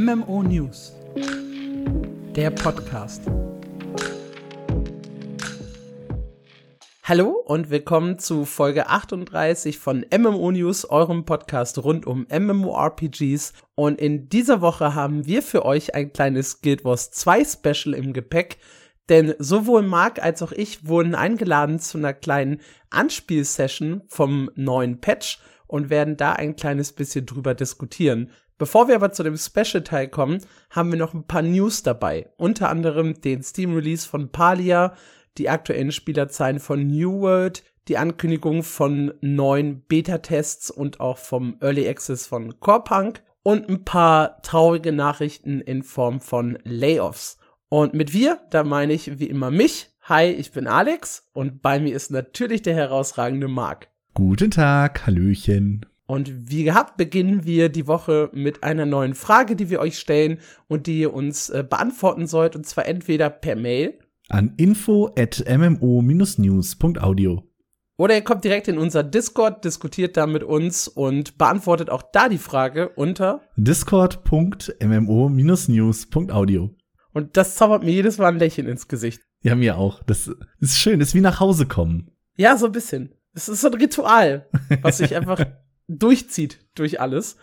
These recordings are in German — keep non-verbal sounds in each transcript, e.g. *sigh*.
MMO News, der Podcast. Hallo und willkommen zu Folge 38 von MMO News, eurem Podcast rund um MMORPGs. Und in dieser Woche haben wir für euch ein kleines Guild Wars 2 Special im Gepäck. Denn sowohl Marc als auch ich wurden eingeladen zu einer kleinen Anspielsession vom neuen Patch und werden da ein kleines bisschen drüber diskutieren. Bevor wir aber zu dem Special-Teil kommen, haben wir noch ein paar News dabei. Unter anderem den Steam-Release von Palia, die aktuellen Spielerzahlen von New World, die Ankündigung von neuen Beta-Tests und auch vom Early Access von Corepunk und ein paar traurige Nachrichten in Form von Layoffs. Und mit wir, da meine ich wie immer mich. Hi, ich bin Alex und bei mir ist natürlich der herausragende Marc. Guten Tag, Hallöchen. Und wie gehabt beginnen wir die Woche mit einer neuen Frage, die wir euch stellen und die ihr uns äh, beantworten sollt, und zwar entweder per Mail an info at mmo-news.audio. Oder ihr kommt direkt in unser Discord, diskutiert da mit uns und beantwortet auch da die Frage unter discord.mmo-news.audio. Und das zaubert mir jedes Mal ein Lächeln ins Gesicht. Ja, mir auch. Das ist schön, ist wie nach Hause kommen. Ja, so ein bisschen. Es ist so ein Ritual, was sich *laughs* einfach durchzieht durch alles.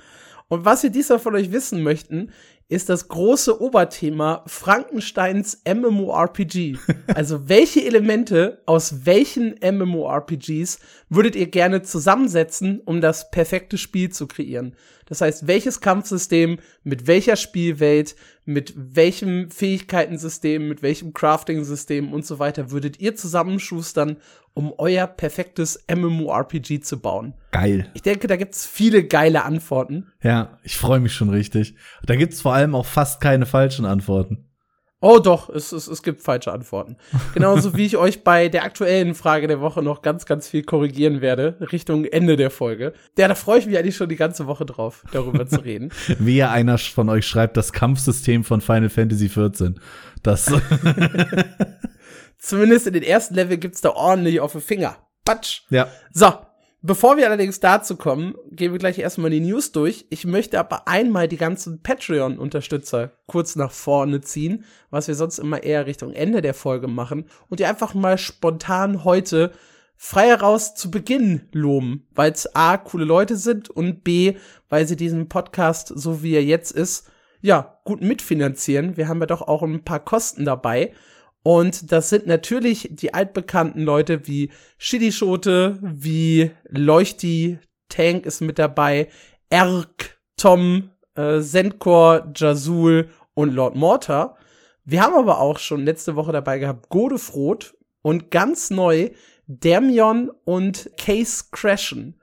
Und was wir diesmal von euch wissen möchten, ist das große Oberthema Frankensteins MMORPG. *laughs* Also welche Elemente aus welchen MMORPGs würdet ihr gerne zusammensetzen, um das perfekte Spiel zu kreieren? Das heißt, welches Kampfsystem, mit welcher Spielwelt, mit welchem Fähigkeitensystem, mit welchem Crafting-System und so weiter würdet ihr zusammenschustern, um euer perfektes MMORPG zu bauen? Geil. Ich denke, da gibt's viele geile Antworten. Ja, ich freue mich schon richtig. Da gibt's vor allem auch fast keine falschen Antworten. Oh doch, es, es, es gibt falsche Antworten. *laughs* Genauso wie ich euch bei der aktuellen Frage der Woche noch ganz, ganz viel korrigieren werde, Richtung Ende der Folge. Ja, da freue ich mich eigentlich schon die ganze Woche drauf, darüber zu reden. *laughs* Wie einer von euch schreibt, das Kampfsystem von Final Fantasy XIV. Das. *laughs* Zumindest in den ersten Level gibt's da ordentlich auf den Finger. Patsch. Ja. So, Bevor wir allerdings dazu kommen, gehen wir gleich erstmal die News durch. Ich möchte aber einmal die ganzen Patreon-Unterstützer kurz nach vorne ziehen, was wir sonst immer eher Richtung Ende der Folge machen, und die einfach mal spontan heute frei heraus zu Beginn loben, weil es A, coole Leute sind und B, weil sie diesen Podcast, so wie er jetzt ist, ja, gut mitfinanzieren. Wir haben ja doch auch ein paar Kosten dabei. Und das sind natürlich die altbekannten Leute wie Shidischote, wie Leuchti, Tank ist mit dabei, Erk, Tom, äh, Zendkor, Jazul und Lord Mortar. Wir haben aber auch schon letzte Woche dabei gehabt Godefroth und ganz neu Demion und Case Crashen.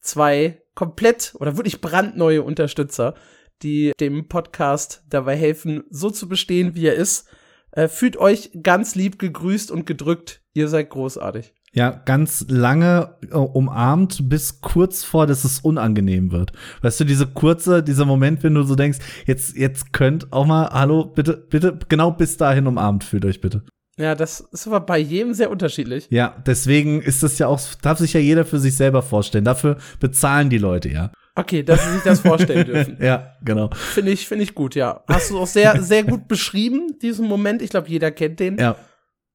Zwei komplett oder wirklich brandneue Unterstützer, die dem Podcast dabei helfen, so zu bestehen, wie er ist äh, fühlt euch ganz lieb gegrüßt und gedrückt. Ihr seid großartig. Ja, ganz lange äh, umarmt, bis kurz vor, dass es unangenehm wird. Weißt du, diese kurze, dieser Moment, wenn du so denkst, jetzt, jetzt könnt auch mal, hallo, bitte, bitte, genau bis dahin umarmt fühlt euch bitte. Ja, das ist aber bei jedem sehr unterschiedlich. Ja, deswegen ist das ja auch, darf sich ja jeder für sich selber vorstellen. Dafür bezahlen die Leute ja. Okay, dass sie sich das vorstellen *laughs* dürfen. ja, genau. Finde ich, finde ich gut, ja. Hast du auch sehr, sehr gut beschrieben, diesen Moment. Ich glaube, jeder kennt den. Ja.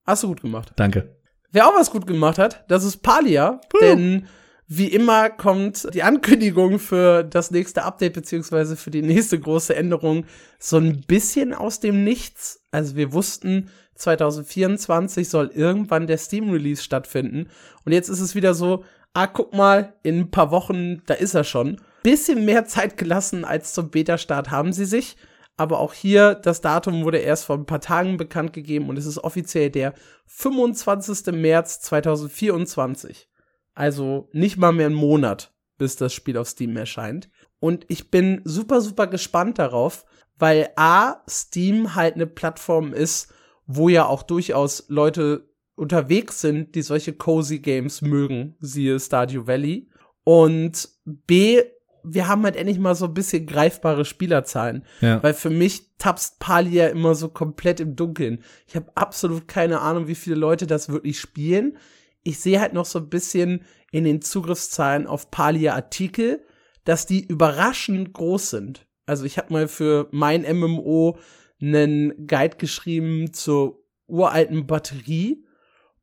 Hast du gut gemacht. Danke. Wer auch was gut gemacht hat, das ist Palia. Puh. Denn wie immer kommt die Ankündigung für das nächste Update beziehungsweise für die nächste große Änderung so ein bisschen aus dem Nichts. Also wir wussten, 2024 soll irgendwann der Steam Release stattfinden. Und jetzt ist es wieder so, ah, guck mal, in ein paar Wochen, da ist er schon bisschen mehr Zeit gelassen als zum Beta-Start haben sie sich. Aber auch hier, das Datum wurde erst vor ein paar Tagen bekannt gegeben und es ist offiziell der 25. März 2024. Also nicht mal mehr einen Monat, bis das Spiel auf Steam erscheint. Und ich bin super, super gespannt darauf, weil A, Steam halt eine Plattform ist, wo ja auch durchaus Leute unterwegs sind, die solche cozy Games mögen, siehe Stardew Valley. Und B, wir haben halt endlich mal so ein bisschen greifbare Spielerzahlen. Ja. Weil für mich tapst Palia immer so komplett im Dunkeln. Ich habe absolut keine Ahnung, wie viele Leute das wirklich spielen. Ich sehe halt noch so ein bisschen in den Zugriffszahlen auf Palia Artikel, dass die überraschend groß sind. Also ich habe mal für mein MMO einen Guide geschrieben zur uralten Batterie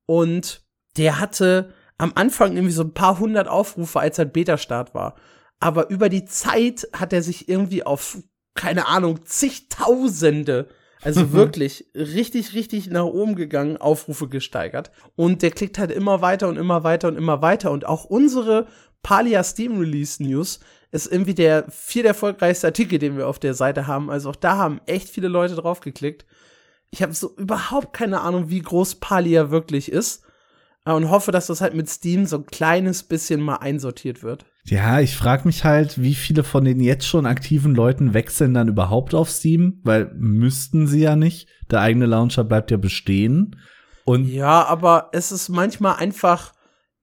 und der hatte am Anfang irgendwie so ein paar hundert Aufrufe, als er Beta-Start war. Aber über die Zeit hat er sich irgendwie auf, keine Ahnung, zigtausende, also wirklich richtig, richtig nach oben gegangen, Aufrufe gesteigert. Und der klickt halt immer weiter und immer weiter und immer weiter. Und auch unsere Palia Steam Release News ist irgendwie der viert erfolgreichste Artikel, den wir auf der Seite haben. Also auch da haben echt viele Leute drauf geklickt. Ich habe so überhaupt keine Ahnung, wie groß Palia wirklich ist. Und hoffe, dass das halt mit Steam so ein kleines bisschen mal einsortiert wird. Ja, ich frage mich halt, wie viele von den jetzt schon aktiven Leuten wechseln dann überhaupt auf Steam, weil müssten sie ja nicht. Der eigene Launcher bleibt ja bestehen. Und ja, aber es ist manchmal einfach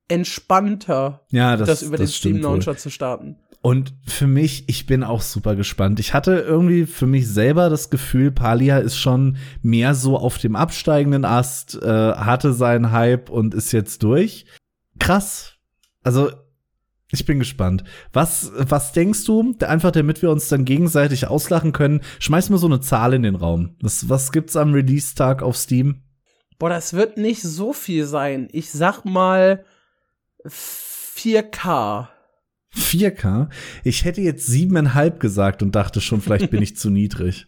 entspannter, ja, das, das über das den Steam stimmt wohl. Launcher zu starten. Und für mich, ich bin auch super gespannt. Ich hatte irgendwie für mich selber das Gefühl, Palia ist schon mehr so auf dem absteigenden Ast, äh, hatte seinen Hype und ist jetzt durch. Krass. Also, ich bin gespannt. Was, was denkst du, einfach damit wir uns dann gegenseitig auslachen können, schmeiß mal so eine Zahl in den Raum. Was, was gibt's am Release-Tag auf Steam? Boah, das wird nicht so viel sein. Ich sag mal 4K. 4K? Ich hätte jetzt siebeneinhalb gesagt und dachte schon, vielleicht bin ich zu *laughs* niedrig.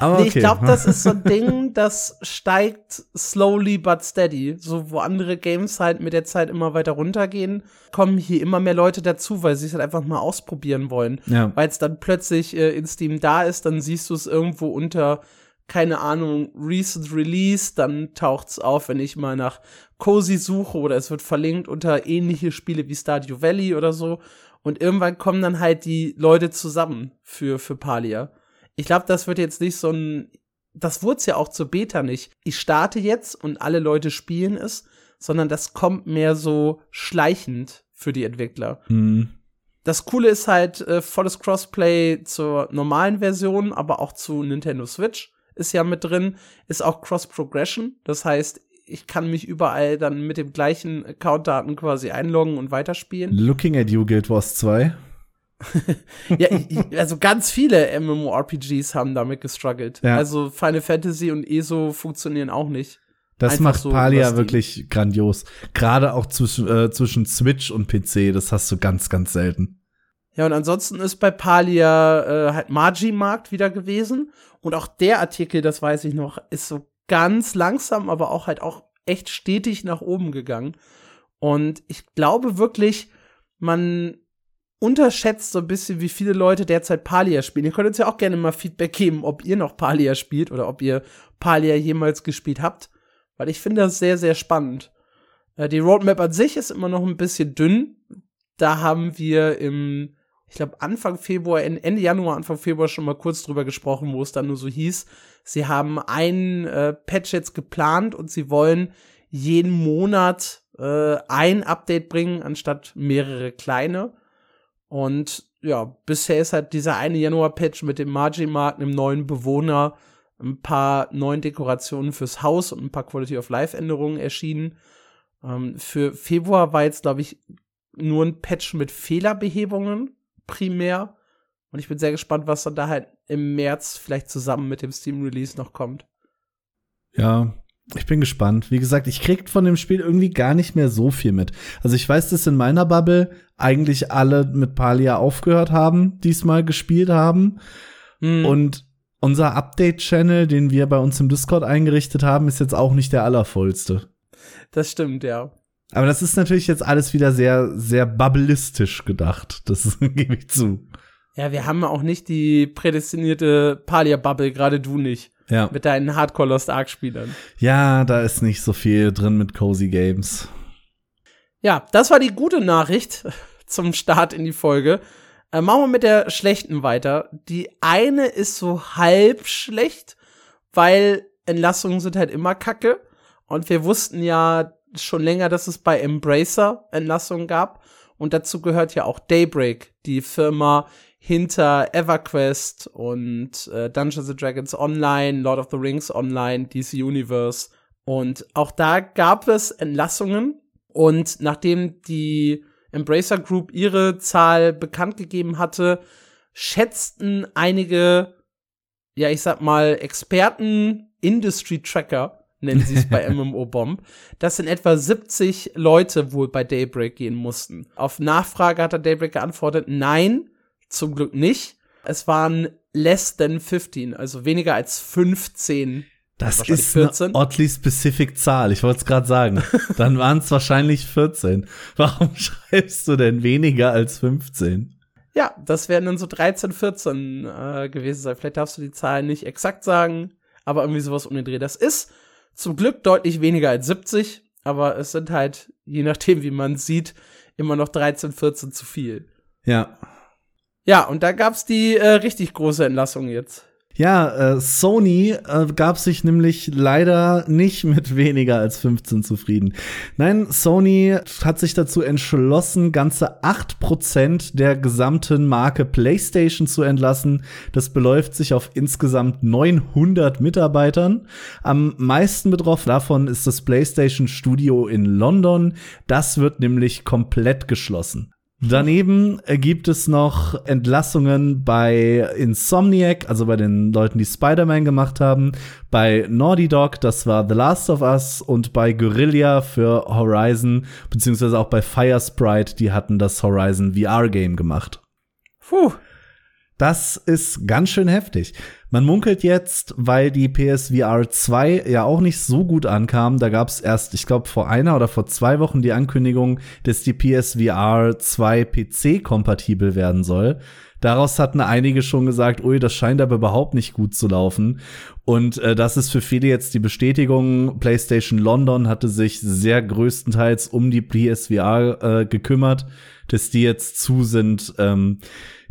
Aber okay. Nee, ich glaube, das ist so ein *laughs* Ding, das steigt slowly but steady. So, wo andere Games halt mit der Zeit immer weiter runtergehen, kommen hier immer mehr Leute dazu, weil sie es halt einfach mal ausprobieren wollen. Ja. Weil es dann plötzlich äh, in Steam da ist, dann siehst du es irgendwo unter, keine Ahnung, Recent Release, dann taucht's auf, wenn ich mal nach Cozy suche oder es wird verlinkt unter ähnliche Spiele wie Stardew Valley oder so. Und irgendwann kommen dann halt die Leute zusammen für, für Palia. Ich glaube, das wird jetzt nicht so ein. Das wurde ja auch zur Beta nicht. Ich starte jetzt und alle Leute spielen es, sondern das kommt mehr so schleichend für die Entwickler. Hm. Das Coole ist halt äh, volles Crossplay zur normalen Version, aber auch zu Nintendo Switch ist ja mit drin. Ist auch Cross Progression. Das heißt, ich kann mich überall dann mit dem gleichen Account-Daten quasi einloggen und weiterspielen. Looking at You Guild Wars 2. *laughs* ja, ich, also ganz viele MMORPGs haben damit gestruggelt. Ja. Also Final Fantasy und ESO funktionieren auch nicht. Das Einfach macht so Palia wirklich grandios. Gerade auch zwischen, äh, zwischen Switch und PC, das hast du ganz, ganz selten. Ja, und ansonsten ist bei Palia äh, halt Magi-Markt wieder gewesen. Und auch der Artikel, das weiß ich noch, ist so ganz langsam, aber auch halt auch echt stetig nach oben gegangen. Und ich glaube wirklich, man unterschätzt so ein bisschen, wie viele Leute derzeit Palia spielen. Ihr könnt uns ja auch gerne mal Feedback geben, ob ihr noch Palia spielt oder ob ihr Palia jemals gespielt habt. Weil ich finde das sehr, sehr spannend. Äh, die Roadmap an sich ist immer noch ein bisschen dünn. Da haben wir im, ich glaube, Anfang Februar, Ende Januar, Anfang Februar schon mal kurz drüber gesprochen, wo es dann nur so hieß, sie haben einen äh, Patch jetzt geplant und sie wollen jeden Monat äh, ein Update bringen, anstatt mehrere kleine. Und ja, bisher ist halt dieser eine Januar-Patch mit dem Margin-Markt, einem neuen Bewohner, ein paar neuen Dekorationen fürs Haus und ein paar Quality of Life-Änderungen erschienen. Ähm, für Februar war jetzt, glaube ich, nur ein Patch mit Fehlerbehebungen primär. Und ich bin sehr gespannt, was dann da halt im März vielleicht zusammen mit dem Steam-Release noch kommt. Ja, ich bin gespannt. Wie gesagt, ich krieg von dem Spiel irgendwie gar nicht mehr so viel mit. Also ich weiß, dass in meiner Bubble eigentlich alle mit Palia aufgehört haben, diesmal gespielt haben. Hm. Und unser Update-Channel, den wir bei uns im Discord eingerichtet haben, ist jetzt auch nicht der allervollste. Das stimmt, ja. Aber das ist natürlich jetzt alles wieder sehr, sehr bubblistisch gedacht. Das *laughs* gebe ich zu. Ja, wir haben auch nicht die prädestinierte Palia-Bubble, gerade du nicht. Ja. Mit deinen Hardcore Lost Ark-Spielern. Ja, da ist nicht so viel drin mit Cozy Games. Ja, das war die gute Nachricht *laughs* zum Start in die Folge. Äh, machen wir mit der schlechten weiter. Die eine ist so halb schlecht, weil Entlassungen sind halt immer kacke. Und wir wussten ja schon länger, dass es bei Embracer Entlassungen gab. Und dazu gehört ja auch Daybreak, die Firma hinter EverQuest und äh, Dungeons and Dragons Online, Lord of the Rings Online, DC Universe. Und auch da gab es Entlassungen. Und nachdem die Embracer Group ihre Zahl bekannt gegeben hatte, schätzten einige, ja, ich sag mal, Experten, Industry Tracker, nennen sie es bei *laughs* MMO Bomb, dass in etwa 70 Leute wohl bei Daybreak gehen mussten. Auf Nachfrage hat der Daybreak geantwortet, nein, zum Glück nicht. Es waren less than 15, also weniger als 15 das ist 14. eine oddly specific Zahl. Ich wollte es gerade sagen. *laughs* Dann waren es wahrscheinlich 14. Warum *laughs* schreibst du denn weniger als 15? Ja, das werden dann so 13, 14 äh, gewesen sein. Vielleicht darfst du die Zahlen nicht exakt sagen, aber irgendwie sowas um den Dreh. Das ist zum Glück deutlich weniger als 70, aber es sind halt, je nachdem, wie man sieht, immer noch 13, 14 zu viel. Ja. Ja, und da gab's die äh, richtig große Entlassung jetzt. Ja, äh, Sony äh, gab sich nämlich leider nicht mit weniger als 15 zufrieden. Nein, Sony hat sich dazu entschlossen, ganze 8% der gesamten Marke PlayStation zu entlassen. Das beläuft sich auf insgesamt 900 Mitarbeitern. Am meisten betroffen davon ist das PlayStation Studio in London. Das wird nämlich komplett geschlossen. Daneben gibt es noch Entlassungen bei Insomniac, also bei den Leuten, die Spider-Man gemacht haben, bei Naughty Dog, das war The Last of Us und bei Guerrilla für Horizon, beziehungsweise auch bei Firesprite, die hatten das Horizon VR-Game gemacht. Puh. Das ist ganz schön heftig. Man munkelt jetzt, weil die PSVR 2 ja auch nicht so gut ankam, da gab es erst, ich glaube, vor einer oder vor zwei Wochen die Ankündigung, dass die PSVR 2 PC-kompatibel werden soll. Daraus hatten einige schon gesagt, ui, das scheint aber überhaupt nicht gut zu laufen. Und äh, das ist für viele jetzt die Bestätigung. PlayStation London hatte sich sehr größtenteils um die PSVR äh, gekümmert, dass die jetzt zu sind. Ähm,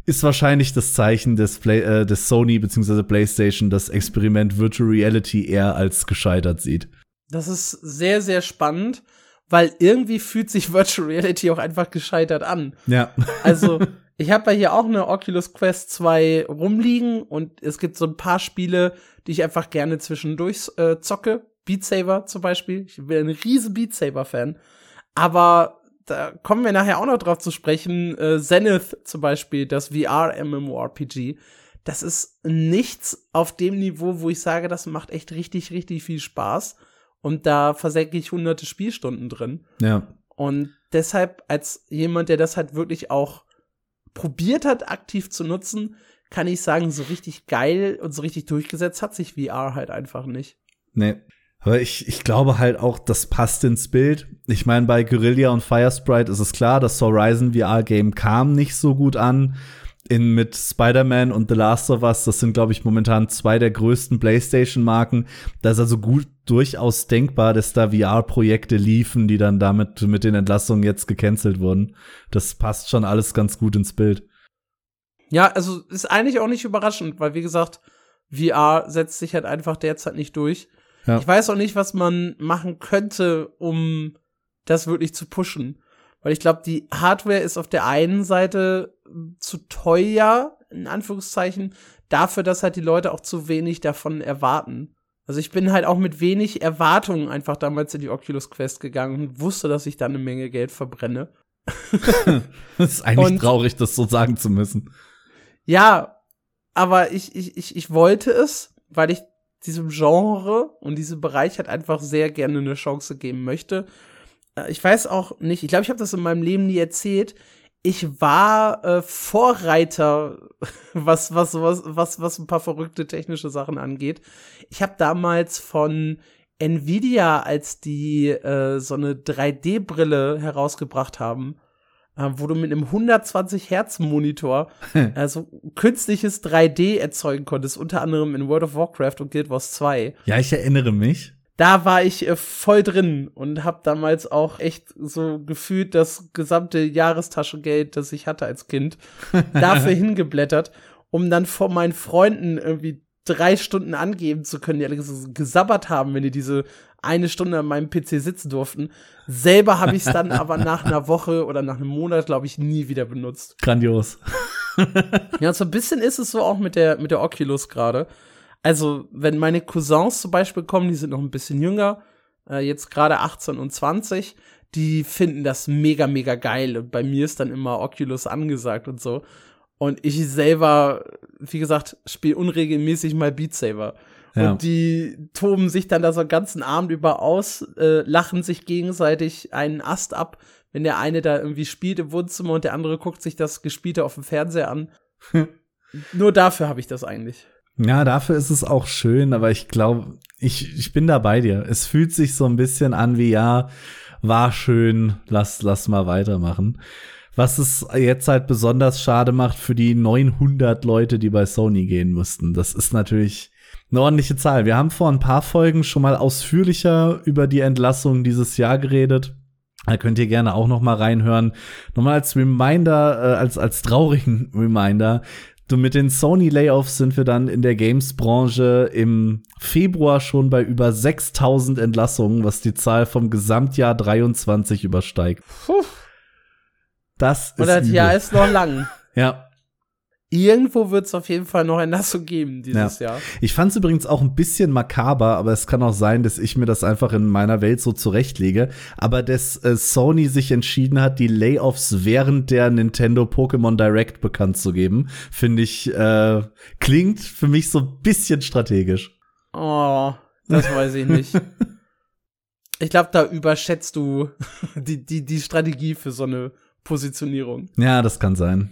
ist wahrscheinlich das Zeichen des, Play, äh, des Sony bzw. PlayStation das Experiment Virtual Reality eher als gescheitert sieht. Das ist sehr, sehr spannend, weil irgendwie fühlt sich *laughs* Virtual Reality auch einfach gescheitert an. Ja. Also, *laughs* ich habe ja hier auch eine Oculus Quest 2 rumliegen und es gibt so ein paar Spiele, die ich einfach gerne zwischendurch äh, zocke. Beat Saber zum Beispiel. Ich bin ein riesen Beat Saber-Fan. Aber da kommen wir nachher auch noch drauf zu sprechen. Äh, Zenith zum Beispiel, das VR-MMORPG. Das ist nichts auf dem Niveau, wo ich sage, das macht echt richtig, richtig viel Spaß. Und da versenke ich hunderte Spielstunden drin. Ja. Und deshalb, als jemand, der das halt wirklich auch probiert hat, aktiv zu nutzen, kann ich sagen, so richtig geil und so richtig durchgesetzt hat sich VR halt einfach nicht. Nee. Aber ich, ich glaube halt auch, das passt ins Bild. Ich meine, bei Guerilla und Firesprite ist es klar, das Horizon VR-Game kam nicht so gut an. In, mit Spider-Man und The Last of Us, das sind, glaube ich, momentan zwei der größten PlayStation-Marken. Da ist also gut durchaus denkbar, dass da VR-Projekte liefen, die dann damit mit den Entlassungen jetzt gecancelt wurden. Das passt schon alles ganz gut ins Bild. Ja, also ist eigentlich auch nicht überraschend, weil wie gesagt, VR setzt sich halt einfach derzeit nicht durch. Ja. Ich weiß auch nicht, was man machen könnte, um das wirklich zu pushen. Weil ich glaube, die Hardware ist auf der einen Seite zu teuer, in Anführungszeichen, dafür, dass halt die Leute auch zu wenig davon erwarten. Also ich bin halt auch mit wenig Erwartungen einfach damals in die Oculus Quest gegangen und wusste, dass ich da eine Menge Geld verbrenne. *laughs* das ist eigentlich und, traurig, das so sagen zu müssen. Ja, aber ich, ich, ich, ich wollte es, weil ich diesem Genre und diesem Bereich halt einfach sehr gerne eine Chance geben möchte. Äh, ich weiß auch nicht, ich glaube, ich habe das in meinem Leben nie erzählt. Ich war äh, Vorreiter, *laughs* was, was, was, was, was ein paar verrückte technische Sachen angeht. Ich habe damals von Nvidia, als die äh, so eine 3D-Brille herausgebracht haben, äh, wo du mit einem 120 Hertz Monitor *laughs* also künstliches 3D erzeugen konntest, unter anderem in World of Warcraft und Guild Wars 2. Ja, ich erinnere mich. Da war ich äh, voll drin und habe damals auch echt so gefühlt das gesamte Jahrestaschengeld, das ich hatte als Kind, *laughs* dafür hingeblättert, um dann vor meinen Freunden irgendwie drei Stunden angeben zu können, die alle gesabbert haben, wenn die diese eine Stunde an meinem PC sitzen durften. Selber habe ich es dann aber *laughs* nach einer Woche oder nach einem Monat, glaube ich, nie wieder benutzt. Grandios. ja, so ein bisschen ist es so auch mit der, mit der Oculus gerade. Also, wenn meine Cousins zum Beispiel kommen, die sind noch ein bisschen jünger, äh, jetzt gerade 18 und 20, die finden das mega, mega geil. Und bei mir ist dann immer Oculus angesagt und so. Und ich selber, wie gesagt, spiele unregelmäßig mal Beat Saber. Ja. Und die toben sich dann da so einen ganzen Abend über aus, äh, lachen sich gegenseitig einen Ast ab, wenn der eine da irgendwie spielt im Wohnzimmer und der andere guckt sich das Gespielte auf dem Fernseher an. *laughs* Nur dafür habe ich das eigentlich. Ja, dafür ist es auch schön, aber ich glaube, ich, ich bin da bei dir. Es fühlt sich so ein bisschen an wie, ja, war schön, lass, lass mal weitermachen. Was es jetzt halt besonders schade macht für die 900 Leute, die bei Sony gehen mussten. Das ist natürlich eine ordentliche Zahl. Wir haben vor ein paar Folgen schon mal ausführlicher über die Entlassung dieses Jahr geredet. Da könnt ihr gerne auch noch mal reinhören. Nochmal als Reminder, äh, als als traurigen *laughs* Reminder. Du, mit den Sony Layoffs sind wir dann in der Games-Branche im Februar schon bei über 6000 Entlassungen, was die Zahl vom Gesamtjahr 23 übersteigt. Puh. Das ist. Und das Jahr ist noch lang. ja irgendwo wird es auf jeden Fall noch ein Nasso geben dieses ja. Jahr. Ich fand es übrigens auch ein bisschen makaber, aber es kann auch sein, dass ich mir das einfach in meiner Welt so zurechtlege. Aber dass äh, Sony sich entschieden hat, die Layoffs während der Nintendo Pokémon Direct bekannt zu geben, finde ich, äh, klingt für mich so ein bisschen strategisch. Oh, das weiß ich nicht. *laughs* ich glaube, da überschätzt du *laughs* die, die, die Strategie für so eine Positionierung. Ja, das kann sein.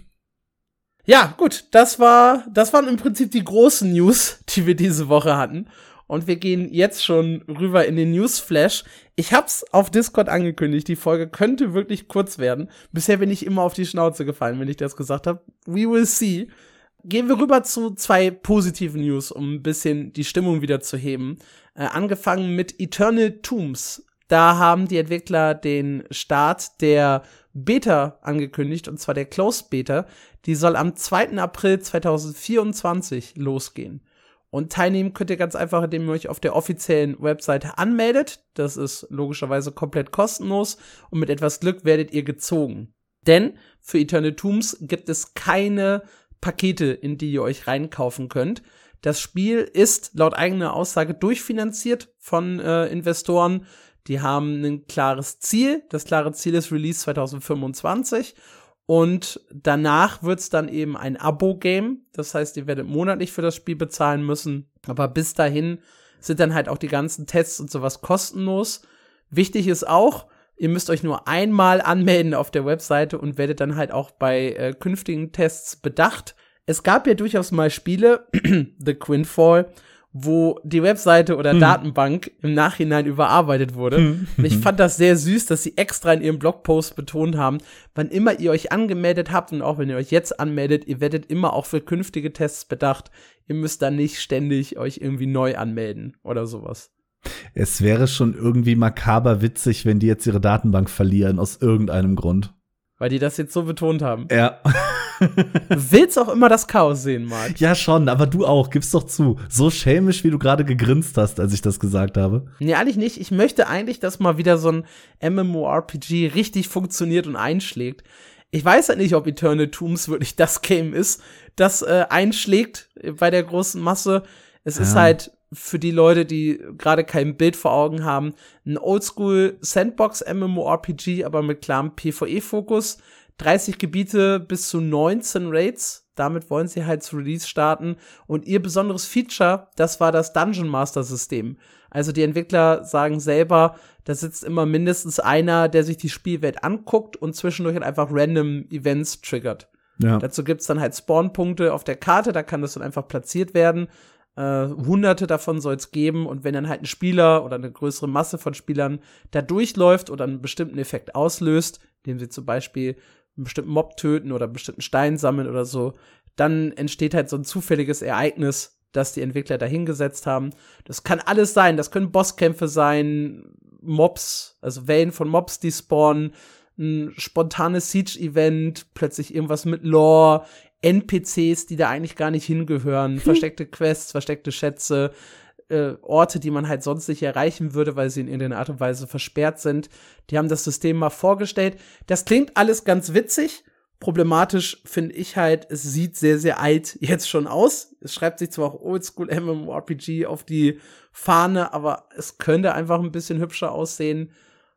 Ja, gut, das war, das waren im Prinzip die großen News, die wir diese Woche hatten. Und wir gehen jetzt schon rüber in den Newsflash. Ich hab's auf Discord angekündigt, die Folge könnte wirklich kurz werden. Bisher bin ich immer auf die Schnauze gefallen, wenn ich das gesagt habe. We will see. Gehen wir rüber zu zwei positiven News, um ein bisschen die Stimmung wieder zu heben. Äh, angefangen mit Eternal Tombs. Da haben die Entwickler den Start der Beta angekündigt, und zwar der Closed Beta. Die soll am 2. April 2024 losgehen. Und teilnehmen könnt ihr ganz einfach, indem ihr euch auf der offiziellen Webseite anmeldet. Das ist logischerweise komplett kostenlos und mit etwas Glück werdet ihr gezogen. Denn für Eternal Tombs gibt es keine Pakete, in die ihr euch reinkaufen könnt. Das Spiel ist laut eigener Aussage durchfinanziert von äh, Investoren die haben ein klares Ziel. Das klare Ziel ist Release 2025. Und danach wird's dann eben ein Abo-Game. Das heißt, ihr werdet monatlich für das Spiel bezahlen müssen. Aber bis dahin sind dann halt auch die ganzen Tests und sowas kostenlos. Wichtig ist auch, ihr müsst euch nur einmal anmelden auf der Webseite und werdet dann halt auch bei äh, künftigen Tests bedacht. Es gab ja durchaus mal Spiele, *clears throat* The Quinfall, wo die Webseite oder hm. Datenbank im Nachhinein überarbeitet wurde. Hm. Und ich fand das sehr süß, dass sie extra in ihrem Blogpost betont haben, wann immer ihr euch angemeldet habt und auch wenn ihr euch jetzt anmeldet, ihr werdet immer auch für künftige Tests bedacht. Ihr müsst dann nicht ständig euch irgendwie neu anmelden oder sowas. Es wäre schon irgendwie makaber witzig, wenn die jetzt ihre Datenbank verlieren aus irgendeinem Grund. Weil die das jetzt so betont haben. Ja. du willst auch immer das Chaos sehen, Mark. Ja, schon, aber du auch, gib's doch zu. So schelmisch, wie du gerade gegrinst hast, als ich das gesagt habe. Nee, eigentlich nicht. Ich möchte eigentlich, dass mal wieder so ein MMORPG richtig funktioniert und einschlägt. Ich weiß ja halt nicht, ob Eternal Tombs wirklich das Game ist, das äh, einschlägt bei der großen Masse. Es ja. ist halt für die Leute, die gerade kein Bild vor Augen haben, ein Oldschool Sandbox MMORPG, aber mit klarem PvE-Fokus. 30 Gebiete bis zu 19 Raids. Damit wollen sie halt zu Release starten. Und ihr besonderes Feature, das war das Dungeon Master System. Also die Entwickler sagen selber, da sitzt immer mindestens einer, der sich die Spielwelt anguckt und zwischendurch halt einfach random Events triggert. Ja. Dazu gibt's dann halt Spawnpunkte auf der Karte, da kann das dann einfach platziert werden. Äh, hunderte davon soll es geben und wenn dann halt ein Spieler oder eine größere Masse von Spielern da durchläuft oder einen bestimmten Effekt auslöst, indem sie zum Beispiel einen bestimmten Mob töten oder einen bestimmten Stein sammeln oder so, dann entsteht halt so ein zufälliges Ereignis, das die Entwickler dahingesetzt haben. Das kann alles sein, das können Bosskämpfe sein, Mobs, also Wellen von Mobs, die spawnen, ein spontanes Siege-Event, plötzlich irgendwas mit Lore, NPCs, die da eigentlich gar nicht hingehören, hm. versteckte Quests, versteckte Schätze, äh, Orte, die man halt sonst nicht erreichen würde, weil sie in irgendeiner Art und Weise versperrt sind. Die haben das System mal vorgestellt. Das klingt alles ganz witzig. Problematisch finde ich halt, es sieht sehr, sehr alt jetzt schon aus. Es schreibt sich zwar auch Oldschool MMORPG auf die Fahne, aber es könnte einfach ein bisschen hübscher aussehen.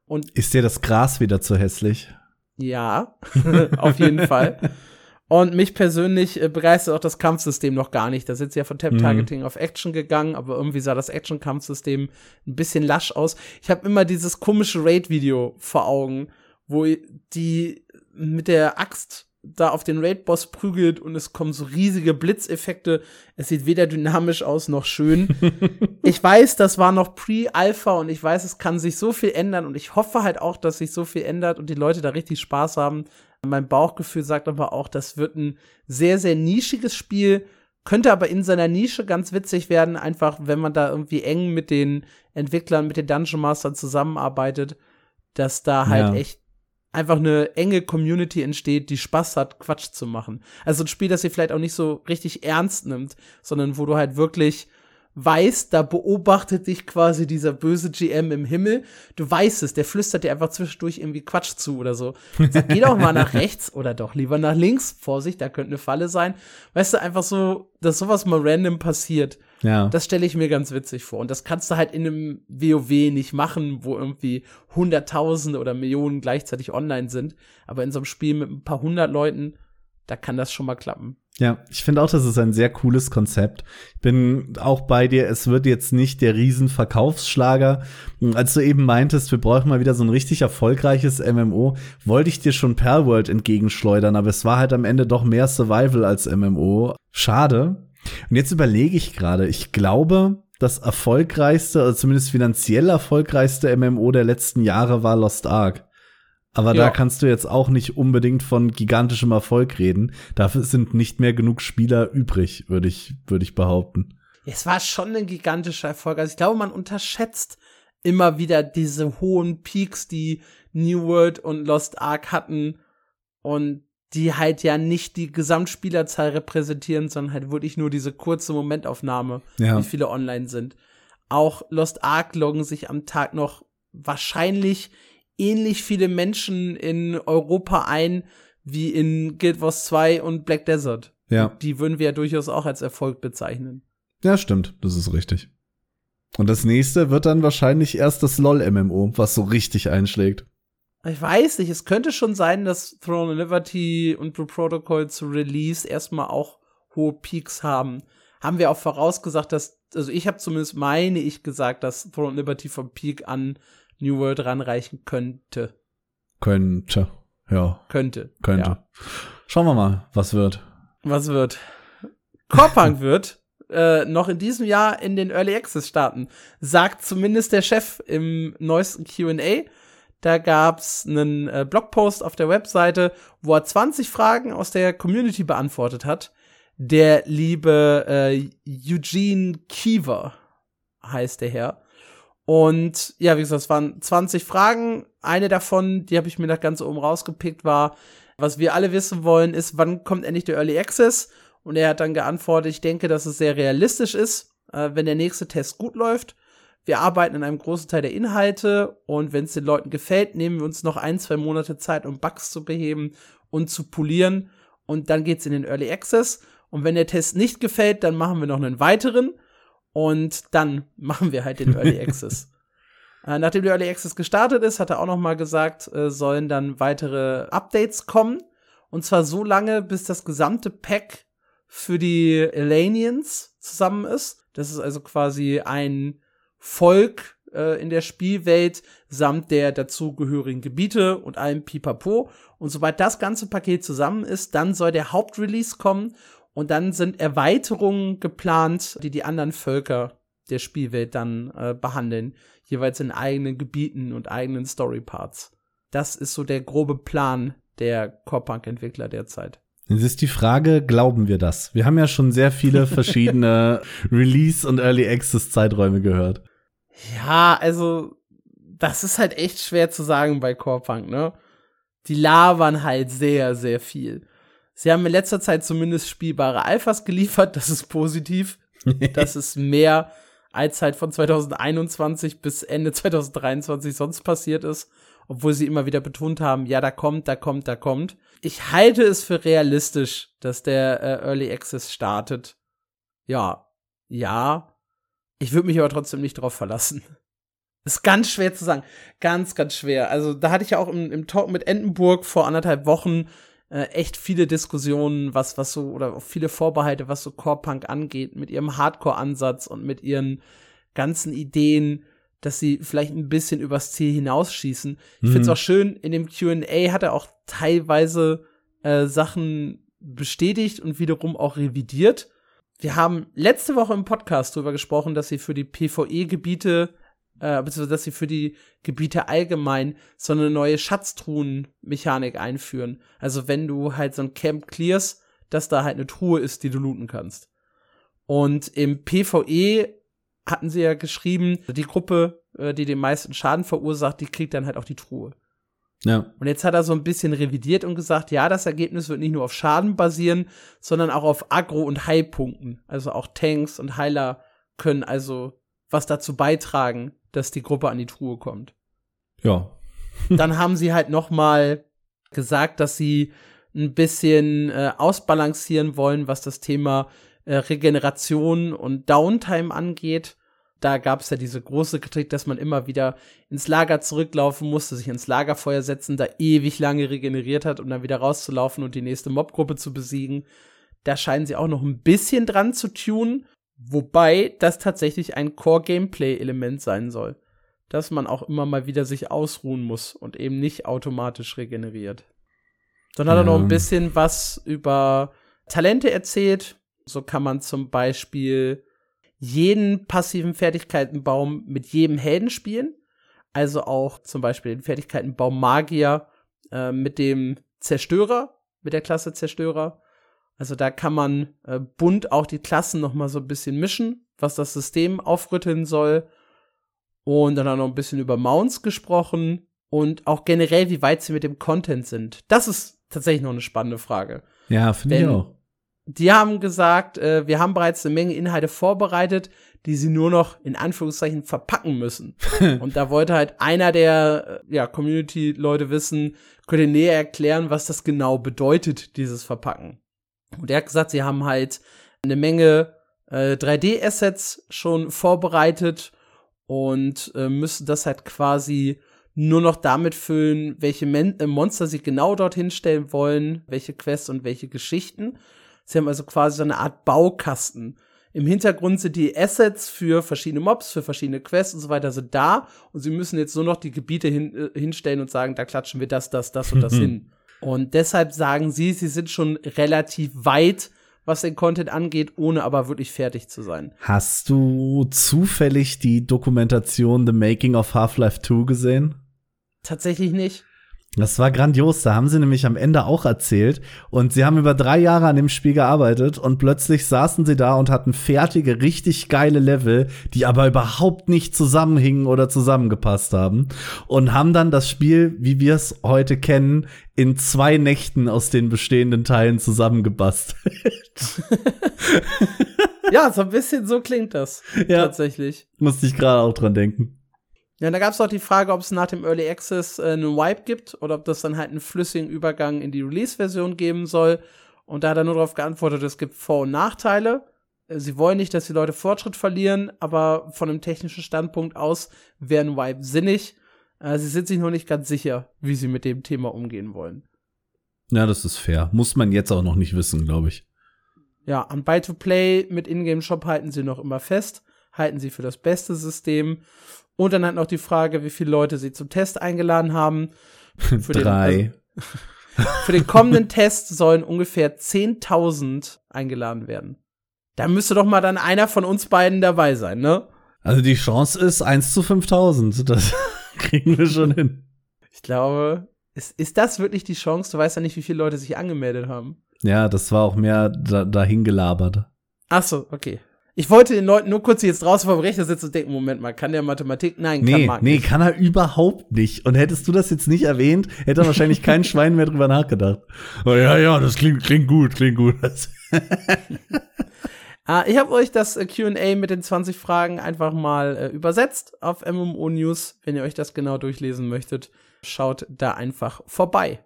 Und ist dir das Gras wieder zu hässlich? Ja, *laughs* auf jeden Fall. *laughs* Und mich persönlich äh, begeistert auch das Kampfsystem noch gar nicht. Da sind sie ja von Tap-Targeting mhm. auf Action gegangen, aber irgendwie sah das Action-Kampfsystem ein bisschen lasch aus. Ich habe immer dieses komische Raid-Video vor Augen, wo die mit der Axt da auf den Raid-Boss prügelt und es kommen so riesige Blitzeffekte. Es sieht weder dynamisch aus noch schön. *laughs* ich weiß, das war noch Pre-Alpha und ich weiß, es kann sich so viel ändern und ich hoffe halt auch, dass sich so viel ändert und die Leute da richtig Spaß haben. Mein Bauchgefühl sagt aber auch, das wird ein sehr, sehr nischiges Spiel, könnte aber in seiner Nische ganz witzig werden, einfach wenn man da irgendwie eng mit den Entwicklern, mit den Dungeon Mastern zusammenarbeitet, dass da halt ja. echt einfach eine enge Community entsteht, die Spaß hat, Quatsch zu machen. Also ein Spiel, das sie vielleicht auch nicht so richtig ernst nimmt, sondern wo du halt wirklich weißt, da beobachtet dich quasi dieser böse GM im Himmel. Du weißt es, der flüstert dir einfach zwischendurch irgendwie Quatsch zu oder so. Sag, geh doch mal nach rechts oder doch lieber nach links. Vorsicht, da könnte eine Falle sein. Weißt du, einfach so, dass sowas mal random passiert. Ja. Das stelle ich mir ganz witzig vor. Und das kannst du halt in einem WoW nicht machen, wo irgendwie Hunderttausende oder Millionen gleichzeitig online sind. Aber in so einem Spiel mit ein paar hundert Leuten, da kann das schon mal klappen. Ja, ich finde auch, das ist ein sehr cooles Konzept. Ich bin auch bei dir, es wird jetzt nicht der Riesenverkaufsschlager. Als du eben meintest, wir brauchen mal wieder so ein richtig erfolgreiches MMO, wollte ich dir schon Perlworld entgegenschleudern, aber es war halt am Ende doch mehr Survival als MMO. Schade. Und jetzt überlege ich gerade, ich glaube, das erfolgreichste, also zumindest finanziell erfolgreichste MMO der letzten Jahre war Lost Ark. Aber ja. da kannst du jetzt auch nicht unbedingt von gigantischem Erfolg reden. Dafür sind nicht mehr genug Spieler übrig, würde ich, würde ich behaupten. Es war schon ein gigantischer Erfolg. Also ich glaube, man unterschätzt immer wieder diese hohen Peaks, die New World und Lost Ark hatten und die halt ja nicht die Gesamtspielerzahl repräsentieren, sondern halt wirklich nur diese kurze Momentaufnahme, ja. wie viele online sind. Auch Lost Ark loggen sich am Tag noch wahrscheinlich ähnlich viele Menschen in Europa ein wie in Guild Wars 2 und Black Desert. Ja. Die würden wir ja durchaus auch als Erfolg bezeichnen. Ja, stimmt, das ist richtig. Und das nächste wird dann wahrscheinlich erst das LOL-MMO, was so richtig einschlägt. Ich weiß nicht, es könnte schon sein, dass Throne of Liberty und Blue Protocol zu Release erstmal auch hohe Peaks haben. Haben wir auch vorausgesagt, dass, also ich habe zumindest meine ich gesagt, dass Throne of Liberty vom Peak an New World ranreichen könnte. Könnte, ja. Könnte. Könnte. Ja. Schauen wir mal, was wird. Was wird? Corpunk *laughs* wird äh, noch in diesem Jahr in den Early Access starten, sagt zumindest der Chef im neuesten Q&A. Da gab's einen äh, Blogpost auf der Webseite, wo er 20 Fragen aus der Community beantwortet hat. Der liebe äh, Eugene Kiever heißt der Herr. Und ja, wie gesagt, es waren 20 Fragen. Eine davon, die habe ich mir da ganz oben rausgepickt, war, was wir alle wissen wollen, ist, wann kommt endlich der Early Access? Und er hat dann geantwortet, ich denke, dass es sehr realistisch ist, äh, wenn der nächste Test gut läuft. Wir arbeiten an einem großen Teil der Inhalte und wenn es den Leuten gefällt, nehmen wir uns noch ein, zwei Monate Zeit, um Bugs zu beheben und zu polieren. Und dann geht's in den Early Access. Und wenn der Test nicht gefällt, dann machen wir noch einen weiteren. Und dann *laughs* machen wir halt den Early Access. *laughs* äh, nachdem der Early Access gestartet ist, hat er auch noch mal gesagt, äh, sollen dann weitere Updates kommen. Und zwar so lange, bis das gesamte Pack für die Elanians zusammen ist. Das ist also quasi ein Volk äh, in der Spielwelt samt der dazugehörigen Gebiete und allem Pipapo. Und sobald das ganze Paket zusammen ist, dann soll der Hauptrelease kommen und dann sind Erweiterungen geplant, die die anderen Völker der Spielwelt dann äh, behandeln, jeweils in eigenen Gebieten und eigenen Storyparts. Das ist so der grobe Plan der Core-Punk-Entwickler derzeit. Jetzt ist die Frage, glauben wir das? Wir haben ja schon sehr viele *laughs* verschiedene Release- und Early Access-Zeiträume gehört. Ja, also, das ist halt echt schwer zu sagen bei Core-Punk, ne? Die labern halt sehr, sehr viel. Sie haben in letzter Zeit zumindest spielbare Alphas geliefert, das ist positiv. *laughs* das ist mehr als halt von 2021 bis Ende 2023 sonst passiert ist, obwohl sie immer wieder betont haben, ja, da kommt, da kommt, da kommt. Ich halte es für realistisch, dass der äh, Early Access startet. Ja, ja. Ich würde mich aber trotzdem nicht drauf verlassen. *laughs* Ist ganz schwer zu sagen. Ganz, ganz schwer. Also, da hatte ich ja auch im, im Talk mit Entenburg vor anderthalb Wochen äh, echt viele Diskussionen, was, was so, oder auch viele Vorbehalte, was so Core-Punk angeht, mit ihrem Hardcore-Ansatz und mit ihren ganzen Ideen, dass sie vielleicht ein bisschen übers Ziel hinausschießen. Ich mhm. finde es auch schön, in dem QA hat er auch teilweise äh, Sachen bestätigt und wiederum auch revidiert. Wir haben letzte Woche im Podcast darüber gesprochen, dass sie für die PvE-Gebiete, äh, beziehungsweise dass sie für die Gebiete allgemein so eine neue Schatztruhen-Mechanik einführen. Also wenn du halt so ein Camp clearst, dass da halt eine Truhe ist, die du looten kannst. Und im PvE hatten sie ja geschrieben, die Gruppe, äh, die den meisten Schaden verursacht, die kriegt dann halt auch die Truhe. Ja. Und jetzt hat er so ein bisschen revidiert und gesagt, ja, das Ergebnis wird nicht nur auf Schaden basieren, sondern auch auf Agro- und Heilpunkten. Also auch Tanks und Heiler können also was dazu beitragen, dass die Gruppe an die Truhe kommt. Ja. *laughs* Dann haben sie halt noch mal gesagt, dass sie ein bisschen äh, ausbalancieren wollen, was das Thema äh, Regeneration und Downtime angeht da gab es ja diese große Kritik, dass man immer wieder ins Lager zurücklaufen musste, sich ins Lagerfeuer setzen, da ewig lange regeneriert hat, um dann wieder rauszulaufen und die nächste Mobgruppe zu besiegen. Da scheinen sie auch noch ein bisschen dran zu tunen, wobei das tatsächlich ein Core-Gameplay-Element sein soll. Dass man auch immer mal wieder sich ausruhen muss und eben nicht automatisch regeneriert. Dann hat er noch ein bisschen was über Talente erzählt. So kann man zum Beispiel jeden passiven Fertigkeitenbaum mit jedem Helden spielen. Also auch zum Beispiel den Fertigkeitenbaum Magier äh, mit dem Zerstörer, mit der Klasse Zerstörer. Also da kann man äh, bunt auch die Klassen noch mal so ein bisschen mischen, was das System aufrütteln soll. Und dann auch noch ein bisschen über Mounts gesprochen und auch generell, wie weit sie mit dem Content sind. Das ist tatsächlich noch eine spannende Frage. Ja, finde ich auch die haben gesagt, äh, wir haben bereits eine Menge Inhalte vorbereitet, die sie nur noch in Anführungszeichen verpacken müssen. *laughs* und da wollte halt einer der äh, ja, Community-Leute wissen, könnt ihr näher erklären, was das genau bedeutet, dieses Verpacken. Und er hat gesagt, sie haben halt eine Menge äh, 3D-Assets schon vorbereitet und äh, müssen das halt quasi nur noch damit füllen, welche Men äh, Monster sie genau dorthin stellen wollen, welche Quests und welche Geschichten. Sie haben also quasi so eine Art Baukasten. Im Hintergrund sind die Assets für verschiedene Mobs, für verschiedene Quests und so weiter sind da und sie müssen jetzt nur noch die Gebiete hin, äh, hinstellen und sagen, da klatschen wir das, das, das und das hin. Und deshalb sagen sie, sie sind schon relativ weit, was den Content angeht, ohne aber wirklich fertig zu sein. Hast du zufällig die Dokumentation The Making of Half-Life 2 gesehen? Tatsächlich nicht. Das war grandios. Da haben sie nämlich am Ende auch erzählt. Und sie haben über drei Jahre an dem Spiel gearbeitet und plötzlich saßen sie da und hatten fertige, richtig geile Level, die aber überhaupt nicht zusammenhingen oder zusammengepasst haben. Und haben dann das Spiel, wie wir es heute kennen, in zwei Nächten aus den bestehenden Teilen zusammengebastelt. *laughs* ja, so ein bisschen so klingt das. Ja, tatsächlich. Musste ich gerade auch dran denken. Ja, da gab es auch die Frage, ob es nach dem Early Access äh, einen Wipe gibt oder ob das dann halt einen flüssigen Übergang in die Release-Version geben soll. Und da hat er nur darauf geantwortet, es gibt Vor- und Nachteile. Äh, sie wollen nicht, dass die Leute Fortschritt verlieren, aber von einem technischen Standpunkt aus wäre ein Wipe sinnig. Äh, sie sind sich noch nicht ganz sicher, wie sie mit dem Thema umgehen wollen. Ja, das ist fair. Muss man jetzt auch noch nicht wissen, glaube ich. Ja, am Buy-to-Play mit Ingame-Shop halten sie noch immer fest, halten sie für das beste System. Und dann hat noch die Frage, wie viele Leute sie zum Test eingeladen haben. *laughs* Für Drei. Den, also, *laughs* für den kommenden Test sollen ungefähr 10.000 eingeladen werden. Da müsste doch mal dann einer von uns beiden dabei sein, ne? Also die Chance ist 1 zu 5000. Das *laughs* kriegen wir schon hin. Ich glaube, ist, ist das wirklich die Chance? Du weißt ja nicht, wie viele Leute sich angemeldet haben. Ja, das war auch mehr da, dahin gelabert. Ach so, okay. Ich wollte den Leuten nur kurz jetzt draußen vom Rechner sitzen und denken, Moment mal, kann der Mathematik? Nein, nee, kann Marc Nee, kann er überhaupt nicht. Und hättest du das jetzt nicht erwähnt, hätte er wahrscheinlich kein *laughs* Schwein mehr drüber nachgedacht. Oh, ja, ja, das klingt, klingt gut, klingt gut. *laughs* ah, ich habe euch das äh, Q&A mit den 20 Fragen einfach mal äh, übersetzt auf MMO News. Wenn ihr euch das genau durchlesen möchtet, schaut da einfach vorbei.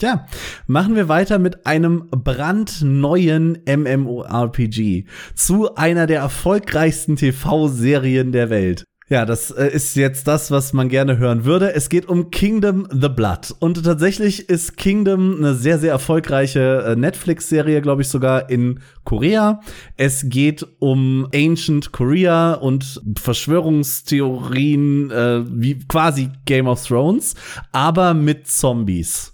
Tja, machen wir weiter mit einem brandneuen MMORPG zu einer der erfolgreichsten TV-Serien der Welt. Ja, das äh, ist jetzt das, was man gerne hören würde. Es geht um Kingdom the Blood. Und tatsächlich ist Kingdom eine sehr, sehr erfolgreiche äh, Netflix-Serie, glaube ich, sogar in Korea. Es geht um Ancient Korea und Verschwörungstheorien, äh, wie quasi Game of Thrones, aber mit Zombies.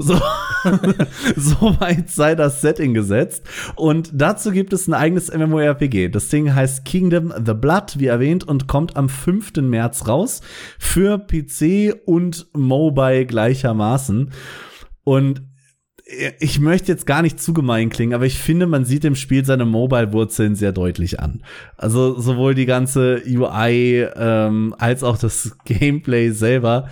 So, *laughs* so weit sei das Setting gesetzt. Und dazu gibt es ein eigenes MMORPG. Das Ding heißt Kingdom the Blood, wie erwähnt, und kommt am 5. März raus für PC und Mobile gleichermaßen. Und ich möchte jetzt gar nicht zu gemein klingen, aber ich finde, man sieht im Spiel seine Mobile-Wurzeln sehr deutlich an. Also sowohl die ganze UI ähm, als auch das *laughs* Gameplay selber.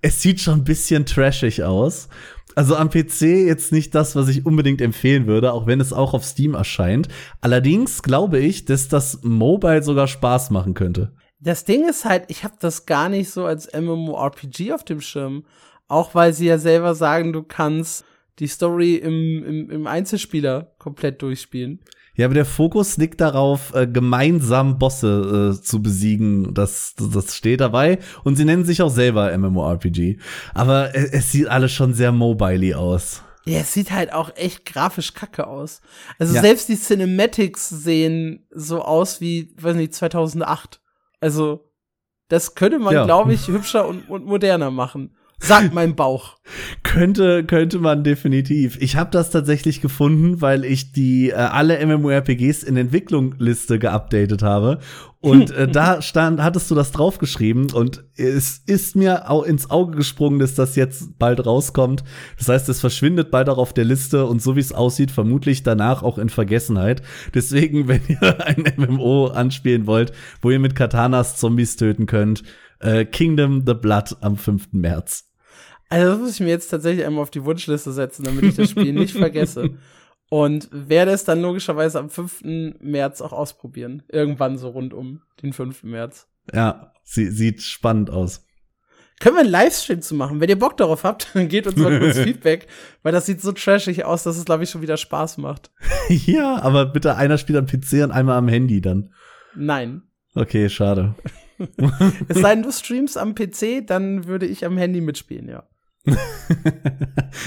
Es sieht schon ein bisschen trashig aus. Also am PC jetzt nicht das, was ich unbedingt empfehlen würde, auch wenn es auch auf Steam erscheint. Allerdings glaube ich, dass das Mobile sogar Spaß machen könnte. Das Ding ist halt, ich habe das gar nicht so als MMORPG auf dem Schirm. Auch weil sie ja selber sagen, du kannst die Story im, im, im Einzelspieler komplett durchspielen. Ja, aber der Fokus liegt darauf, äh, gemeinsam Bosse äh, zu besiegen. Das, das steht dabei. Und sie nennen sich auch selber MMORPG. Aber es, es sieht alles schon sehr mobily aus. Ja, es sieht halt auch echt grafisch kacke aus. Also ja. selbst die Cinematics sehen so aus wie, weiß nicht, 2008. Also das könnte man, ja. glaube ich, hübscher und, und moderner machen. Sagt mein Bauch. *laughs* könnte, könnte man definitiv. Ich habe das tatsächlich gefunden, weil ich die äh, alle MMORPGs in Entwicklungliste geupdatet habe. Und äh, da *laughs* stand, hattest du das draufgeschrieben und es ist mir auch ins Auge gesprungen, dass das jetzt bald rauskommt. Das heißt, es verschwindet bald auch auf der Liste und so wie es aussieht, vermutlich danach auch in Vergessenheit. Deswegen, *laughs* wenn ihr ein MMO anspielen wollt, wo ihr mit Katanas Zombies töten könnt, äh, Kingdom the Blood am 5. März. Also das muss ich mir jetzt tatsächlich einmal auf die Wunschliste setzen, damit ich das Spiel nicht vergesse. Und werde es dann logischerweise am 5. März auch ausprobieren. Irgendwann so rund um den 5. März. Ja, sie, sieht spannend aus. Können wir einen Livestream zu machen? Wenn ihr Bock darauf habt, *laughs* dann gebt uns mal kurz *laughs* Feedback, weil das sieht so trashig aus, dass es, glaube ich, schon wieder Spaß macht. *laughs* ja, aber bitte einer spielt am PC und einmal am Handy dann. Nein. Okay, schade. *laughs* es sei denn, du streamst am PC, dann würde ich am Handy mitspielen, ja. *laughs*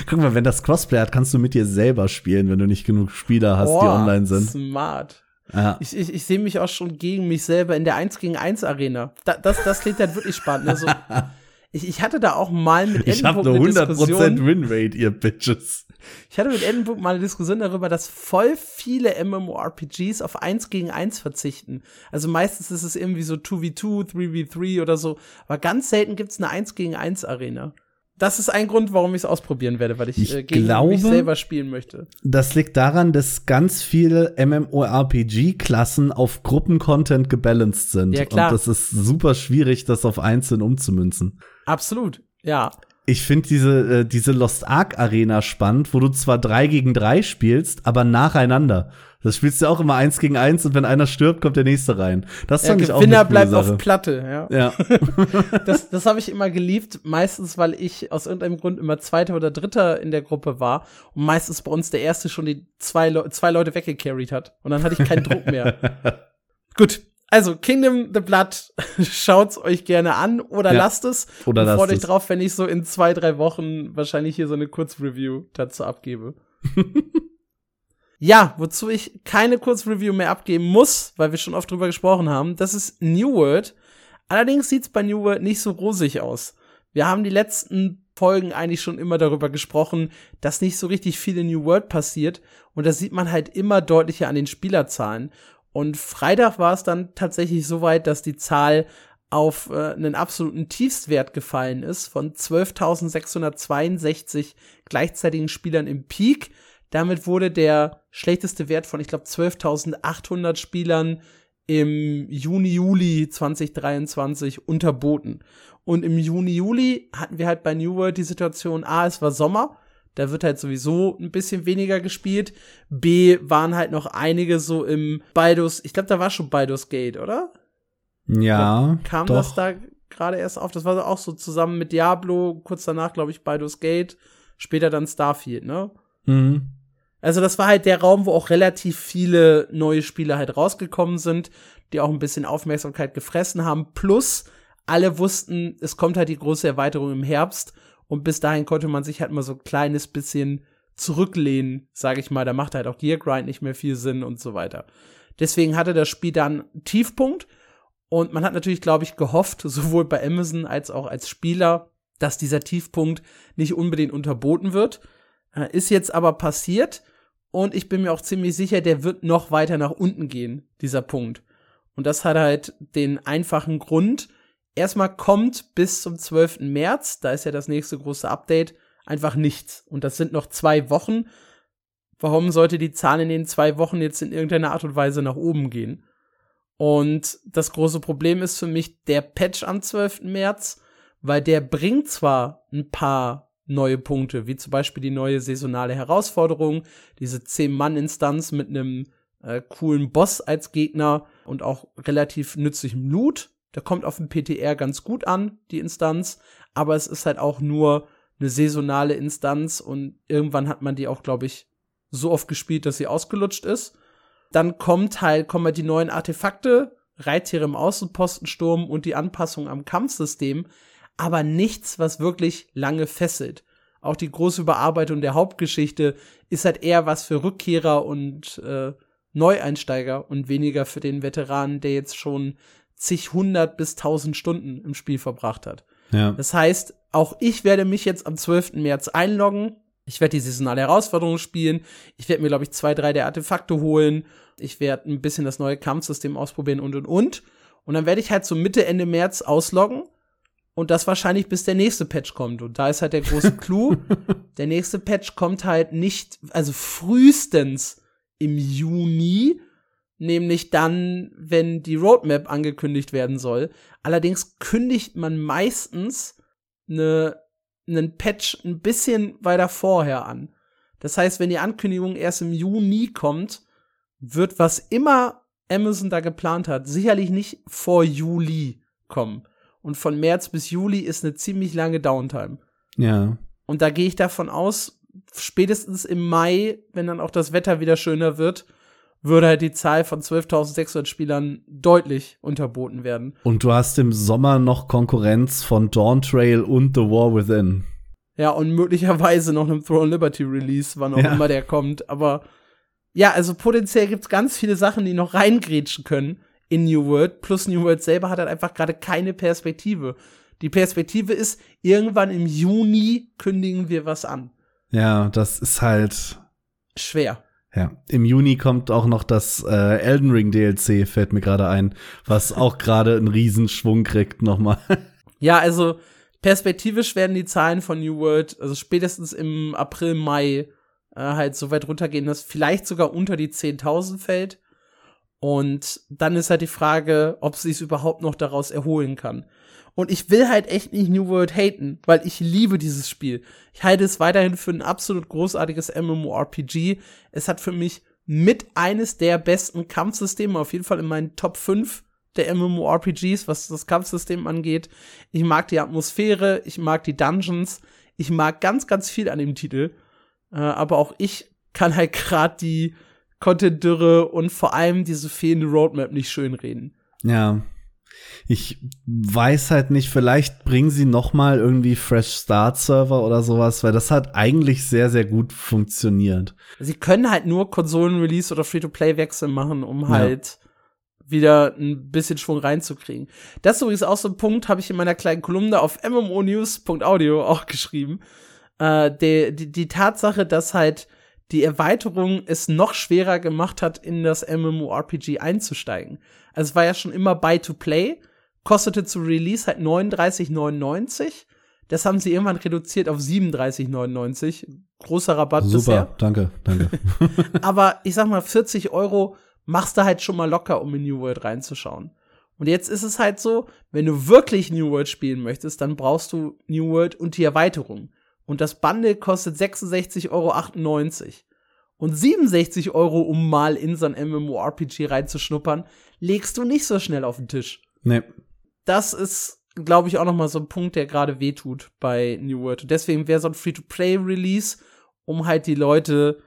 Guck mal, wenn das Crossplay hat, kannst du mit dir selber spielen, wenn du nicht genug Spieler hast, oh, die online sind. Smart. Ja. Ich, ich, ich sehe mich auch schon gegen mich selber in der 1 gegen 1 Arena. Da, das, das klingt halt wirklich spannend. Also, *laughs* ich, ich hatte da auch mal mit Ich habe eine 100% Winrate, ihr Bitches. Ich hatte mit Edinburgh mal eine Diskussion darüber, dass voll viele MMORPGs auf 1 gegen 1 verzichten. Also meistens ist es irgendwie so 2v2, 3v3 oder so. Aber ganz selten gibt's eine 1 gegen 1 Arena das ist ein Grund, warum ich es ausprobieren werde, weil ich, ich äh, gegen glaube, mich selber spielen möchte. Das liegt daran, dass ganz viele MMORPG-Klassen auf Gruppencontent gebalanced sind. Ja, klar. Und das ist super schwierig, das auf einzeln umzumünzen. Absolut, ja. Ich finde diese, äh, diese Lost Ark Arena spannend, wo du zwar drei gegen drei spielst, aber nacheinander. Das spielst du auch immer eins gegen eins und wenn einer stirbt, kommt der nächste rein. Das fand ja, ich auch Gewinner bleibt Sache. auf Platte, ja. Ja. *laughs* das das habe ich immer geliebt, meistens weil ich aus irgendeinem Grund immer Zweiter oder Dritter in der Gruppe war und meistens bei uns der Erste schon die zwei, Le zwei Leute weggecarried hat und dann hatte ich keinen Druck mehr. *laughs* Gut, also Kingdom the Blood, *laughs* schaut's euch gerne an oder ja, lasst es. Oder lasst freut euch drauf, wenn ich so in zwei, drei Wochen wahrscheinlich hier so eine Kurzreview dazu abgebe. Ja, wozu ich keine Kurzreview mehr abgeben muss, weil wir schon oft drüber gesprochen haben, das ist New World. Allerdings sieht's bei New World nicht so rosig aus. Wir haben die letzten Folgen eigentlich schon immer darüber gesprochen, dass nicht so richtig viel in New World passiert und das sieht man halt immer deutlicher an den Spielerzahlen. Und Freitag war es dann tatsächlich so weit, dass die Zahl auf äh, einen absoluten Tiefstwert gefallen ist von 12.662 gleichzeitigen Spielern im Peak. Damit wurde der schlechteste Wert von, ich glaube, 12.800 Spielern im Juni, Juli 2023 unterboten. Und im Juni, Juli hatten wir halt bei New World die Situation, A, es war Sommer, da wird halt sowieso ein bisschen weniger gespielt. B, waren halt noch einige so im Baldur's, ich glaube, da war schon Baldur's Gate, oder? Ja. Oder kam doch. das da gerade erst auf? Das war auch so zusammen mit Diablo, kurz danach, glaube ich, Baldur's Gate, später dann Starfield, ne? Mhm. Also das war halt der Raum, wo auch relativ viele neue Spiele halt rausgekommen sind. die auch ein bisschen Aufmerksamkeit gefressen haben. Plus, alle wussten, es kommt halt die große Erweiterung im Herbst und bis dahin konnte man sich halt mal so ein kleines bisschen zurücklehnen, sage ich mal. Da macht halt auch Gear Grind nicht mehr viel Sinn und so weiter. Deswegen hatte das Spiel dann Tiefpunkt und man hat natürlich, glaube ich, gehofft, sowohl bei Amazon als auch als Spieler, dass dieser Tiefpunkt nicht unbedingt unterboten wird. Äh, ist jetzt aber passiert und ich bin mir auch ziemlich sicher, der wird noch weiter nach unten gehen, dieser Punkt. Und das hat halt den einfachen Grund. Erstmal kommt bis zum 12. März, da ist ja das nächste große Update, einfach nichts. Und das sind noch zwei Wochen. Warum sollte die Zahl in den zwei Wochen jetzt in irgendeiner Art und Weise nach oben gehen? Und das große Problem ist für mich der Patch am 12. März, weil der bringt zwar ein paar neue Punkte, wie zum Beispiel die neue saisonale Herausforderung, diese 10-Mann-Instanz mit einem äh, coolen Boss als Gegner und auch relativ nützlichem Loot. Der kommt auf dem PTR ganz gut an, die Instanz, aber es ist halt auch nur eine saisonale Instanz und irgendwann hat man die auch, glaube ich, so oft gespielt, dass sie ausgelutscht ist. Dann kommt halt, kommen halt die neuen Artefakte, Reittiere im Außenpostensturm und die Anpassung am Kampfsystem, aber nichts, was wirklich lange fesselt. Auch die große Überarbeitung der Hauptgeschichte ist halt eher was für Rückkehrer und äh, Neueinsteiger und weniger für den Veteranen, der jetzt schon zig hundert bis tausend Stunden im Spiel verbracht hat. Ja. Das heißt, auch ich werde mich jetzt am 12. März einloggen. Ich werde die saisonale Herausforderung spielen. Ich werde mir, glaube ich, zwei, drei der Artefakte holen. Ich werde ein bisschen das neue Kampfsystem ausprobieren und und und. Und dann werde ich halt so Mitte, Ende März ausloggen und das wahrscheinlich bis der nächste Patch kommt. Und da ist halt der große *laughs* Clou. der nächste Patch kommt halt nicht, also frühestens im Juni, nämlich dann, wenn die Roadmap angekündigt werden soll. Allerdings kündigt man meistens eine, einen Patch ein bisschen weiter vorher an. Das heißt, wenn die Ankündigung erst im Juni kommt, wird was immer Amazon da geplant hat, sicherlich nicht vor Juli kommen. Und von März bis Juli ist eine ziemlich lange Downtime. Ja. Und da gehe ich davon aus, spätestens im Mai, wenn dann auch das Wetter wieder schöner wird, würde halt die Zahl von 12.600 Spielern deutlich unterboten werden. Und du hast im Sommer noch Konkurrenz von Dawn Trail und The War Within. Ja, und möglicherweise noch einem Throne Liberty Release, wann auch Ja. immer der kommt. Aber ja, also potenziell gibt's ganz viele Sachen, die noch reingrätschen können in New World. Plus New World selber hat halt einfach gerade keine Perspektive. Die Perspektive ist, irgendwann im Juni kündigen wir was an. Ja, das ist halt. Schwer. Ja, im Juni kommt auch noch das äh, Elden Ring DLC, fällt mir gerade ein, was auch *laughs* gerade einen Riesenschwung kriegt nochmal. Ja, also perspektivisch werden die Zahlen von New World, also spätestens im April, Mai, äh, halt so weit runtergehen, dass vielleicht sogar unter die 10.000 fällt. Und dann ist halt die Frage, ob sie es überhaupt noch daraus erholen kann. Und ich will halt echt nicht New World haten, weil ich liebe dieses Spiel. Ich halte es weiterhin für ein absolut großartiges MMORPG. Es hat für mich mit eines der besten Kampfsysteme, auf jeden Fall in meinen Top 5 der MMORPGs, was das Kampfsystem angeht. Ich mag die Atmosphäre, ich mag die Dungeons, ich mag ganz, ganz viel an dem Titel. Äh, aber auch ich kann halt *laughs* gerade die Content-Dürre und vor allem diese fehlende Roadmap nicht schönreden. Ja. Ich weiß halt nicht, vielleicht bringen sie noch mal irgendwie Fresh Start Server oder sowas, weil das hat eigentlich sehr, sehr gut funktioniert. Sie können halt nur Konsolen-Release oder Free-to-Play-Wechsel machen, um halt wieder ein bisschen Schwung reinzukriegen. Das ist übrigens auch so ein Punkt, habe ich in meiner kleinen Kolumne auf mmonews.audio auch geschrieben. Äh, die, die, die Tatsache, dass halt die Erweiterung es noch schwerer gemacht hat, in das MMORPG einzusteigen. Also es war ja schon immer Buy-to-Play, kostete zu Release halt 39,99. Das haben sie irgendwann reduziert auf 37,99. Großer Rabatt bisher. Super, danke, danke. *laughs* Aber ich sag mal, 40 Euro machst du halt schon mal locker, um in New World reinzuschauen. Und jetzt ist es halt so, wenn du wirklich New World spielen möchtest, dann brauchst du New World und die Erweiterung. Und das Bundle kostet 66,98 Euro. Und 67 Euro, um mal in so ein MMORPG reinzuschnuppern, legst du nicht so schnell auf den Tisch. nee. Das ist, glaube ich, auch noch mal so ein Punkt, der gerade wehtut bei New World. Und deswegen wäre so ein Free-to-Play-Release, um halt die Leute,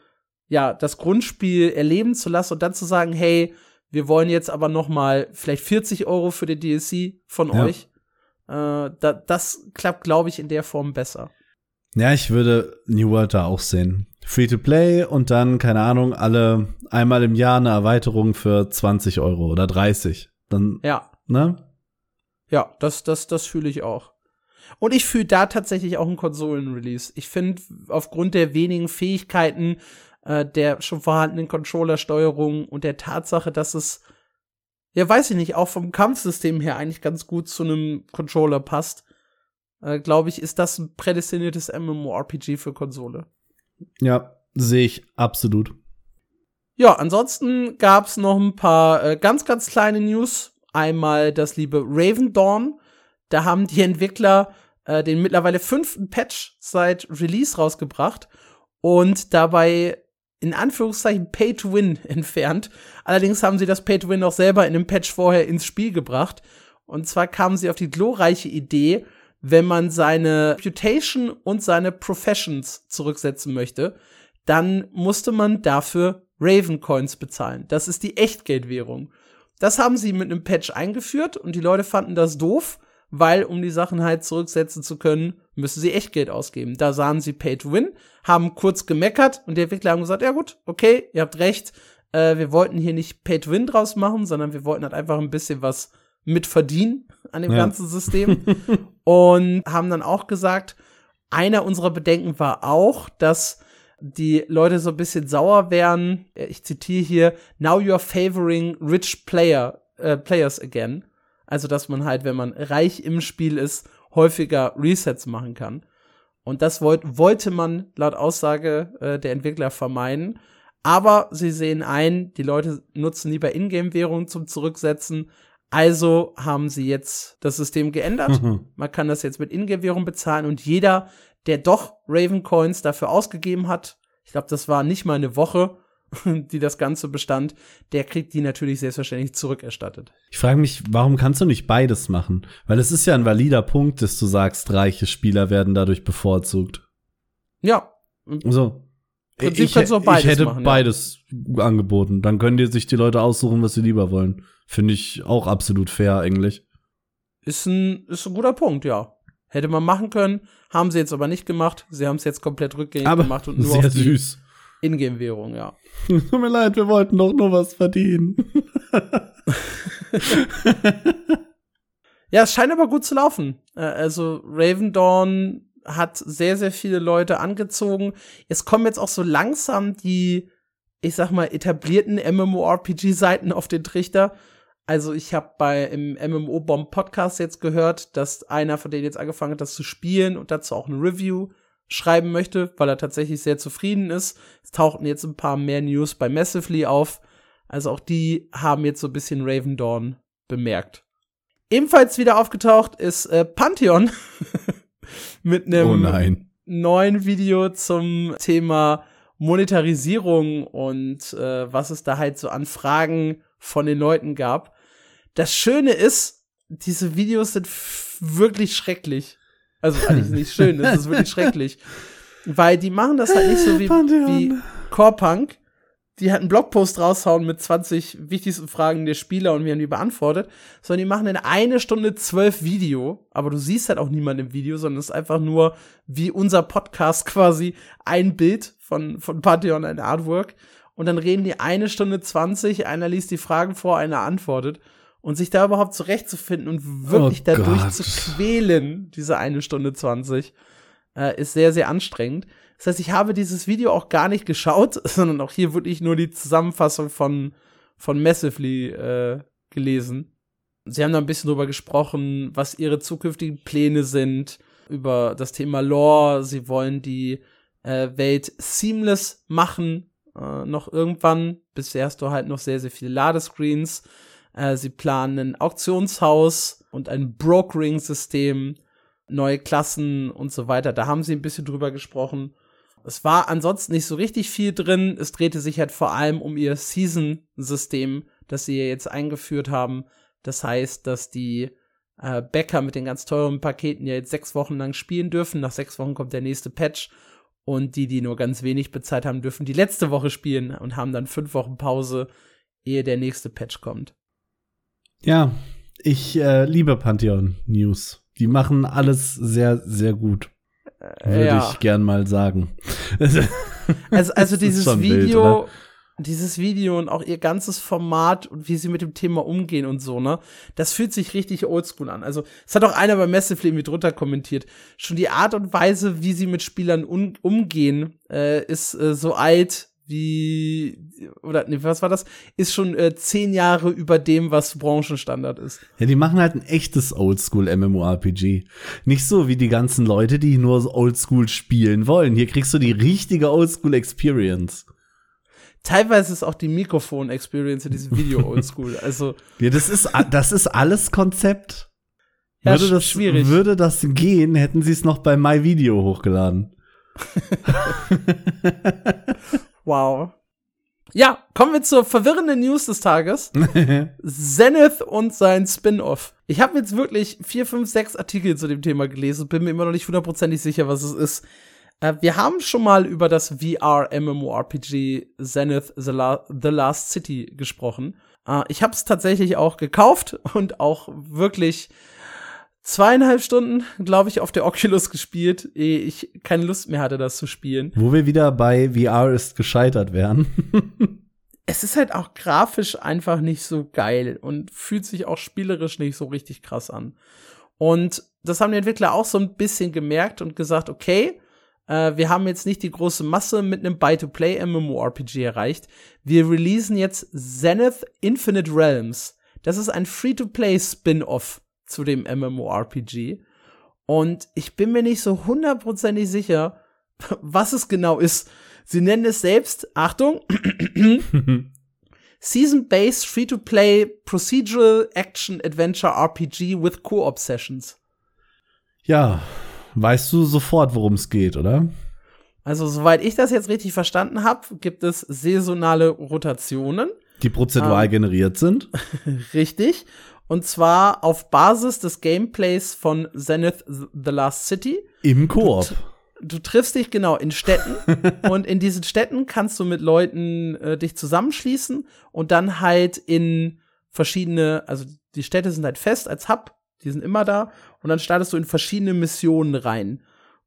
ja, das Grundspiel erleben zu lassen und dann zu sagen, hey, wir wollen jetzt aber noch mal vielleicht 40 Euro für den DLC von ja. euch. Äh, da, das klappt, glaube ich, in der Form besser. Ja, ich würde New World da auch sehen. Free to play und dann, keine Ahnung, alle einmal im Jahr eine Erweiterung für 20 Euro oder 30. Dann, ja. Ne? Ja, das, das, das fühle ich auch. Und ich fühle da tatsächlich auch einen Konsolen-Release. Ich finde, aufgrund der wenigen Fähigkeiten äh, der schon vorhandenen Controller-Steuerung und der Tatsache, dass es, ja, weiß ich nicht, auch vom Kampfsystem her eigentlich ganz gut zu einem Controller passt, äh, glaube ich, ist das ein prädestiniertes MMORPG für Konsole. Ja, sehe ich absolut. Ja, ansonsten gab's noch ein paar äh, ganz, ganz kleine News. Einmal das liebe Raven Dawn. Da haben die Entwickler äh, den mittlerweile fünften Patch seit Release rausgebracht und dabei in Anführungszeichen Pay to Win *laughs* entfernt. Allerdings haben sie das Pay to Win auch selber in dem Patch vorher ins Spiel gebracht. Und zwar kamen sie auf die glorreiche Idee, wenn man seine Reputation und seine Professions zurücksetzen möchte, dann musste man dafür Raven Coins bezahlen. Das ist die Echtgeldwährung. Das haben sie mit einem Patch eingeführt und die Leute fanden das doof, weil um die Sachen halt zurücksetzen zu können, müssen sie Echtgeld ausgeben. Da sahen sie Pay to Win, haben kurz gemeckert und die Entwickler haben gesagt, ja gut, okay, ihr habt recht, äh, wir wollten hier nicht Pay to Win draus machen, sondern wir wollten halt einfach ein bisschen was mitverdienen an dem ja. ganzen System. *laughs* und haben dann auch gesagt, einer unserer Bedenken war auch, dass die Leute so ein bisschen sauer wären. Ich zitiere hier, now you're favoring rich player, äh, players again. Also, dass man halt, wenn man reich im Spiel ist, häufiger Resets machen kann. Und das wollt, wollte man laut Aussage äh, der Entwickler vermeiden. Aber sie sehen ein, die Leute nutzen lieber Ingame-Währungen zum Zurücksetzen. Also haben sie jetzt das System geändert. Mhm. Man kann das jetzt mit Ingame-Währung bezahlen und jeder, der doch Raven Coins dafür ausgegeben hat, ich glaube, das war nicht mal eine Woche, *laughs* die das Ganze bestand, der kriegt die natürlich selbstverständlich zurückerstattet. Ich frage mich, warum kannst du nicht beides machen? Weil es ist ja ein valider Punkt, dass du sagst, reiche Spieler werden dadurch bevorzugt. Ja. So. Ich, ich, ich, hätte machen, beides ja. angeboten. Dann können die sich die Leute aussuchen, was sie lieber wollen. Finde ich auch absolut fair eigentlich. Ist ein, ist ein guter Punkt, ja. Hätte man machen können, haben sie jetzt aber nicht gemacht. Sie haben es jetzt komplett rückgängig aber gemacht und nur sehr auf die süß. Ingame-Währung, ja. *laughs* Tut mir leid, wir wollten doch nur was verdienen. *laughs* ja, es scheint aber gut zu laufen. Äh, also Raven Dawn hat sehr, sehr viele Leute angezogen. Es kommen jetzt auch so langsam die, ich sag mal, etablierten MMORPG-Seiten auf den Trichter. Also ich habe bei im MMO Bomb Podcast jetzt gehört, dass einer von denen jetzt angefangen hat, das zu spielen und dazu auch eine Review schreiben möchte, weil er tatsächlich sehr zufrieden ist. Es tauchten jetzt ein paar mehr News bei Massively auf. Also auch die haben jetzt so ein bisschen Raven Dawn bemerkt. Ebenfalls wieder aufgetaucht ist äh, Pantheon *laughs* mit einem oh neuen Video zum Thema Monetarisierung und äh, was es da halt so an Fragen von den Leuten gab. Das Schöne ist, diese Videos sind wirklich schrecklich. Also eigentlich nicht schön, das ist wirklich schrecklich. Weil die machen das halt nicht so wie, wie Core Punk. Die halt einen Blogpost raushauen mit 20 wichtigsten Fragen der Spieler und wir haben die beantwortet, sondern die machen in eine Stunde zwölf Video, aber du siehst halt auch niemanden im Video, sondern es ist einfach nur wie unser Podcast *laughs* quasi ein Bild von, von Pantheon, ein Artwork. Und dann reden die eine Stunde zwanzig, einer liest die Fragen vor, einer antwortet und sich da überhaupt zurechtzufinden und wirklich oh dadurch Gott. zu quälen, diese eine Stunde zwanzig, äh, ist sehr, sehr anstrengend. Das heißt, ich habe dieses Video auch gar nicht geschaut, *laughs* sondern auch hier wirklich nur die Zusammenfassung von, von Massively äh, gelesen. Sie haben da ein bisschen drüber gesprochen, was ihre zukünftigen Pläne sind, über das Thema Lore. Sie wollen die äh, Welt seamless machen, äh, noch irgendwann. Bisher hast du halt noch sehr, sehr viele Ladescreens. Äh, sie planen ein Auktionshaus und ein Brokering-System, neue Klassen und so weiter. Da haben sie ein bisschen drüber gesprochen. Es war ansonsten nicht so richtig viel drin. Es drehte sich halt vor allem um ihr Season-System, das sie jetzt eingeführt haben. Das heißt, dass die äh, Bäcker mit den ganz teuren Paketen ja jetzt sechs Wochen lang spielen dürfen. Nach sechs Wochen kommt der nächste Patch. Und die, die nur ganz wenig bezahlt haben, dürfen die letzte Woche spielen und haben dann fünf Wochen Pause ehe der nächste Patch kommt. Ja, ich äh, liebe Pantheon News. Die machen alles sehr, sehr gut. Würde ja. ich gern mal sagen. *laughs* Also, also *laughs* dieses wild, Video, oder? dieses Video und auch ihr ganzes Format und wie sie mit dem Thema umgehen und so, ne? Das fühlt sich richtig oldschool an. Also, es hat auch einer bei Massively mit drunter kommentiert. Schon die Art und Weise, wie sie mit Spielern umgehen, äh, ist äh, so alt wie, oder, nee, was war das? Ist schon äh, zehn Jahre über dem, was Branchenstandard ist. Ja, die machen halt ein echtes Oldschool MMORPG. Nicht so wie die ganzen Leute, die nur Oldschool spielen wollen. Hier kriegst du die richtige Oldschool Experience. Teilweise ist auch die Mikrofon-Experience in diesem Video *laughs* oldschool. Also, Ja, das ist, das ist alles Konzept. Ja, würde, das, schwierig. würde das gehen, hätten sie es noch bei MyVideo hochgeladen. *laughs* *laughs* wow. Ja, kommen wir zur verwirrenden News des Tages. *laughs* Zenith und sein Spin-off. Ich habe jetzt wirklich vier, fünf, sechs Artikel zu dem Thema gelesen und bin mir immer noch nicht hundertprozentig sicher, was es ist. Äh, wir haben schon mal über das VR-MMORPG Zenith The, La The Last City gesprochen. Äh, ich habe es tatsächlich auch gekauft und auch wirklich zweieinhalb Stunden, glaube ich, auf der Oculus gespielt, ehe ich keine Lust mehr hatte, das zu spielen. Wo wir wieder bei VR ist gescheitert wären. *laughs* es ist halt auch grafisch einfach nicht so geil und fühlt sich auch spielerisch nicht so richtig krass an. Und das haben die Entwickler auch so ein bisschen gemerkt und gesagt, okay, äh, wir haben jetzt nicht die große Masse mit einem Buy-to-Play MMORPG erreicht. Wir releasen jetzt Zenith Infinite Realms. Das ist ein Free-to-Play Spin-off zu dem MMORPG. Und ich bin mir nicht so hundertprozentig sicher, was es genau ist. Sie nennen es selbst, Achtung, *laughs* Season-based Free-to-Play Procedural Action Adventure RPG with Co-op Sessions. ja, weißt du sofort, worum es geht, oder? Also, soweit ich das jetzt richtig verstanden habe, gibt es saisonale Rotationen. Die prozedural Ähm. generiert sind. *laughs* Richtig. Und zwar auf Basis des Gameplays von Zenith The Last City. Im Koop. Du triffst dich genau in Städten *laughs* und in diesen Städten kannst du mit Leuten äh, dich zusammenschließen und dann halt in verschiedene, also die Städte sind halt fest als Hub, die sind immer da und dann startest du in verschiedene Missionen rein.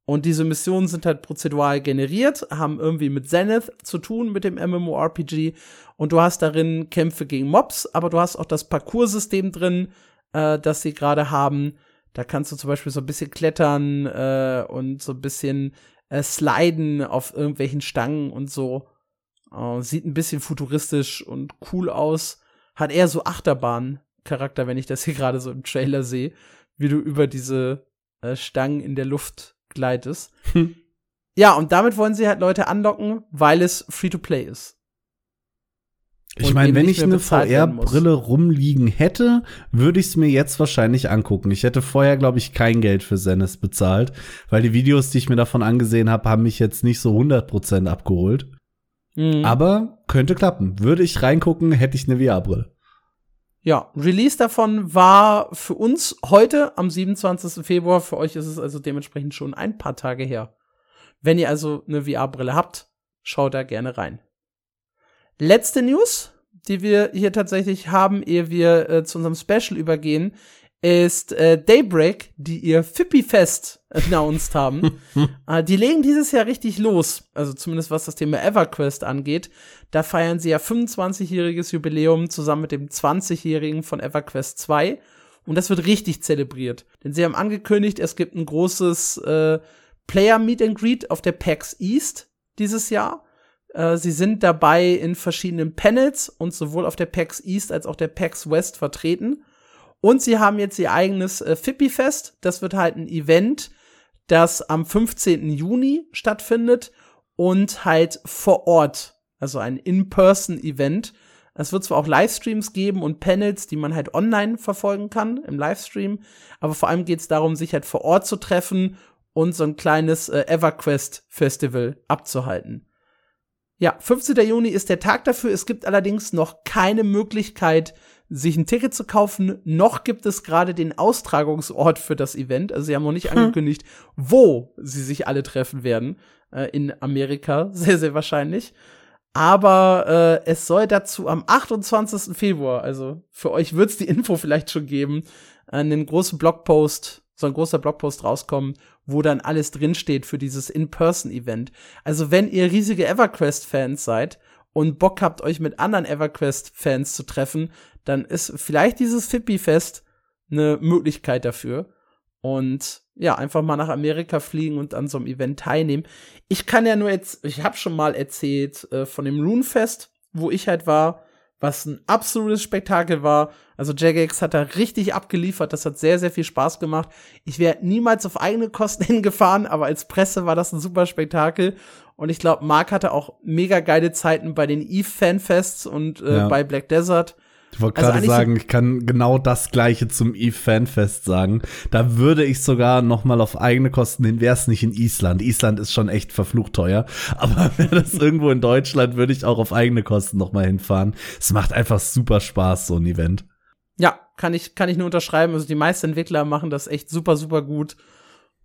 Und diese Missionen sind halt prozedural generiert, haben irgendwie mit Zenith zu tun, mit dem MMORPG. Und du hast darin Kämpfe gegen Mobs, aber du hast auch das Parcoursystem drin, äh, das sie gerade haben. Da kannst du zum Beispiel so ein bisschen klettern äh, und so ein bisschen äh, sliden auf irgendwelchen Stangen und so. Äh, sieht ein bisschen futuristisch und cool aus. Hat eher so Achterbahn-Charakter, wenn ich das hier *laughs* gerade so im Trailer sehe, wie du über diese äh, Stangen in der Luft gleitest. Hm. Ja, und damit wollen sie halt Leute anlocken, weil es Free-to-Play ist. Ich meine, wenn ich eine. VR-Brille rumliegen hätte, würde ich es mir jetzt wahrscheinlich angucken. Ich hätte vorher, glaube ich, kein Geld für Zenith bezahlt, weil die Videos, die ich mir davon angesehen habe, haben mich jetzt nicht so 100% abgeholt. Mhm. Aber könnte klappen. Würde ich reingucken, hätte ich eine VR-Brille. Ja, Release davon war für uns heute am 27. Februar. Für euch ist es also dementsprechend schon ein paar Tage her. Wenn ihr also eine VR-Brille habt, schaut da gerne rein. Letzte News, die wir hier tatsächlich haben, ehe wir äh, zu unserem Special übergehen, ist äh, Daybreak, die ihr Fippy-Fest announced haben. *laughs* äh, die legen dieses Jahr richtig los, also zumindest was das Thema EverQuest angeht. Da feiern sie ja 25-jähriges Jubiläum zusammen mit dem 20-jährigen von EverQuest 2. Und das wird richtig zelebriert. Denn sie haben angekündigt, es gibt ein großes äh, Player Meet and Greet auf der PAX East dieses Jahr. Äh, sie sind dabei in verschiedenen Panels und sowohl auf der PAX East als auch der PAX West vertreten. Und sie haben jetzt ihr eigenes äh, Fippy-Fest. Das wird halt ein Event, das am 15. Juni stattfindet und halt vor Ort. Also ein In-Person-Event. Es wird zwar auch Livestreams geben und Panels, die man halt online verfolgen kann im Livestream, aber vor allem geht es darum, sich halt vor Ort zu treffen und so ein kleines äh, EverQuest-Festival abzuhalten. Ja, 15. Juni ist der Tag dafür. Es gibt allerdings noch keine Möglichkeit, sich ein Ticket zu kaufen. Noch gibt es gerade den Austragungsort für das Event. Also sie haben noch nicht angekündigt, wo sie sich alle treffen werden. Äh, in Amerika, *laughs* sehr, sehr wahrscheinlich. Aber äh, es soll dazu am 28. Februar, also für euch wird's die Info vielleicht schon geben, einen großen Blogpost, so ein großer Blogpost rauskommen, wo dann alles drinsteht für dieses In-Person-Event. Also wenn ihr riesige EverQuest-Fans seid und Bock habt, euch mit anderen EverQuest-Fans zu treffen, dann ist vielleicht dieses Fippi-Fest eine Möglichkeit dafür. Und ja, einfach mal nach Amerika fliegen und an so einem Event teilnehmen. Ich kann ja nur jetzt, ich habe schon mal erzählt äh, von dem Runefest, wo ich halt war, was ein absolutes Spektakel war. Also Jagex hat da richtig abgeliefert, das hat sehr, sehr viel Spaß gemacht. Ich wäre niemals auf eigene Kosten *laughs* hingefahren, aber als Presse war das ein super Spektakel. Und ich glaube, Mark hatte auch mega geile Zeiten bei den Eve Fanfests und äh, ja. bei Black Desert. Ich wollte gerade also sagen, ich kann genau das gleiche zum Eve Fanfest sagen. Da würde ich sogar noch mal auf eigene Kosten hin, wäre es nicht in Island. Island ist schon echt verflucht teuer. *laughs* Aber wäre das irgendwo in Deutschland, würde ich auch auf eigene Kosten noch mal hinfahren. Es macht einfach super Spaß, so ein Event. Ja, kann ich, kann ich nur unterschreiben. Also die meisten Entwickler machen das echt super, super gut.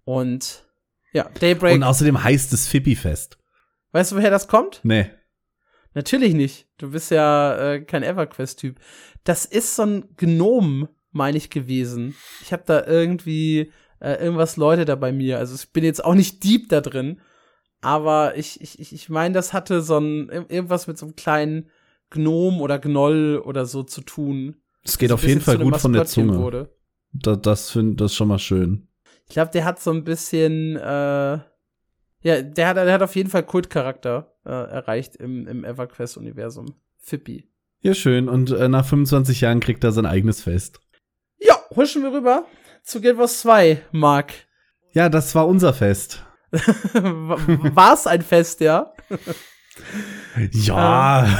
Und ja, Daybreak. Und außerdem heißt es Fippi-Fest. Weißt du, woher das kommt? Nee. Natürlich nicht. Du bist ja äh, kein EverQuest-Typ. Das ist so ein Gnom, meine ich, gewesen. Ich habe da irgendwie äh, irgendwas Leute da bei mir. Also ich bin jetzt auch nicht deep da drin. Aber ich, ich, ich meine, das hatte so ein, irgendwas mit so einem kleinen Gnom oder Gnoll oder so zu tun. Es geht auf jeden Fall gut von der Zunge. Wurde. Da, das finde das schon mal schön. Ich glaube, der hat so ein bisschen, äh, ja, der hat, der hat auf jeden Fall Kultcharakter äh, erreicht im, im EverQuest-Universum. Fippi. Ja, schön. Und äh, nach 25 Jahren kriegt er sein eigenes Fest. Ja, huschen wir rüber zu Guild Wars 2, Mark. Ja, das war unser Fest. *laughs* war es ein Fest, ja? ja.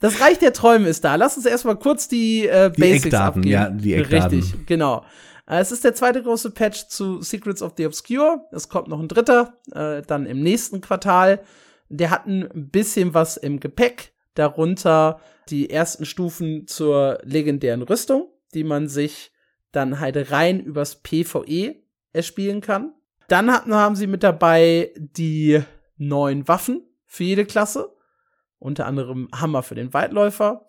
das Reich der Träume ist da. Lass uns erstmal kurz die äh, die Basics Eckdaten, abgeben. Ja, die Eckdaten. Richtig, genau. Äh, es ist der zweite große Patch zu Secrets of the Obscure. Es kommt noch ein dritter, äh, dann im nächsten Quartal. Der hat ein bisschen was im Gepäck, darunter die ersten Stufen zur legendären Rüstung, die man sich dann halt rein übers PvE erspielen kann. Dann hatten, haben sie mit dabei die neuen Waffen für jede Klasse, unter anderem Hammer für den Waldläufer.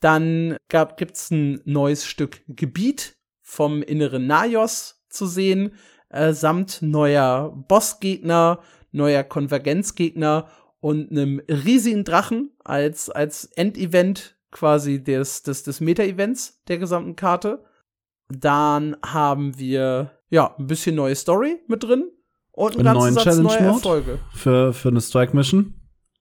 Dann gab, gibt's ein neues Stück Gebiet vom inneren Najos zu sehen, äh, samt neuer Bossgegner, neuer Konvergenzgegner und einem riesigen Drachen als, als Endevent quasi des, des, des Meta-Events der gesamten Karte. Dann haben wir, ja, ein bisschen neue Story mit drin und einen, einen neuen Satz Challenge neue Erfolge. Für, für eine Strike-Mission.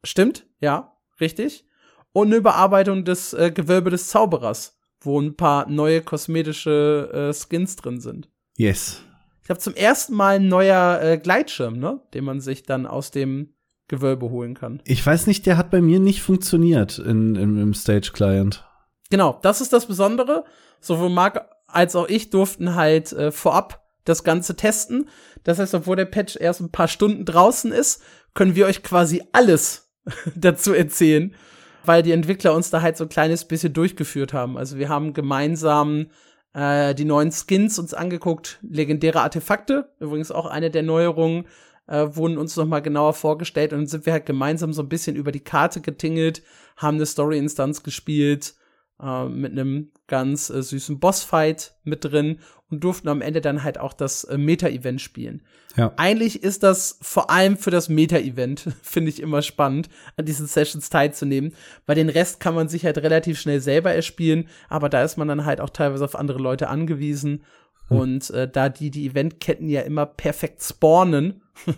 Stimmt, ja, richtig. Und eine Überarbeitung des äh, Gewölbe des Zauberers wo ein paar neue kosmetische äh, Skins drin sind. Yes. Ich habe zum ersten Mal ein neuer äh, Gleitschirm, ne, den man sich dann aus dem Gewölbe holen kann. Ich weiß nicht, der hat bei mir nicht funktioniert in, in, im Stage Client. Genau, das ist das Besondere. Sowohl Marc als auch ich durften halt äh, vorab das Ganze testen. Das heißt, obwohl der Patch erst ein paar Stunden draußen ist, können wir euch quasi alles *laughs* dazu erzählen weil die Entwickler uns da halt so ein kleines bisschen durchgeführt haben. Also wir haben gemeinsam äh, die neuen Skins uns angeguckt, legendäre Artefakte, übrigens auch eine der Neuerungen, äh, wurden uns noch mal genauer vorgestellt und dann sind wir halt gemeinsam so ein bisschen über die Karte getingelt, haben eine Story-Instanz gespielt, äh, mit einem ganz äh, süßen Bossfight mit drin und durften am Ende dann halt auch das äh, Meta-Event spielen. Ja. Eigentlich ist das vor allem für das Meta-Event, *laughs* finde ich immer spannend, an diesen Sessions teilzunehmen, weil den Rest kann man sich halt relativ schnell selber erspielen, aber da ist man dann halt auch teilweise auf andere Leute angewiesen. Hm. Und äh, da die die Eventketten ja immer perfekt spawnen *laughs*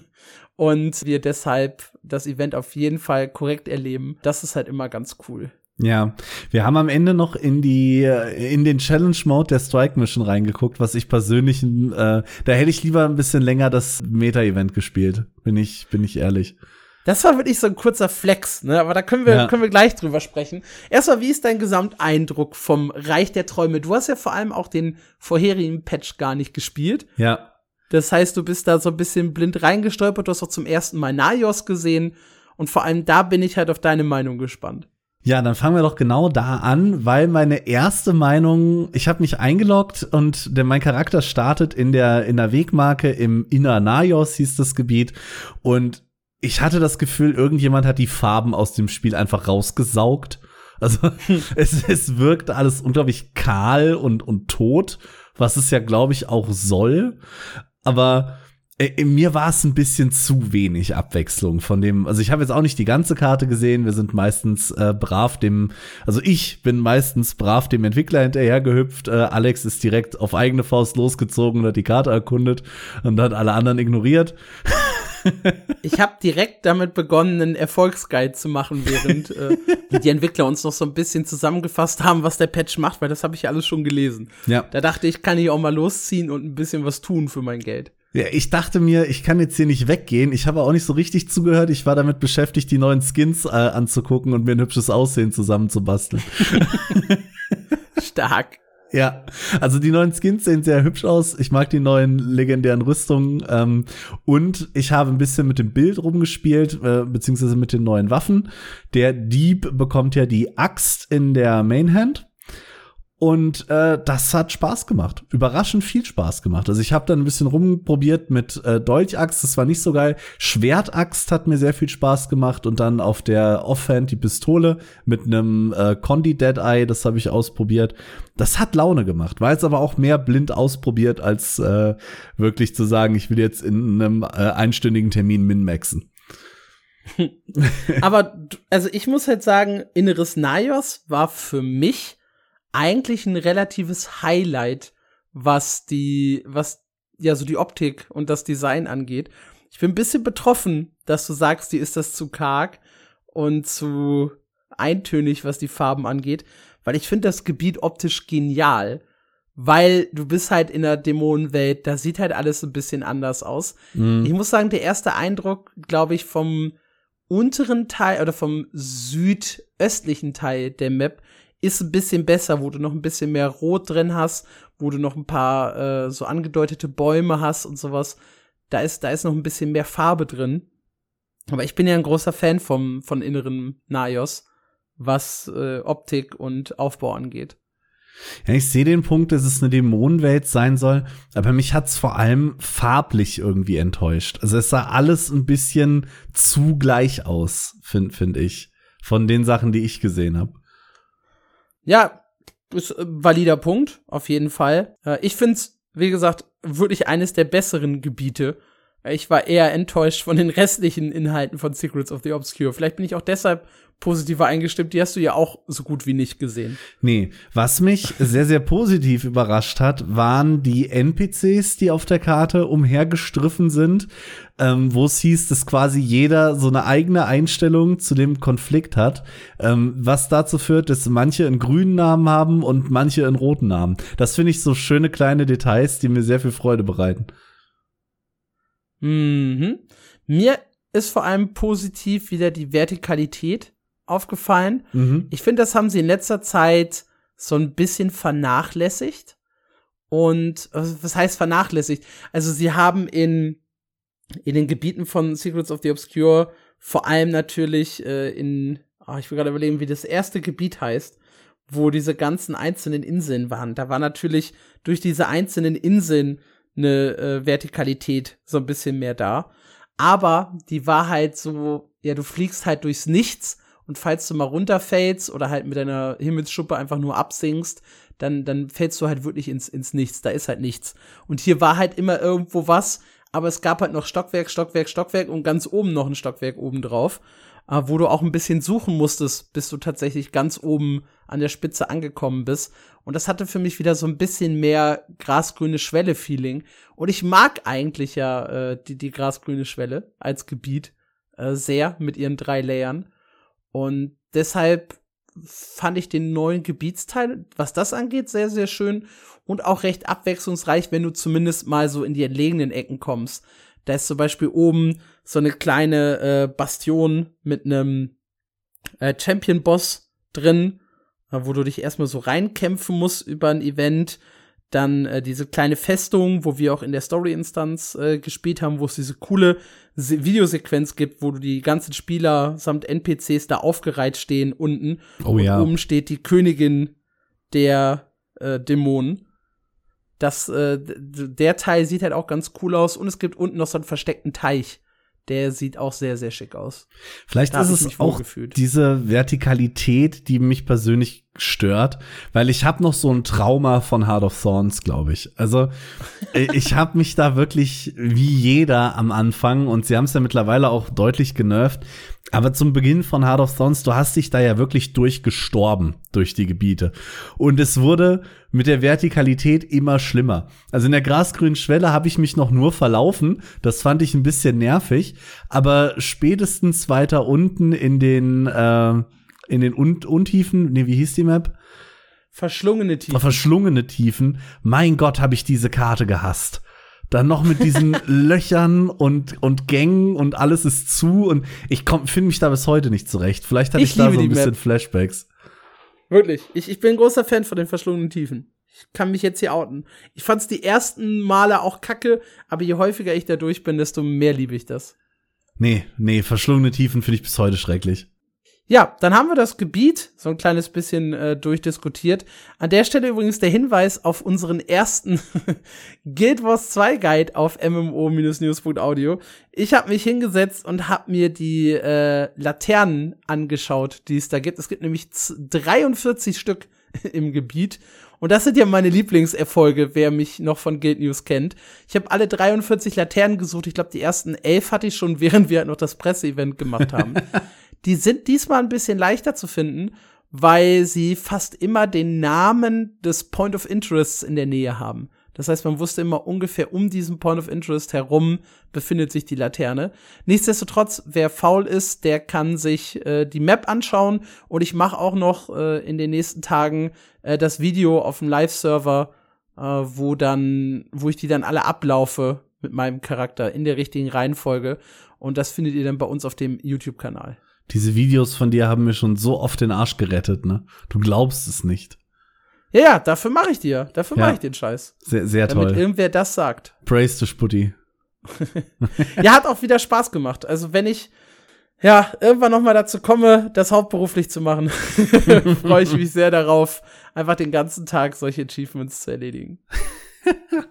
und wir deshalb das Event auf jeden Fall korrekt erleben, das ist halt immer ganz cool. Ja, wir haben am Ende noch in die in den Challenge Mode der Strike Mission reingeguckt, was ich persönlich äh, da hätte ich lieber ein bisschen länger das Meta Event gespielt, bin ich bin ich ehrlich. Das war wirklich so ein kurzer Flex, ne? Aber da können wir, ja. können wir gleich drüber sprechen. Erstmal, wie ist dein Gesamteindruck vom Reich der Träume? Du hast ja vor allem auch den vorherigen Patch gar nicht gespielt. Ja. Das heißt, du bist da so ein bisschen blind reingestolpert. Du hast auch zum ersten Mal Najos gesehen. Und vor allem da bin ich halt auf deine Meinung gespannt. Ja, dann fangen wir doch genau da an, weil meine erste Meinung, ich habe mich eingeloggt und der, mein Charakter startet in der in der Wegmarke im Inner Najos hieß das Gebiet und ich hatte das Gefühl, irgendjemand hat die Farben aus dem Spiel einfach rausgesaugt. Also *laughs* es, es wirkt alles unglaublich kahl und, und tot, was es ja, glaube ich, auch soll. Aber mir war es ein bisschen zu wenig Abwechslung von dem, also ich habe jetzt auch nicht die ganze Karte gesehen, wir sind meistens äh, brav dem, also ich bin meistens brav dem Entwickler hinterhergehüpft, äh, Alex ist direkt auf eigene Faust losgezogen und hat die Karte erkundet und hat alle anderen ignoriert. *laughs* ich habe direkt damit begonnen, einen Erfolgsguide zu machen, während äh, die Entwickler uns noch so ein bisschen zusammengefasst haben, was der Patch macht, weil das habe ich ja alles schon gelesen. Ja. Da dachte ich, kann ich auch mal losziehen und ein bisschen was tun für mein Geld. Ja, ich dachte mir, ich kann jetzt hier nicht weggehen. Ich habe auch nicht so richtig zugehört. Ich war damit beschäftigt, die neuen Skins äh, anzugucken und mir ein hübsches Aussehen zusammenzubasteln. *laughs* Stark. Ja, also die neuen Skins sehen sehr hübsch aus. Ich mag die neuen legendären Rüstungen. Ähm, und ich habe ein bisschen mit dem Bild rumgespielt, äh, beziehungsweise mit den neuen Waffen. Der Dieb bekommt ja die Axt in der Mainhand. Und äh, das hat Spaß gemacht. Überraschend viel Spaß gemacht. Also ich habe dann ein bisschen rumprobiert mit äh, Dolchaxt, das war nicht so geil. Schwertaxt hat mir sehr viel Spaß gemacht. Und dann auf der Offhand die Pistole mit einem äh, Condi Dead Eye, das habe ich ausprobiert. Das hat Laune gemacht. War jetzt aber auch mehr blind ausprobiert, als äh, wirklich zu sagen, ich will jetzt in einem äh, einstündigen Termin min-maxen. *laughs* aber also ich muss halt sagen, Inneres Naios war für mich eigentlich ein relatives Highlight, was die, was ja so die Optik und das Design angeht. Ich bin ein bisschen betroffen, dass du sagst, die ist das zu karg und zu eintönig, was die Farben angeht, weil ich finde das Gebiet optisch genial, weil du bist halt in der Dämonenwelt, da sieht halt alles ein bisschen anders aus. Mhm. Ich muss sagen, der erste Eindruck, glaube ich, vom unteren Teil oder vom südöstlichen Teil der Map ist ein bisschen besser, wo du noch ein bisschen mehr Rot drin hast, wo du noch ein paar äh, so angedeutete Bäume hast und sowas. Da ist, da ist noch ein bisschen mehr Farbe drin. Aber ich bin ja ein großer Fan vom, von inneren Naios, was äh, Optik und Aufbau angeht. Ja, ich sehe den Punkt, dass es eine Dämonenwelt sein soll, aber mich hat's vor allem farblich irgendwie enttäuscht. Also es sah alles ein bisschen zu gleich aus, finde find ich, von den Sachen, die ich gesehen habe. Ja, ist ein valider Punkt, auf jeden Fall. Ich find's, wie gesagt, wirklich eines der besseren Gebiete. Ich war eher enttäuscht von den restlichen Inhalten von Secrets of the Obscure. Vielleicht bin ich auch deshalb positiver eingestimmt. Die hast du ja auch so gut wie nicht gesehen. Nee, was mich sehr, sehr positiv überrascht hat, waren die NPCs, die auf der Karte umhergestriffen sind, ähm, wo es hieß, dass quasi jeder so eine eigene Einstellung zu dem Konflikt hat, ähm, was dazu führt, dass manche einen grünen Namen haben und manche einen roten Namen. Das finde ich so schöne kleine Details, die mir sehr viel Freude bereiten. Mhm. Mir ist vor allem positiv wieder die Vertikalität aufgefallen. Mhm. Ich finde, das haben sie in letzter Zeit so ein bisschen vernachlässigt. Und was heißt vernachlässigt? Also sie haben in, in den Gebieten von Secrets of the Obscure vor allem natürlich äh, in, oh, ich will gerade überlegen, wie das erste Gebiet heißt, wo diese ganzen einzelnen Inseln waren. Da war natürlich durch diese einzelnen Inseln eine äh, Vertikalität so ein bisschen mehr da. Aber die war halt so, ja, du fliegst halt durchs Nichts und falls du mal runterfällst oder halt mit deiner Himmelsschuppe einfach nur absinkst, dann, dann fällst du halt wirklich ins, ins Nichts. Da ist halt nichts. Und hier war halt immer irgendwo was, aber es gab halt noch Stockwerk, Stockwerk, Stockwerk und ganz oben noch ein Stockwerk oben drauf, äh, wo du auch ein bisschen suchen musstest, bis du tatsächlich ganz oben an der Spitze angekommen bist. Und das hatte für mich wieder so ein bisschen mehr grasgrüne Schwelle-Feeling. Und ich mag eigentlich ja äh, die, die grasgrüne Schwelle als Gebiet äh, sehr mit ihren drei Layern. Und deshalb fand ich den neuen Gebietsteil, was das angeht, sehr, sehr schön und auch recht abwechslungsreich, wenn du zumindest mal so in die entlegenen Ecken kommst. Da ist zum Beispiel oben so eine kleine äh, Bastion mit einem äh, Champion-Boss drin, wo du dich erstmal so reinkämpfen musst über ein Event. Dann äh, diese kleine Festung, wo wir auch in der Story-Instanz äh, gespielt haben, wo es diese coole Se Videosequenz gibt, wo du die ganzen Spieler samt NPCs da aufgereiht stehen unten. Oh ja. Und oben steht die Königin der äh, Dämonen. Das, äh, der Teil sieht halt auch ganz cool aus und es gibt unten noch so einen versteckten Teich, der sieht auch sehr, sehr schick aus. Vielleicht Da ist es auch gefühlt. diese Vertikalität, die mich persönlich stört, weil ich habe noch so ein Trauma von Heart of Thorns, glaube ich. Also äh, ich habe mich da wirklich wie jeder am Anfang und sie haben es ja mittlerweile auch deutlich genervt. Aber zum Beginn von Heart of Thorns, du hast dich da ja wirklich durchgestorben durch die Gebiete. Und es wurde mit der Vertikalität immer schlimmer. Also in der grasgrünen Schwelle habe ich mich noch nur verlaufen. Das fand ich ein bisschen nervig. Aber spätestens weiter unten in den, äh, in den Un Untiefen, nee, wie hieß die Map? Verschlungene Tiefen. Verschlungene Tiefen. Mein Gott, habe ich diese Karte gehasst. Dann noch mit diesen *laughs* Löchern und, und Gängen und alles ist zu und ich finde mich da bis heute nicht zurecht. Vielleicht hatte ich, Ich da so ein bisschen Map. Flashbacks. Wirklich. Ich, ich bin ein großer Fan von den verschlungenen Tiefen. Ich kann mich jetzt hier outen. Ich fand's die ersten Male auch kacke, aber je häufiger ich da durch bin, desto mehr liebe ich das. Nee, nee, verschlungene Tiefen finde ich bis heute schrecklich. Ja, dann haben wir das Gebiet so ein kleines bisschen äh, durchdiskutiert. An der Stelle übrigens der Hinweis auf unseren ersten *laughs* Guild Wars 2 Guide auf mmo-news.audio. Ich habe mich hingesetzt und habe mir die äh, Laternen angeschaut, die es da gibt. Es gibt nämlich z- 43 Stück *laughs* im Gebiet. Und das sind ja meine Lieblingserfolge, wer mich noch von Guild News kennt. Ich habe alle 43 Laternen gesucht. Ich glaube, die ersten elf hatte ich schon, *laughs* während wir halt noch das Presseevent gemacht haben. Die sind diesmal ein bisschen leichter zu finden, weil sie fast immer den Namen des Point of Interest in der Nähe haben. Das heißt, man wusste immer ungefähr um diesen Point of Interest herum befindet sich die Laterne. Nichtsdestotrotz, wer faul ist, der kann sich äh, die Map anschauen und ich mache auch noch äh, in den nächsten Tagen äh, das Video auf dem Live-Server, äh, wo dann, wo ich die dann alle ablaufe mit meinem Charakter in der richtigen Reihenfolge und das findet ihr dann bei uns auf dem YouTube-Kanal. Diese Videos von dir haben mir schon so oft den Arsch gerettet, ne? Du glaubst es nicht. Ja, ja, dafür mache ich dir. Dafür Ja. mache ich den Scheiß. Sehr, sehr Damit toll. irgendwer das sagt. *laughs* Praise to Sputti. ja, hat auch wieder Spaß gemacht. Also wenn ich ja irgendwann noch mal dazu komme, das hauptberuflich zu machen, *laughs* freue ich mich sehr darauf, einfach den ganzen Tag solche Achievements zu erledigen. *laughs*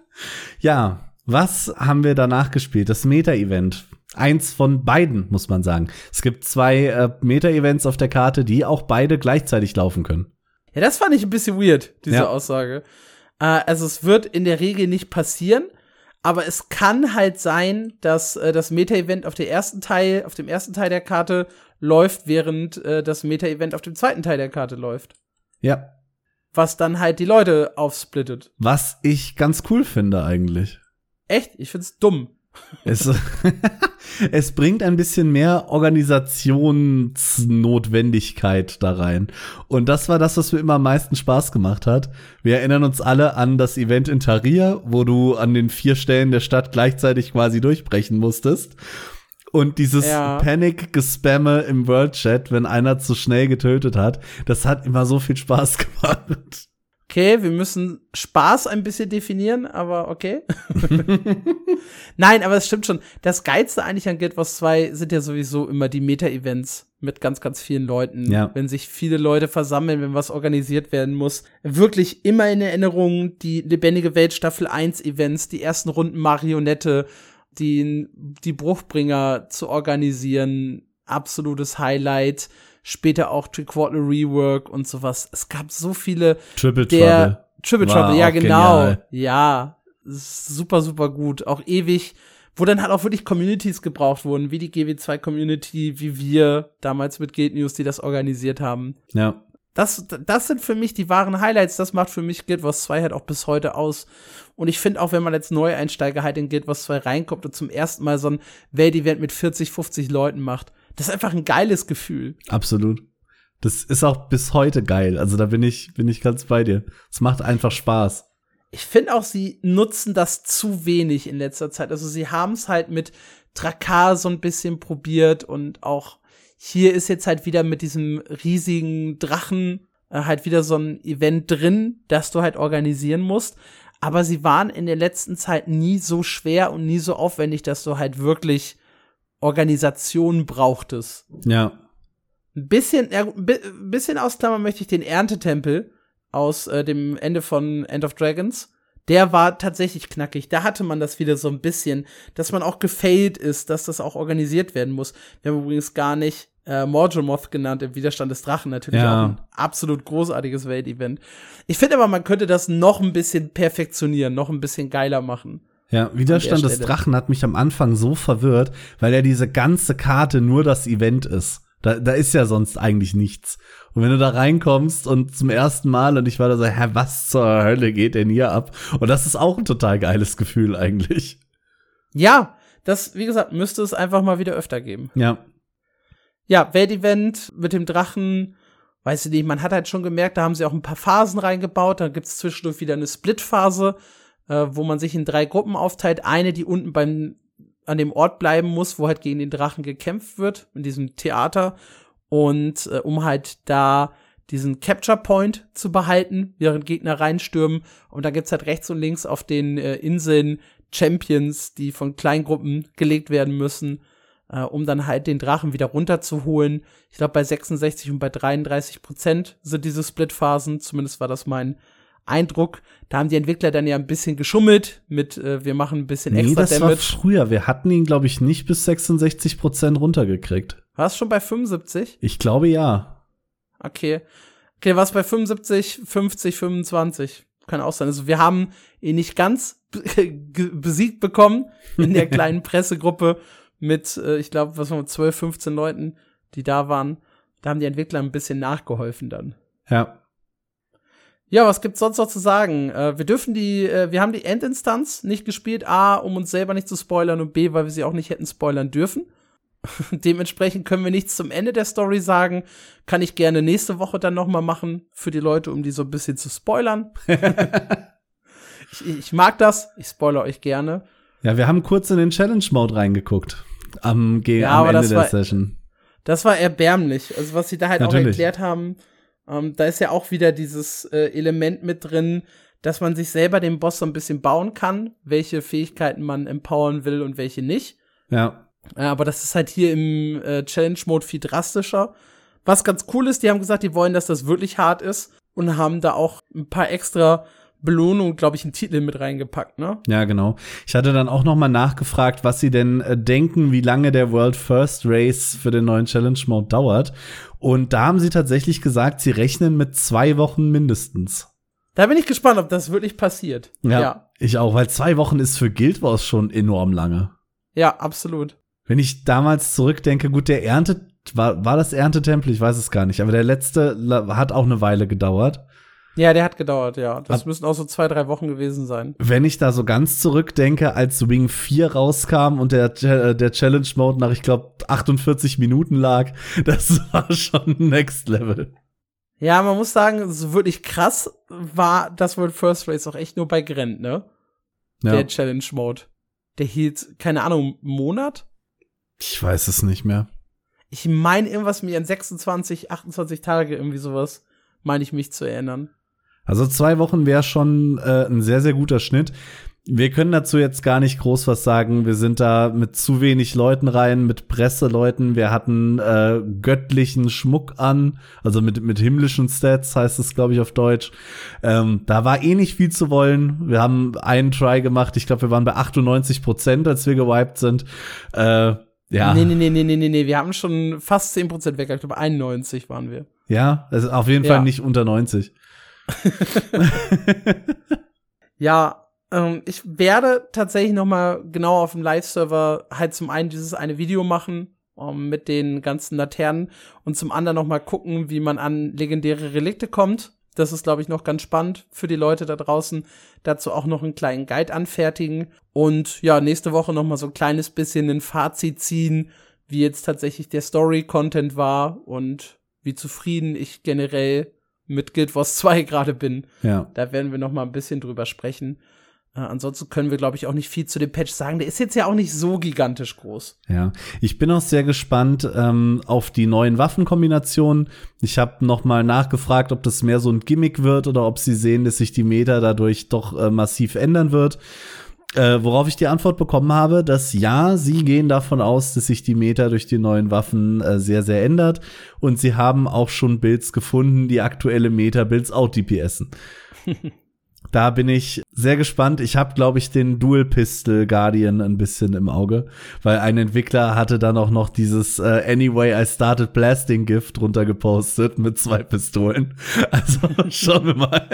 Ja, was haben wir danach gespielt? Das Meta-Event. Eins von beiden, muss man sagen. Es gibt zwei äh, Meta-Events auf der Karte, die auch beide gleichzeitig laufen können. Ja, das fand ich ein bisschen weird, diese Ja. Aussage. Äh, also es wird in der Regel nicht passieren, aber es kann halt sein, dass äh, das Meta-Event auf der ersten Teil, auf dem ersten Teil der Karte läuft, während äh, das Meta-Event auf dem zweiten Teil der Karte läuft. Ja. Was dann halt die Leute aufsplittet. Was ich ganz cool finde eigentlich. Echt? Ich find's dumm. Es, *laughs* es bringt ein bisschen mehr Organisationsnotwendigkeit da rein. Und das war das, was mir immer am meisten Spaß gemacht hat. Wir erinnern uns alle an das Event in Taria, wo du an den vier Stellen der Stadt gleichzeitig quasi durchbrechen musstest. Und dieses Ja. Panic-Gespamme im World Chat, wenn einer zu schnell getötet hat, das hat immer so viel Spaß *laughs* gemacht. Okay, wir müssen Spaß ein bisschen definieren, aber okay. *laughs* Nein, aber es stimmt schon. Das Geilste eigentlich an Guild Wars 2 sind ja sowieso immer die Meta-Events mit ganz, ganz vielen Leuten. Ja. Wenn sich viele Leute versammeln, wenn was organisiert werden muss. Wirklich immer in Erinnerung die lebendige Welt Staffel 1 Events, die ersten Runden Marionette, die, die Bruchbringer zu organisieren. Absolutes Highlight. Später auch Three-Quarter Rework und sowas. Es gab so viele Triple der Triple War Trouble, ja, genau. genial. Ja, super, super gut. Auch ewig, wo dann halt auch wirklich Communities gebraucht wurden, wie die GW2 Community, wie wir damals mit Guild News, die das organisiert haben. Ja. Das, das sind für mich die wahren Highlights. Das macht für mich Guild Wars 2 halt auch bis heute aus. Und ich finde auch, wenn man als Neueinsteiger halt in Guild Wars 2 reinkommt und zum ersten Mal so ein Weltevent mit 40, 50 Leuten macht, das ist einfach ein geiles Gefühl. Absolut. Das ist auch bis heute geil. Also da bin ich, bin ich ganz bei dir. Es macht einfach Spaß. ich finde auch, sie nutzen das zu wenig in letzter Zeit. Also sie haben es halt mit Drakar so ein bisschen probiert und auch hier ist jetzt halt wieder mit diesem riesigen Drachen äh, halt wieder so ein Event drin, das du halt organisieren musst. Aber sie waren in der letzten Zeit nie so schwer und nie so aufwendig, dass du halt wirklich Organisation brauchtest. Ja. Ein bisschen, ja, ein bisschen ausklammern möchte ich den Erntetempel aus äh, dem Ende von End of Dragons. der war tatsächlich knackig. Da hatte man das wieder so ein bisschen, dass man auch gefailt ist, dass das auch organisiert werden muss. Wir haben übrigens gar nicht äh, Morgemoth genannt im Widerstand des Drachen. Natürlich Ja. auch ein absolut großartiges Weltevent. Ich finde aber, man könnte das noch ein bisschen perfektionieren, noch ein bisschen geiler machen. Ja, Widerstand des. Drachen hat mich am Anfang so verwirrt, weil ja diese ganze Karte nur das Event ist. Da, da ist ja sonst eigentlich nichts. Und wenn du da reinkommst und zum ersten Mal und ich war da so, hä, was zur Hölle geht denn hier ab? Und das ist auch ein total geiles Gefühl eigentlich. Ja, das, wie gesagt, müsste es einfach mal wieder öfter geben. Ja, Ja, Weltevent mit dem Drachen, weiß ich nicht, man hat halt schon gemerkt, da haben sie auch ein paar Phasen reingebaut. Da gibt's zwischendurch wieder eine Split-Phase, äh, wo man sich in drei Gruppen aufteilt. Eine, die unten beim, an dem Ort bleiben muss, wo halt gegen den Drachen gekämpft wird, in diesem Theater. Und äh, um halt da diesen Capture Point zu behalten, während Gegner reinstürmen. Und da gibt's halt rechts und links auf den äh, Inseln Champions, die von Kleingruppen gelegt werden müssen äh, um dann halt den Drachen wieder runterzuholen. Ich glaube, bei 66 und bei 33 Prozent sind diese Split-Phasen. Zumindest war das mein Eindruck. Da haben die Entwickler dann ja ein bisschen geschummelt mit, äh, wir machen ein bisschen nee, extra das war Damage. früher. Wir hatten ihn, glaube ich, nicht bis 66 Prozent runtergekriegt. War es schon bei 75? Ich glaube ja. Okay. Okay, war es bei 75, 50, 25? Kann auch sein. Also wir haben ihn nicht ganz be- *laughs* besiegt bekommen in der *laughs* kleinen Pressegruppe mit, äh, ich glaube, was waren 12, 15 Leuten, die da waren. Da haben die Entwickler ein bisschen nachgeholfen dann. Ja. Ja, was gibt's sonst noch zu sagen? Äh, wir dürfen die, äh, wir haben die Endinstanz nicht gespielt, A, um uns selber nicht zu spoilern und B, weil wir sie auch nicht hätten spoilern dürfen. *laughs* Dementsprechend können wir nichts zum Ende der Story sagen. Kann ich gerne nächste Woche dann noch mal machen für die Leute, um die so ein bisschen zu spoilern. *laughs* ich, ich mag das. Ich spoilere euch gerne. Ja, wir haben kurz in den Challenge-Mode reingeguckt. Am, ge Ja, am Ende das der war- Session. Das war erbärmlich. Also was sie da halt auch Natürlich. erklärt haben, ähm, da ist ja auch wieder dieses äh, Element mit drin, dass man sich selber den Boss so ein bisschen bauen kann, welche Fähigkeiten man empowern will und welche nicht. Ja. Ja, aber das ist halt hier im äh, Challenge-Mode viel drastischer. Was ganz cool ist, die haben gesagt, die wollen, dass das wirklich hart ist und haben da auch ein paar extra Belohnungen, glaube ich, einen Titel mit reingepackt, ne? Ja, genau. Ich hatte dann auch noch mal nachgefragt, was sie denn äh, denken, wie lange der World First Race für den neuen Challenge Mode dauert. Und da haben sie tatsächlich gesagt, sie rechnen mit zwei Wochen mindestens. Da bin ich gespannt, ob das wirklich passiert. Ja, ja, ich auch, weil zwei Wochen ist für Guild Wars schon enorm lange. ja absolut. Wenn ich damals zurückdenke, gut, der Ernte, war, war das Erntetempel? Ich weiß es gar nicht, aber der letzte hat auch eine Weile gedauert. Ja, der hat gedauert, ja. Das Ab- müssen auch so zwei, drei Wochen gewesen sein. Wenn ich da so ganz zurückdenke, als Wing 4 rauskam und der, äh, der Challenge Mode nach, ich glaube, 48 Minuten lag, *laughs* das war schon Next Level. Ja, man muss sagen, so wirklich krass war das World First Race auch echt nur bei Grent, ne? Ja, Der Challenge Mode. Der hielt, keine Ahnung, einen Monat? ich weiß es nicht mehr. Ich meine irgendwas mir an 26, 28 Tage, irgendwie sowas, meine ich mich zu erinnern. Also zwei Wochen wäre schon äh, ein sehr, sehr guter Schnitt. Wir können dazu jetzt gar nicht groß was sagen. Wir sind da mit zu wenig Leuten rein, mit Presseleuten. Wir hatten äh, göttlichen Schmuck an, also mit, mit himmlischen Stats heißt es, glaube ich, auf Deutsch. Ähm, da war eh nicht viel zu wollen. Wir haben einen Try gemacht. Ich glaube, wir waren bei 98 Prozent, als wir gewiped sind. Äh, ja, Nee, nee, nee, nee, nee, nee, nee, wir haben schon fast 10% weg. Ich glaube, 91 waren wir. ja, also auf jeden Ja. Fall nicht unter 90. *laughs* Ja, ähm, ich werde tatsächlich noch mal genau auf dem Live-Server halt zum einen dieses eine Video machen ähm, mit den ganzen Laternen und zum anderen noch mal gucken, wie man an legendäre Relikte kommt. Das ist, glaube ich, noch ganz spannend für die Leute da draußen. Dazu auch noch einen kleinen Guide anfertigen und ja, nächste Woche noch mal so ein kleines bisschen ein Fazit ziehen, wie jetzt tatsächlich der Story-Content war und wie zufrieden ich generell mit Guild Wars 2 gerade bin. Ja. Da werden wir noch mal ein bisschen drüber sprechen. Äh, ansonsten können wir, glaube ich, auch nicht viel zu dem Patch sagen. Der ist jetzt ja auch nicht so gigantisch groß. Ja, ich bin auch sehr gespannt ähm, auf die neuen Waffenkombinationen. Ich habe noch mal nachgefragt, ob das mehr so ein Gimmick wird oder ob sie sehen, dass sich die Meta dadurch doch äh, massiv ändern wird. Äh, worauf ich die Antwort bekommen habe, dass ja, sie gehen davon aus, dass sich die Meta durch die neuen Waffen äh, sehr, sehr ändert. Und sie haben auch schon Builds gefunden, die aktuelle Meta-Builds out-DPSen. *laughs* Da bin ich sehr gespannt. Ich habe, glaube ich, den Dual Pistol Guardian ein bisschen im Auge, weil ein Entwickler hatte dann auch noch dieses äh, Anyway I Started Blasting Gift drunter gepostet mit zwei Pistolen. *laughs* Also schauen wir mal.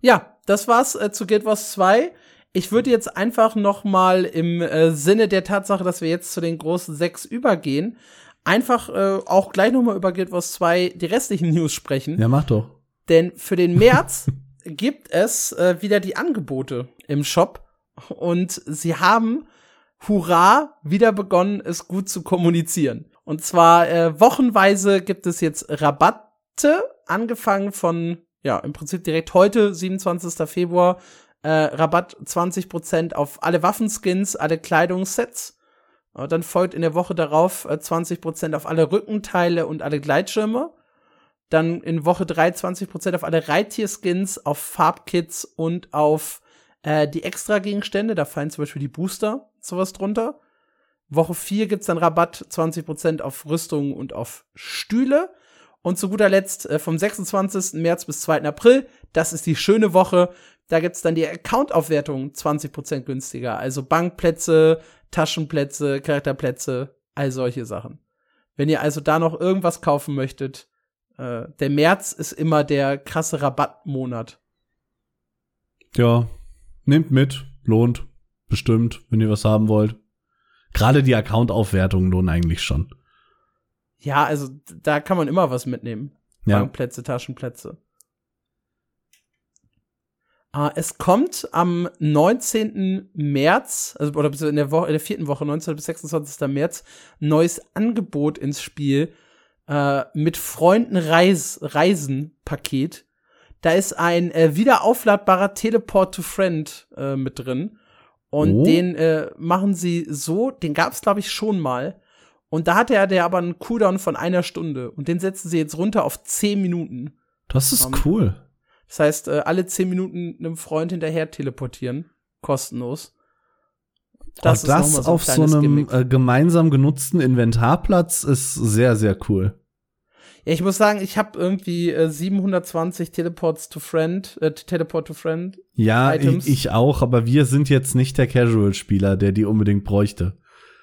Ja, das war's äh, zu Guild Wars 2. Ich würde jetzt einfach noch mal im äh, Sinne der Tatsache, dass wir jetzt zu den großen sechs übergehen, einfach äh, auch gleich noch mal über Guild Wars 2 die restlichen News sprechen. Ja, mach doch. Denn für den März *laughs* gibt es äh, wieder die Angebote im Shop und sie haben hurra wieder begonnen, es gut zu kommunizieren. Und zwar äh, wochenweise gibt es jetzt Rabatte, angefangen von ja, im Prinzip direkt heute, 27. Februar, äh, Rabatt 20% auf alle Waffenskins, alle Kleidungssets. Äh, dann folgt in der Woche darauf äh, 20% auf alle Rückenteile und alle Gleitschirme. Dann in Woche 3 20% auf alle Reittierskins, auf Farbkits und auf äh, die Extra-Gegenstände. Da fallen zum Beispiel die Booster, sowas drunter. Woche 4 gibt's dann Rabatt 20% auf Rüstungen und auf Stühle. Und zu guter Letzt äh, vom 26. März bis 2. April, das ist die schöne Woche, da gibt's dann die Account-Aufwertung 20% günstiger. Also Bankplätze, Taschenplätze, Charakterplätze, all solche Sachen. Wenn ihr also da noch irgendwas kaufen möchtet, äh, der März ist immer der krasse Rabattmonat. Ja, nehmt mit, lohnt, bestimmt, wenn ihr was haben wollt. Gerade die Account-Aufwertungen lohnen eigentlich schon. Ja, also da kann man immer was mitnehmen. Ja. Bankplätze, Taschenplätze. Äh, es kommt am 19. März, also oder in der, Woche, in der vierten Woche, 19. bis 26. März, neues Angebot ins Spiel äh, mit Freunden Reis, Reisen-Paket. Da ist ein äh, wiederaufladbarer Teleport to Friend äh, mit drin. Und Oh. den äh, machen sie so, den gab's glaube ich schon mal. Und da hatte er der aber einen Cooldown von einer Stunde. Und den setzen sie jetzt runter auf 10 Minuten. Das ist Um, cool. Das heißt, äh, alle 10 Minuten einem Freund hinterher teleportieren. Kostenlos. Das, mal das ein auf so einem Gimmick. äh, gemeinsam genutzten Inventarplatz ist sehr, sehr cool. Ja, ich muss sagen, ich habe irgendwie äh, 720 Teleports to Friend, äh, Teleport to Friend. Ja, Items. ich, ich auch, aber wir sind jetzt nicht der Casual-Spieler, der die unbedingt bräuchte.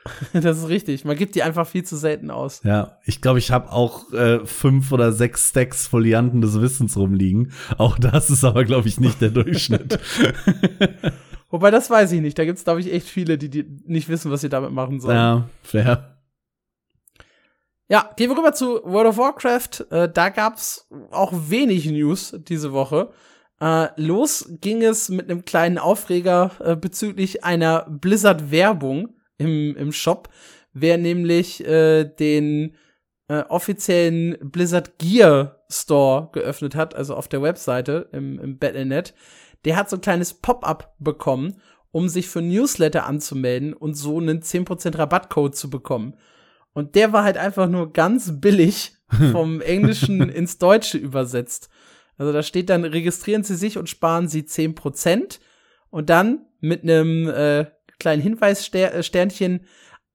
*laughs* das ist richtig. Man gibt die einfach viel zu selten aus. Ja, ich glaube, ich habe auch äh, fünf oder sechs Stacks Folianten des Wissens rumliegen. Auch das ist aber, glaube ich, nicht der *laughs* Durchschnitt. *laughs* Wobei, das weiß ich nicht. Da gibt's, glaube ich, echt viele, die, die nicht wissen, was sie damit machen sollen. ja, fair. Ja, gehen wir rüber zu World of Warcraft. Äh, da gab's auch wenig News diese Woche. Äh, los ging es mit einem kleinen Aufreger äh, bezüglich einer Blizzard-Werbung im, im Shop. Wer nämlich äh, den äh, offiziellen Blizzard Gear Store geöffnet hat, also auf der Webseite im, im Battle.net, der hat so ein kleines Pop-up bekommen, um sich für Newsletter anzumelden und so einen 10% Rabattcode zu bekommen. Und der war halt einfach nur ganz billig *laughs* vom Englischen ins Deutsche übersetzt. Also da steht dann, registrieren Sie sich und sparen Sie 10%. Und dann mit einem äh, kleinen Hinweissternchen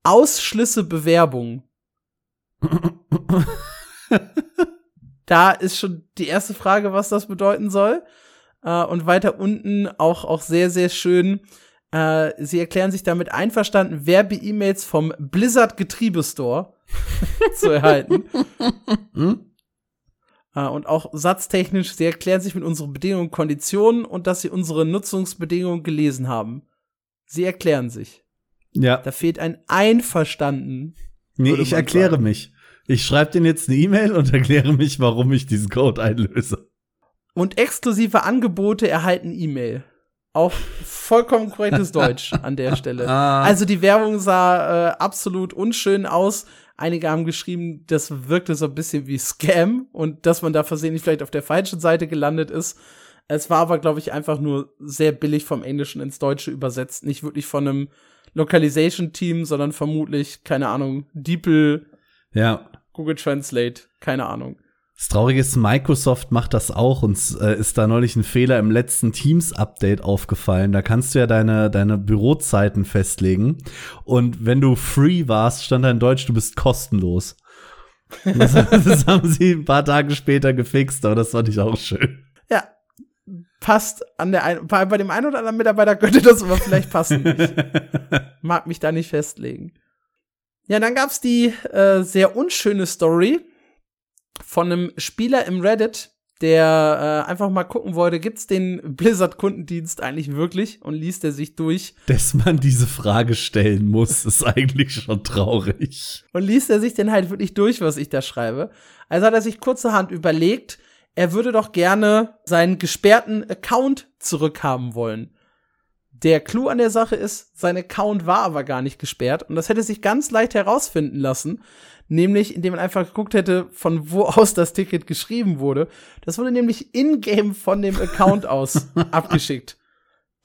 Ausschlüsse Bewerbung. *laughs* da ist schon die erste Frage, was das bedeuten soll. Äh, und weiter unten auch, auch sehr, sehr schön. Äh, sie erklären sich damit einverstanden, Werbe-E-Mails vom Blizzard Getriebestore *laughs* zu erhalten. Äh, und auch satztechnisch, sie erklären sich mit unseren Bedingungen und Konditionen und dass sie unsere Nutzungsbedingungen gelesen haben. Sie erklären sich. Ja, Da fehlt ein Einverstanden. nee, ich erkläre sagen. mich. Ich schreibe denen jetzt eine E-Mail und *laughs* erkläre mich, warum ich diesen Code einlöse. Und exklusive Angebote erhalten E-Mail. Auch vollkommen korrektes *laughs* Deutsch an der Stelle. Ah. Also die Werbung sah äh, absolut unschön aus. Einige haben geschrieben, das wirkte so ein bisschen wie Scam und dass man da versehentlich vielleicht auf der falschen Seite gelandet ist. Es war aber, glaube ich, einfach nur sehr billig vom Englischen ins Deutsche übersetzt. Nicht wirklich von einem Localization-Team, sondern vermutlich, keine Ahnung, DeepL, Ja. Google Translate, keine Ahnung. Das Traurige ist, Microsoft macht das auch. Uns äh, ist da neulich ein Fehler im letzten Teams-Update aufgefallen. Da kannst du ja deine, deine Bürozeiten festlegen. Und wenn du free warst, stand da in Deutsch, du bist kostenlos. *laughs* Das, das haben sie ein paar Tage später gefixt, aber das fand ich auch schön. Ja, passt an der ein, bei, bei dem einen oder anderen Mitarbeiter könnte das aber vielleicht passen. Ich *laughs* mag mich da nicht festlegen. Ja, dann gab's die äh, sehr unschöne Story von einem Spieler im Reddit, der äh, einfach mal gucken wollte, gibt's den Blizzard-Kundendienst eigentlich wirklich und liest er sich durch. Dass man diese Frage stellen muss, ist eigentlich schon traurig. Und liest er sich denn halt wirklich durch, was ich da schreibe. Also hat er sich kurzerhand überlegt, er würde doch gerne seinen gesperrten Account zurückhaben wollen. Der Clou an der Sache ist, sein Account war aber gar nicht gesperrt und das hätte sich ganz leicht herausfinden lassen, nämlich indem man einfach geguckt hätte, von wo aus das Ticket geschrieben wurde. Das wurde nämlich in-game von dem Account aus *laughs* abgeschickt.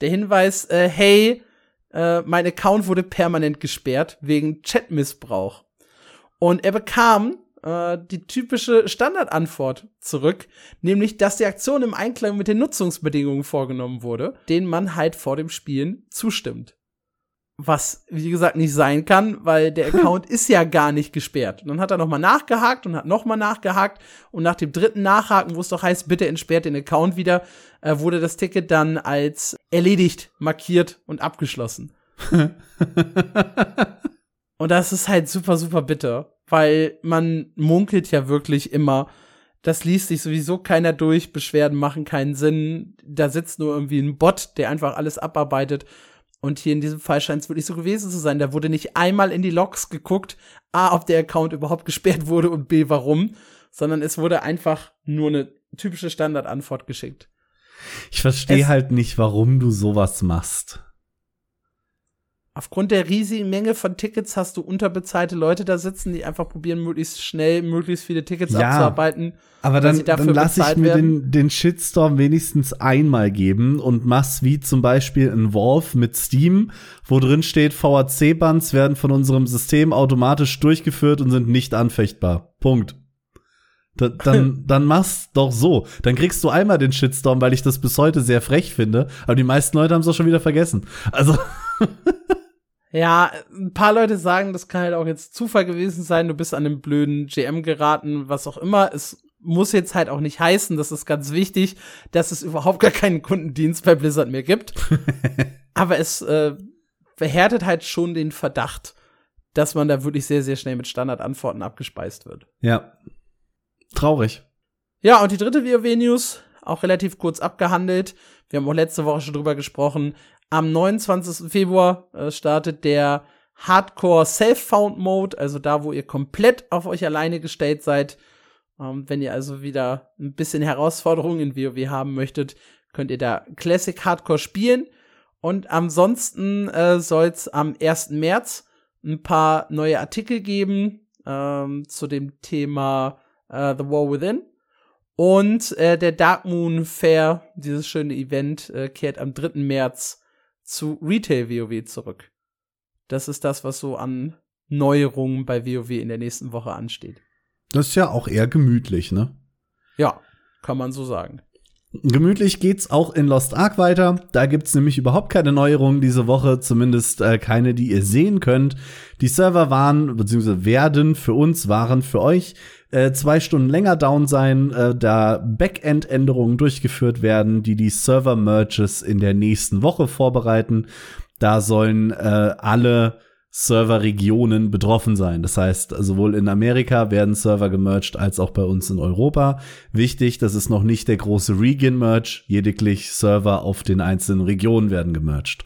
Der Hinweis, äh, hey, äh, mein Account wurde permanent gesperrt wegen Chatmissbrauch. Und er bekam äh, die typische Standardantwort zurück, nämlich, dass die Aktion im Einklang mit den Nutzungsbedingungen vorgenommen wurde, denen man halt vor dem Spielen zustimmt. Was, wie gesagt, nicht sein kann, weil der *laughs* Account ist ja gar nicht gesperrt. Und dann hat er nochmal nachgehakt und hat nochmal nachgehakt. Und nach dem dritten Nachhaken, wo es doch heißt, bitte entsperrt den Account wieder, äh, wurde das Ticket dann als erledigt, markiert und abgeschlossen. *laughs* und das ist halt super, super bitter weil man munkelt ja wirklich immer, das liest sich sowieso keiner durch, Beschwerden machen keinen Sinn, da sitzt nur irgendwie ein Bot, der einfach alles abarbeitet. Und hier in diesem Fall scheint es wirklich so gewesen zu sein. Da wurde nicht einmal in die Logs geguckt, A, ob der Account überhaupt *laughs* gesperrt wurde und B, warum, sondern es wurde einfach nur eine typische Standardantwort geschickt. Ich verstehe halt nicht, warum du sowas machst aufgrund der riesigen Menge von Tickets hast du unterbezahlte Leute da sitzen, die einfach probieren, möglichst schnell möglichst viele Tickets ja, abzuarbeiten. Aber dann, dann lass ich mir den, den Shitstorm wenigstens einmal geben und mach's wie zum Beispiel ein Wolf mit Steam, wo drin steht, VAC-Bands werden von unserem System automatisch durchgeführt und sind nicht anfechtbar. Punkt. Da, dann, *laughs* dann mach's doch so. Dann kriegst du einmal den Shitstorm, weil ich das bis heute sehr frech finde. Aber die meisten Leute haben es auch schon wieder vergessen. Also. *laughs* Ja, ein paar Leute sagen, das kann halt auch jetzt Zufall gewesen sein, du bist an einem blöden GM geraten, was auch immer. Es muss jetzt halt auch nicht heißen, das ist ganz wichtig, dass es überhaupt gar keinen Kundendienst bei Blizzard mehr gibt. *laughs* Aber es äh, verhärtet halt schon den Verdacht, dass man da wirklich sehr, sehr schnell mit Standardantworten abgespeist wird. Ja. Traurig. Ja, und die dritte WoW-News, auch relativ kurz abgehandelt. Wir haben auch letzte Woche schon drüber gesprochen. Am 29. Februar äh, startet der Hardcore Self-Found Mode, also da, wo ihr komplett auf euch alleine gestellt seid. Ähm, wenn ihr also wieder ein bisschen Herausforderungen in WoW haben möchtet, könnt ihr da Classic Hardcore spielen. Und ansonsten äh, soll es am 1. März ein paar neue Artikel geben ähm, zu dem Thema äh, The War Within. Und äh, der Dark Moon Fair, dieses schöne Event, äh, kehrt am 3. März zu Retail WoW zurück. Das ist das, was so an Neuerungen bei WoW in der nächsten Woche ansteht. Das ist ja auch eher gemütlich, ne? Ja, kann man so sagen. Gemütlich geht's auch in Lost Ark weiter. Da gibt's nämlich überhaupt keine Neuerungen diese Woche, zumindest äh, keine, die ihr sehen könnt. Die Server waren, beziehungsweise werden für uns, waren für euch äh, zwei Stunden länger down sein, äh, da Backend-Änderungen durchgeführt werden, die die Server-Merges in der nächsten Woche vorbereiten. Da sollen äh, alle Serverregionen betroffen sein. Das heißt, sowohl in Amerika werden Server gemerged als auch bei uns in Europa. Wichtig, das ist noch nicht der große Region-Merge, lediglich Server auf den einzelnen Regionen werden gemerged.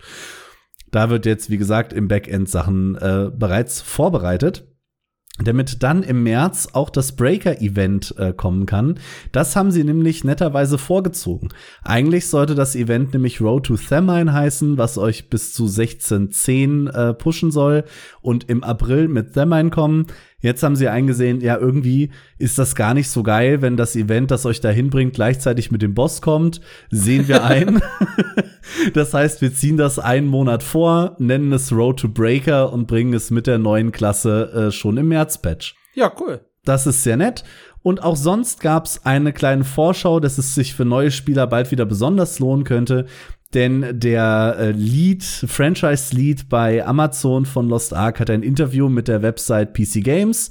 Da wird jetzt, wie gesagt, im Backend Sachen äh, bereits vorbereitet damit dann im März auch das Breaker-Event äh, kommen kann. Das haben sie nämlich netterweise vorgezogen. Eigentlich sollte das Event nämlich Road to Thamine heißen, was euch bis zu 16.10 äh, pushen soll und im April mit Thamine kommen. Jetzt haben sie eingesehen, ja, irgendwie ist das gar nicht so geil, wenn das Event, das euch dahin bringt, gleichzeitig mit dem Boss kommt. Sehen wir ein. *laughs* das heißt, wir ziehen das einen Monat vor, nennen es Road to Breaker und bringen es mit der neuen Klasse äh, schon im März-Patch. Ja, cool. Das ist sehr nett. Und auch sonst gab es eine kleine Vorschau, dass es sich für neue Spieler bald wieder besonders lohnen könnte denn der äh, Lead, Franchise-Lead bei Amazon von Lost Ark hat ein Interview mit der Website PC Games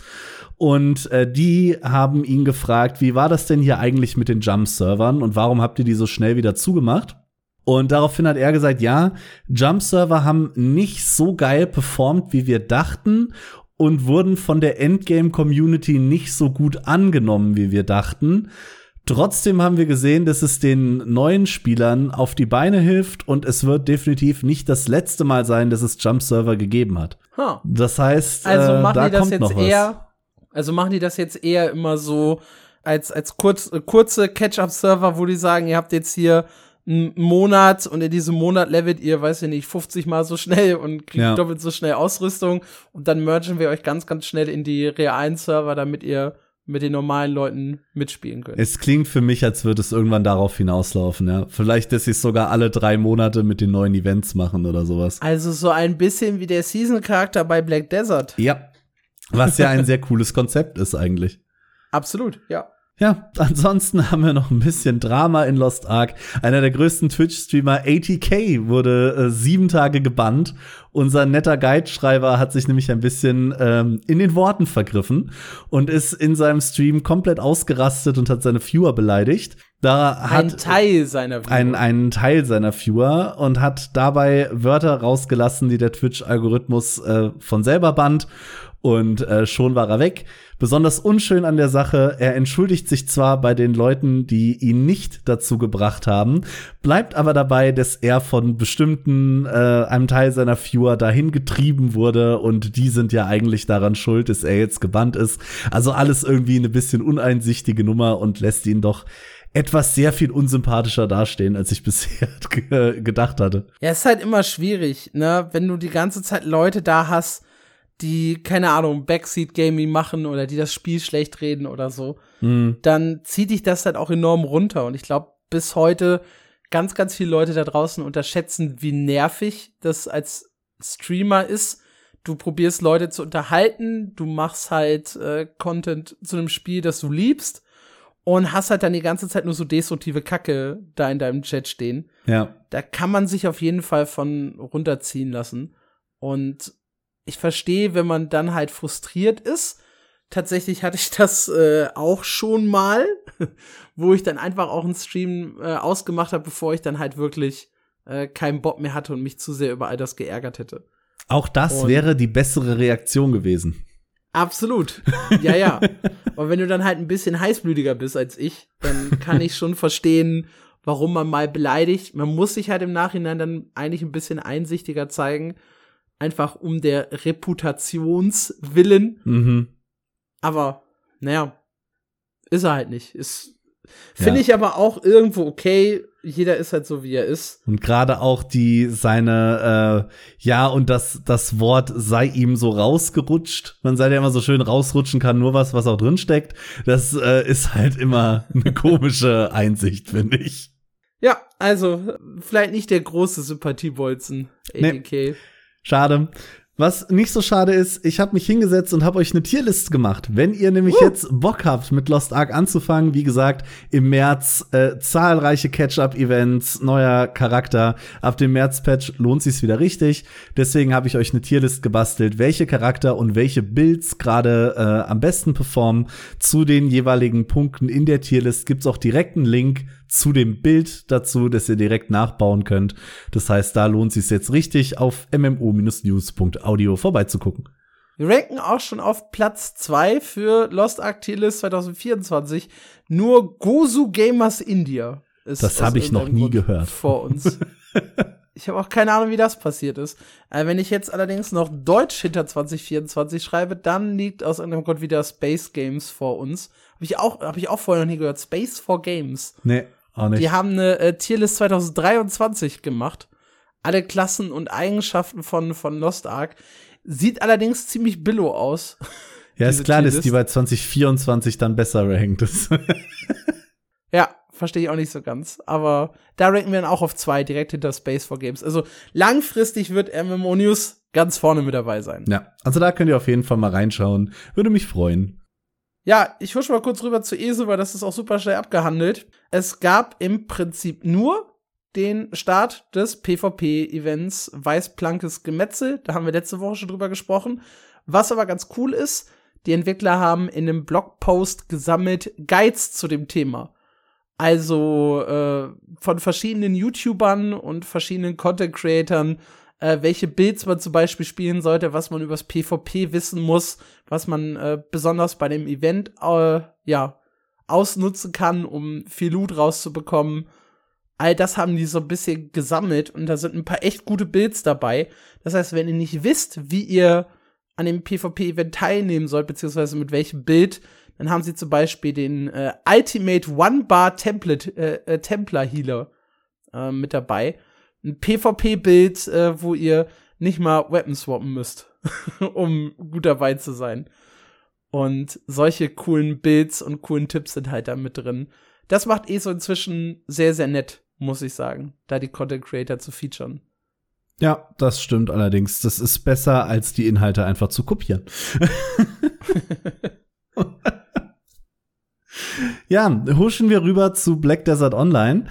Und äh, die haben ihn gefragt, wie war das denn hier eigentlich mit den Jump-Servern und warum habt ihr die so schnell wieder zugemacht? Und daraufhin hat er gesagt, ja, Jump-Server haben nicht so geil performt, wie wir dachten und wurden von der Endgame-Community nicht so gut angenommen, wie wir dachten. Trotzdem haben wir gesehen, dass es den neuen Spielern auf die Beine hilft und es wird definitiv nicht das letzte Mal sein, dass es Jump-Server gegeben hat. Huh. Das heißt, Also äh, machen da die das jetzt eher, also machen die das jetzt eher immer so als, als kurz, äh, kurze Catch-up-Server, wo die sagen, ihr habt jetzt hier einen Monat und in diesem Monat levelt ihr, weiß ich nicht, 50 mal so schnell und kriegt Ja. doppelt so schnell Ausrüstung und dann mergen wir euch ganz, ganz schnell in die realen Server, damit ihr mit den normalen Leuten mitspielen könnt. Es klingt für mich, als würde es irgendwann darauf hinauslaufen, ja. Vielleicht, dass sie es sogar alle drei Monate mit den neuen Events machen oder sowas. Also so ein bisschen wie der Season-Charakter bei Black Desert. Ja. Was ja ein sehr cooles Konzept ist eigentlich. Absolut, ja. Ja, ansonsten haben wir noch ein bisschen Drama in Lost Ark. Einer der größten Twitch-Streamer, ATK, wurde äh, sieben Tage gebannt. Unser netter Guide-Schreiber hat sich nämlich ein bisschen ähm, in den Worten vergriffen und ist in seinem Stream komplett ausgerastet und hat seine Viewer beleidigt. Da Ein hat Teil seiner Viewer. einen, einen Teil seiner Viewer und hat dabei Wörter rausgelassen, die der Twitch-Algorithmus äh, von selber bannt. Und äh, schon war er weg. Besonders unschön an der Sache, er entschuldigt sich zwar bei den Leuten, die ihn nicht dazu gebracht haben, bleibt aber dabei, dass er von bestimmten, äh, einem Teil seiner Viewer dahin getrieben wurde und die sind ja eigentlich daran schuld, dass er jetzt gebannt ist. Also alles irgendwie eine bisschen uneinsichtige Nummer und lässt ihn doch etwas sehr viel unsympathischer dastehen, als ich *laughs* bisher ge gedacht hatte. Ja, ist halt immer schwierig, ne? Wenn du die ganze Zeit Leute da hast, die, keine Ahnung, Backseat Gaming machen oder die das Spiel schlecht reden oder so, Hm. dann zieht dich das halt auch enorm runter. Und ich glaube, bis heute ganz, ganz viele Leute da draußen unterschätzen, wie nervig das als Streamer ist. Du probierst Leute zu unterhalten, du machst halt äh, Content zu einem Spiel, das du liebst und hast halt dann die ganze Zeit nur so destruktive Kacke da in deinem Chat stehen Ja. da kann man sich auf jeden Fall von runterziehen lassen. Und ich verstehe, wenn man dann halt frustriert ist. Tatsächlich hatte ich das äh, auch schon mal, *laughs* wo ich dann einfach auch einen Stream äh, ausgemacht habe, bevor ich dann halt wirklich äh, keinen Bock mehr hatte und mich zu sehr über all das geärgert hätte. Auch das Und- wäre die bessere Reaktion gewesen. Absolut. *laughs* Ja, ja. Aber wenn du dann halt ein bisschen heißblütiger bist als ich, dann kann ich schon verstehen, warum man mal beleidigt. Man muss sich halt im Nachhinein dann eigentlich ein bisschen einsichtiger zeigen. Einfach um der Reputationswillen. Mhm. Aber, naja, ist er halt nicht. Ist, finde Ja. ich aber auch irgendwo okay. Jeder ist halt so, wie er ist. Und gerade auch die seine äh, ja und das das Wort sei ihm so rausgerutscht. Man sagt ja immer so schön rausrutschen kann nur was, was auch drin steckt. Das äh, ist halt immer eine komische Einsicht, finde ich. Ja, also, vielleicht nicht der große Sympathiebolzen, Nee. Schade. Was nicht so schade ist, ich habe mich hingesetzt und habe euch eine Tierliste gemacht. Wenn ihr nämlich Uh. jetzt Bock habt, mit Lost Ark anzufangen, wie gesagt, im März äh, zahlreiche Catch-up-Events, neuer Charakter. Ab dem März-Patch lohnt sich's wieder richtig. Deswegen habe ich euch eine Tierlist gebastelt, welche Charakter und welche Builds gerade äh, am besten performen. Zu den jeweiligen Punkten in der Tierlist gibt's auch direkt einen Link zu dem Bild dazu, dass ihr direkt nachbauen könnt. Das heißt, da lohnt sich jetzt richtig, auf mmo-news.audio vorbeizugucken. Wir ranken auch schon auf Platz 2 für Lost List 2024. Nur Gozu Gamers India ist Das aus hab ich noch nie Grund gehört. Vor uns. *laughs* ich habe auch keine Ahnung, wie das passiert ist. Äh, wenn ich jetzt allerdings noch Deutsch hinter 2024 schreibe, dann liegt aus irgendeinem Grund wieder Space Games vor uns. Habe ich auch, habe ich auch vorher noch nie gehört. Space for Games. Nee, auch nicht. Die haben eine äh, Tierlist 2023 gemacht. Alle Klassen und Eigenschaften von, von Lost Ark. Sieht allerdings ziemlich billo aus. ja, ist klar, dass Tierlist. die bei 2024 dann besser rankt ist. *laughs* Ja, verstehe ich auch nicht so ganz. Aber da ranken wir dann auch auf zwei, direkt hinter Space for Games. Also langfristig wird MMO News ganz vorne mit dabei sein. ja, also da könnt ihr auf jeden Fall mal reinschauen. Würde mich freuen. Ja, ich husche mal kurz rüber zu ESO, weil das ist auch super schnell abgehandelt. Es gab im Prinzip nur den Start des PvP-Events Weißplankes Gemetzel. Da haben wir letzte Woche schon drüber gesprochen. Was aber ganz cool ist, die Entwickler haben in einem Blogpost gesammelt Guides zu dem Thema. Also äh, von verschiedenen YouTubern und verschiedenen Content-Creatern, äh, welche Builds man zum Beispiel spielen sollte, was man übers PvP wissen muss, was man äh, besonders bei dem Event äh, ja ausnutzen kann, um viel Loot rauszubekommen. All das haben die so ein bisschen gesammelt und da sind ein paar echt gute Builds dabei. Das heißt, wenn ihr nicht wisst, wie ihr an dem PvP-Event teilnehmen sollt, beziehungsweise mit welchem Bild, dann haben sie zum Beispiel den äh, Ultimate One-Bar Template, äh, äh, Templar Healer äh, mit dabei. Ein PvP-Bild, äh, wo ihr nicht mal Weapon swappen müsst, *laughs* um gut dabei zu sein. Und solche coolen Builds und coolen Tipps sind halt da mit drin. Das macht ESO inzwischen sehr, sehr nett, muss ich sagen, da die Content Creator zu featuren. Ja, das stimmt allerdings. Das ist besser, als die Inhalte einfach zu kopieren. *laughs* *laughs* ja, huschen wir rüber zu Black Desert Online.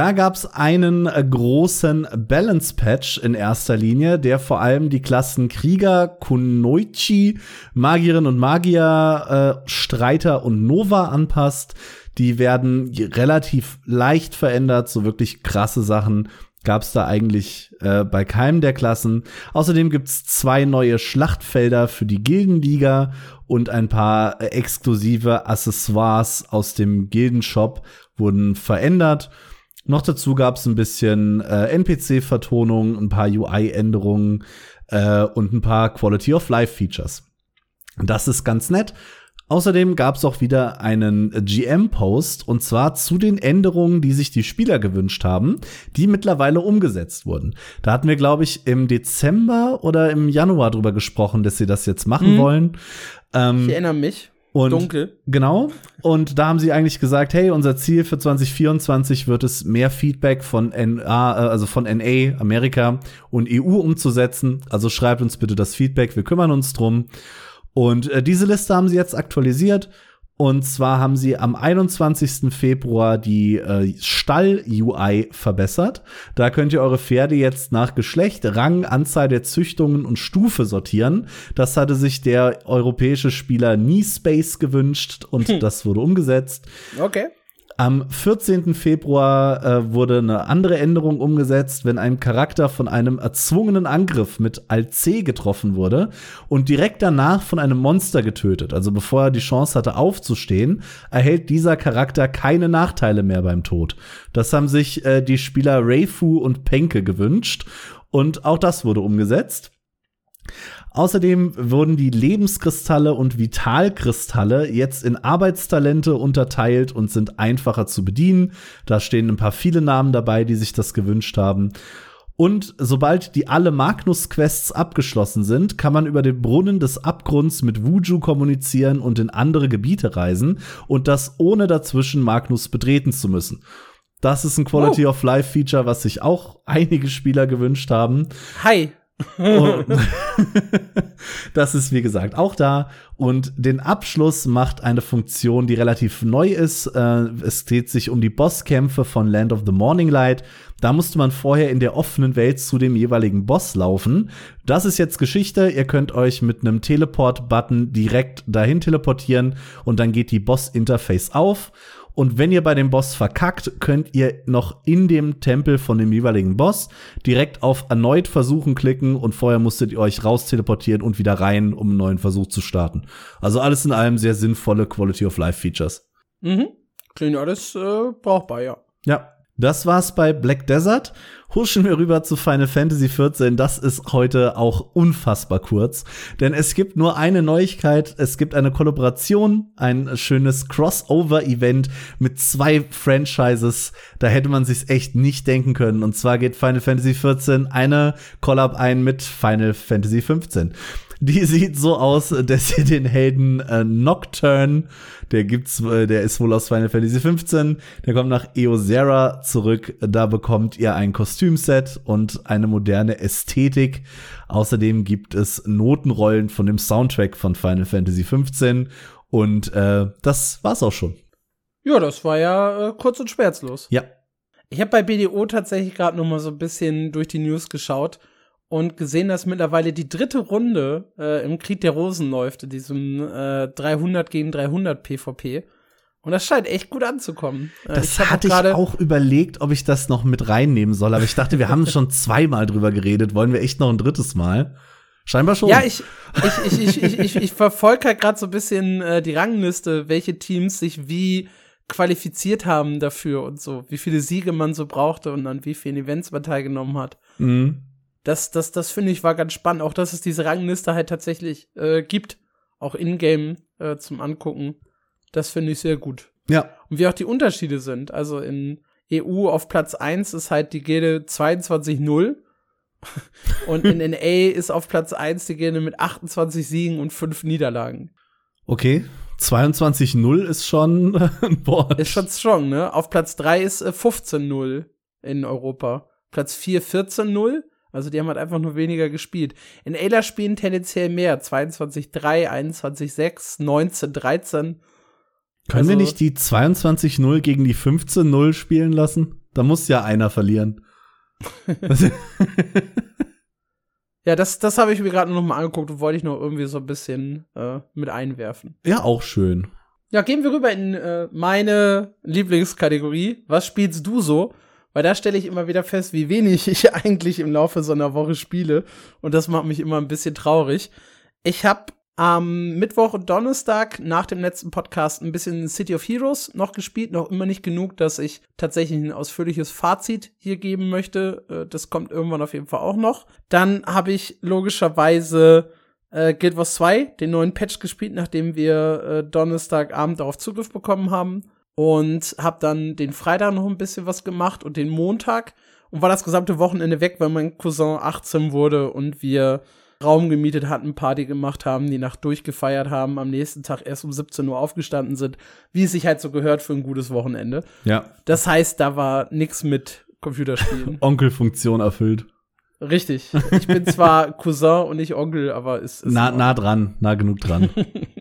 Da gab's einen äh, großen Balance-Patch in erster Linie, der vor allem die Klassen Krieger, Kunoichi, Magierin und Magier, äh, Streiter und Nova anpasst. Die werden relativ leicht verändert, so wirklich krasse Sachen gab es da eigentlich äh, bei keinem der Klassen. Außerdem gibt's zwei neue Schlachtfelder für die Gildenliga und ein paar äh, exklusive Accessoires aus dem Gildenshop wurden verändert. Noch dazu gab's ein bisschen äh, NPC-Vertonung, ein paar UI-Änderungen äh, und ein paar Quality of Life-Features. Das ist ganz nett. Außerdem gab es auch wieder einen GM-Post und zwar zu den Änderungen, die sich die Spieler gewünscht haben, die mittlerweile umgesetzt wurden. Da hatten wir, glaube ich, im Dezember oder im Januar drüber gesprochen, dass sie das jetzt machen mhm. wollen. Ähm, ich erinnere mich. Und Dunkel. Genau. Und da haben sie eigentlich gesagt, hey, unser Ziel für 2024 wird es, mehr Feedback von NA, äh, also von NA, Amerika und EU umzusetzen. Also schreibt uns bitte das Feedback, wir kümmern uns drum. Und äh, diese Liste haben sie jetzt aktualisiert. Und zwar haben sie am 21. Februar die äh, Stall-UI verbessert. Da könnt ihr eure Pferde jetzt nach Geschlecht, Rang, Anzahl der Züchtungen und Stufe sortieren. Das hatte sich der europäische Spieler Space gewünscht und hm. das wurde umgesetzt. Okay. Am 14. Februar äh, wurde eine andere Änderung umgesetzt, wenn ein Charakter von einem erzwungenen Angriff mit Alt C getroffen wurde und direkt danach von einem Monster getötet, also bevor er die Chance hatte aufzustehen, erhält dieser Charakter keine Nachteile mehr beim Tod. Das haben sich äh, die Spieler Reifu und Penke gewünscht und auch das wurde umgesetzt. Außerdem wurden die Lebenskristalle und Vitalkristalle jetzt in Arbeitstalente unterteilt und sind einfacher zu bedienen. Da stehen ein paar viele Namen dabei, die sich das gewünscht haben. Und sobald die alle Magnus-Quests abgeschlossen sind, kann man über den Brunnen des Abgrunds mit Wuju kommunizieren und in andere Gebiete reisen und das ohne dazwischen Magnus betreten zu müssen. Das ist ein Quality oh. of Life Feature, was sich auch einige Spieler gewünscht haben. Hi. *laughs* das ist, wie gesagt, auch da. Und den Abschluss macht eine Funktion, die relativ neu ist. Äh, es dreht sich um die Bosskämpfe von Land of the Morning Light. Da musste man vorher in der offenen Welt zu dem jeweiligen Boss laufen. Das ist jetzt Geschichte. Ihr könnt euch mit einem Teleport-Button direkt dahin teleportieren und dann geht die Boss-Interface auf. Und wenn ihr bei dem Boss verkackt, könnt ihr noch in dem Tempel von dem jeweiligen Boss direkt auf erneut versuchen klicken und vorher musstet ihr euch raus teleportieren und wieder rein, um einen neuen Versuch zu starten. Also alles in allem sehr sinnvolle Quality of Life Features. Mhm. Klingt alles äh, brauchbar, ja. Ja. Das war's bei Black Desert. Huschen wir rüber zu Final Fantasy XIV. Das ist heute auch unfassbar kurz, denn es gibt nur eine Neuigkeit. Es gibt eine Kollaboration, ein schönes Crossover-Event mit zwei Franchises. Da hätte man sich's echt nicht denken können. Und zwar geht Final Fantasy XIV eine Collab ein mit Final Fantasy XV. Die sieht so aus, dass ihr den Helden äh, Nocturne, der gibt's, äh, der ist wohl aus Final Fantasy 15, der kommt nach Eosera zurück. Da bekommt ihr ein Kostümset und eine moderne Ästhetik. Außerdem gibt es Notenrollen von dem Soundtrack von Final Fantasy 15 und äh, das war's auch schon. Ja, das war ja äh, kurz und schmerzlos. Ja. Ich habe bei BDO tatsächlich gerade noch mal so ein bisschen durch die News geschaut und gesehen, dass mittlerweile die dritte Runde äh, im Krieg der Rosen läuft, in diesem äh, 300 gegen 300 PvP. Und das scheint echt gut anzukommen. Äh, das ich hatte ich auch überlegt, ob ich das noch mit reinnehmen soll, aber ich dachte, wir haben schon zweimal drüber geredet. Wollen wir echt noch ein drittes Mal? Scheinbar schon. Ja, ich, ich, ich, ich, ich, ich, ich verfolge halt gerade so ein bisschen äh, die Rangliste, welche Teams sich wie qualifiziert haben dafür und so, wie viele Siege man so brauchte und an wie vielen Events man teilgenommen hat. Mhm. Das, das, das finde ich war ganz spannend, auch dass es diese Rangliste halt tatsächlich äh, gibt, auch in-game äh, zum Angucken. Das finde ich sehr gut. Ja. Und wie auch die Unterschiede sind. Also in EU auf Platz 1 ist halt die Gilde 22-0 *laughs* und in NA ist auf Platz 1 die Gilde mit 28 Siegen und 5 Niederlagen. Okay. 22-0 ist schon *laughs* ein Wort. Ist schon strong, ne? Auf Platz 3 ist äh, 15-0 in Europa. Platz 4 14-0. Also die haben halt einfach nur weniger gespielt. In Ayla spielen tendenziell mehr. 22-3, 21-6, 19-13. Können also, wir nicht die 22-0 gegen die 15-0 spielen lassen? Da muss ja einer verlieren. *laughs* Ja, das, das habe ich mir gerade noch mal angeguckt und wollte ich noch irgendwie so ein bisschen äh, mit einwerfen. Ja, auch schön. Ja, gehen wir rüber in äh, meine Lieblingskategorie. Was spielst du so? Weil da stelle ich immer wieder fest, wie wenig ich *laughs* eigentlich im Laufe so einer Woche spiele. Und das macht mich immer ein bisschen traurig. Ich habe am Mittwoch und Donnerstag nach dem letzten Podcast ein bisschen City of Heroes noch gespielt, noch immer nicht genug, dass ich tatsächlich ein ausführliches Fazit hier geben möchte. Äh, das kommt irgendwann auf jeden Fall auch noch. Dann habe ich logischerweise äh, Guild Wars 2, den neuen Patch gespielt, nachdem wir äh, Donnerstagabend darauf Zugriff bekommen haben. Und habe dann den Freitag noch ein bisschen was gemacht und den Montag. Und war das gesamte Wochenende weg, weil mein Cousin 18 wurde und wir Raum gemietet hatten, Party gemacht haben, die Nacht durchgefeiert haben, am nächsten Tag erst um 17 Uhr aufgestanden sind, wie es sich halt so gehört für ein gutes Wochenende. Ja. Das heißt, da war nix mit Computerspielen. *laughs* Onkelfunktion erfüllt. Richtig. Ich bin zwar Cousin und nicht Onkel, aber es ist. Nah, nah dran, nah genug dran. *laughs*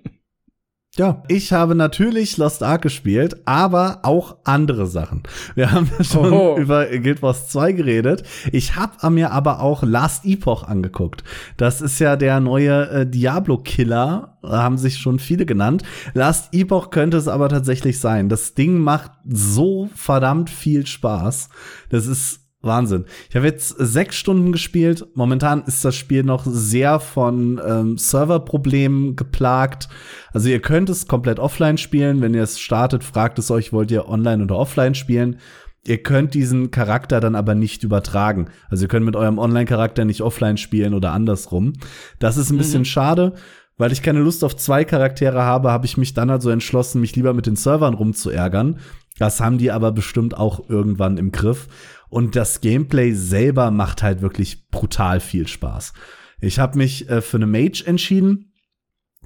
Ja, ich habe natürlich Lost Ark gespielt, aber auch andere Sachen. Wir haben schon Oho. über Guild Wars 2 geredet. Ich habe mir aber auch Last Epoch angeguckt. Das ist ja der neue äh, Diablo-Killer, haben sich schon viele genannt. Last Epoch könnte es aber tatsächlich sein. Das Ding macht so verdammt viel Spaß. Das ist Wahnsinn. Ich habe jetzt sechs Stunden gespielt. Momentan ist das Spiel noch sehr von ähm, Serverproblemen geplagt. Also ihr könnt es komplett offline spielen. Wenn ihr es startet, fragt es euch, wollt ihr online oder offline spielen. Ihr könnt diesen Charakter dann aber nicht übertragen. Also ihr könnt mit eurem Online-Charakter nicht offline spielen oder andersrum. Das ist ein mhm. bisschen schade. Weil ich keine Lust auf zwei Charaktere habe, habe ich mich dann also entschlossen, mich lieber mit den Servern rumzuärgern. Das haben die aber bestimmt auch irgendwann im Griff. Und das Gameplay selber macht halt wirklich brutal viel Spaß. Ich habe mich äh, für eine Mage entschieden.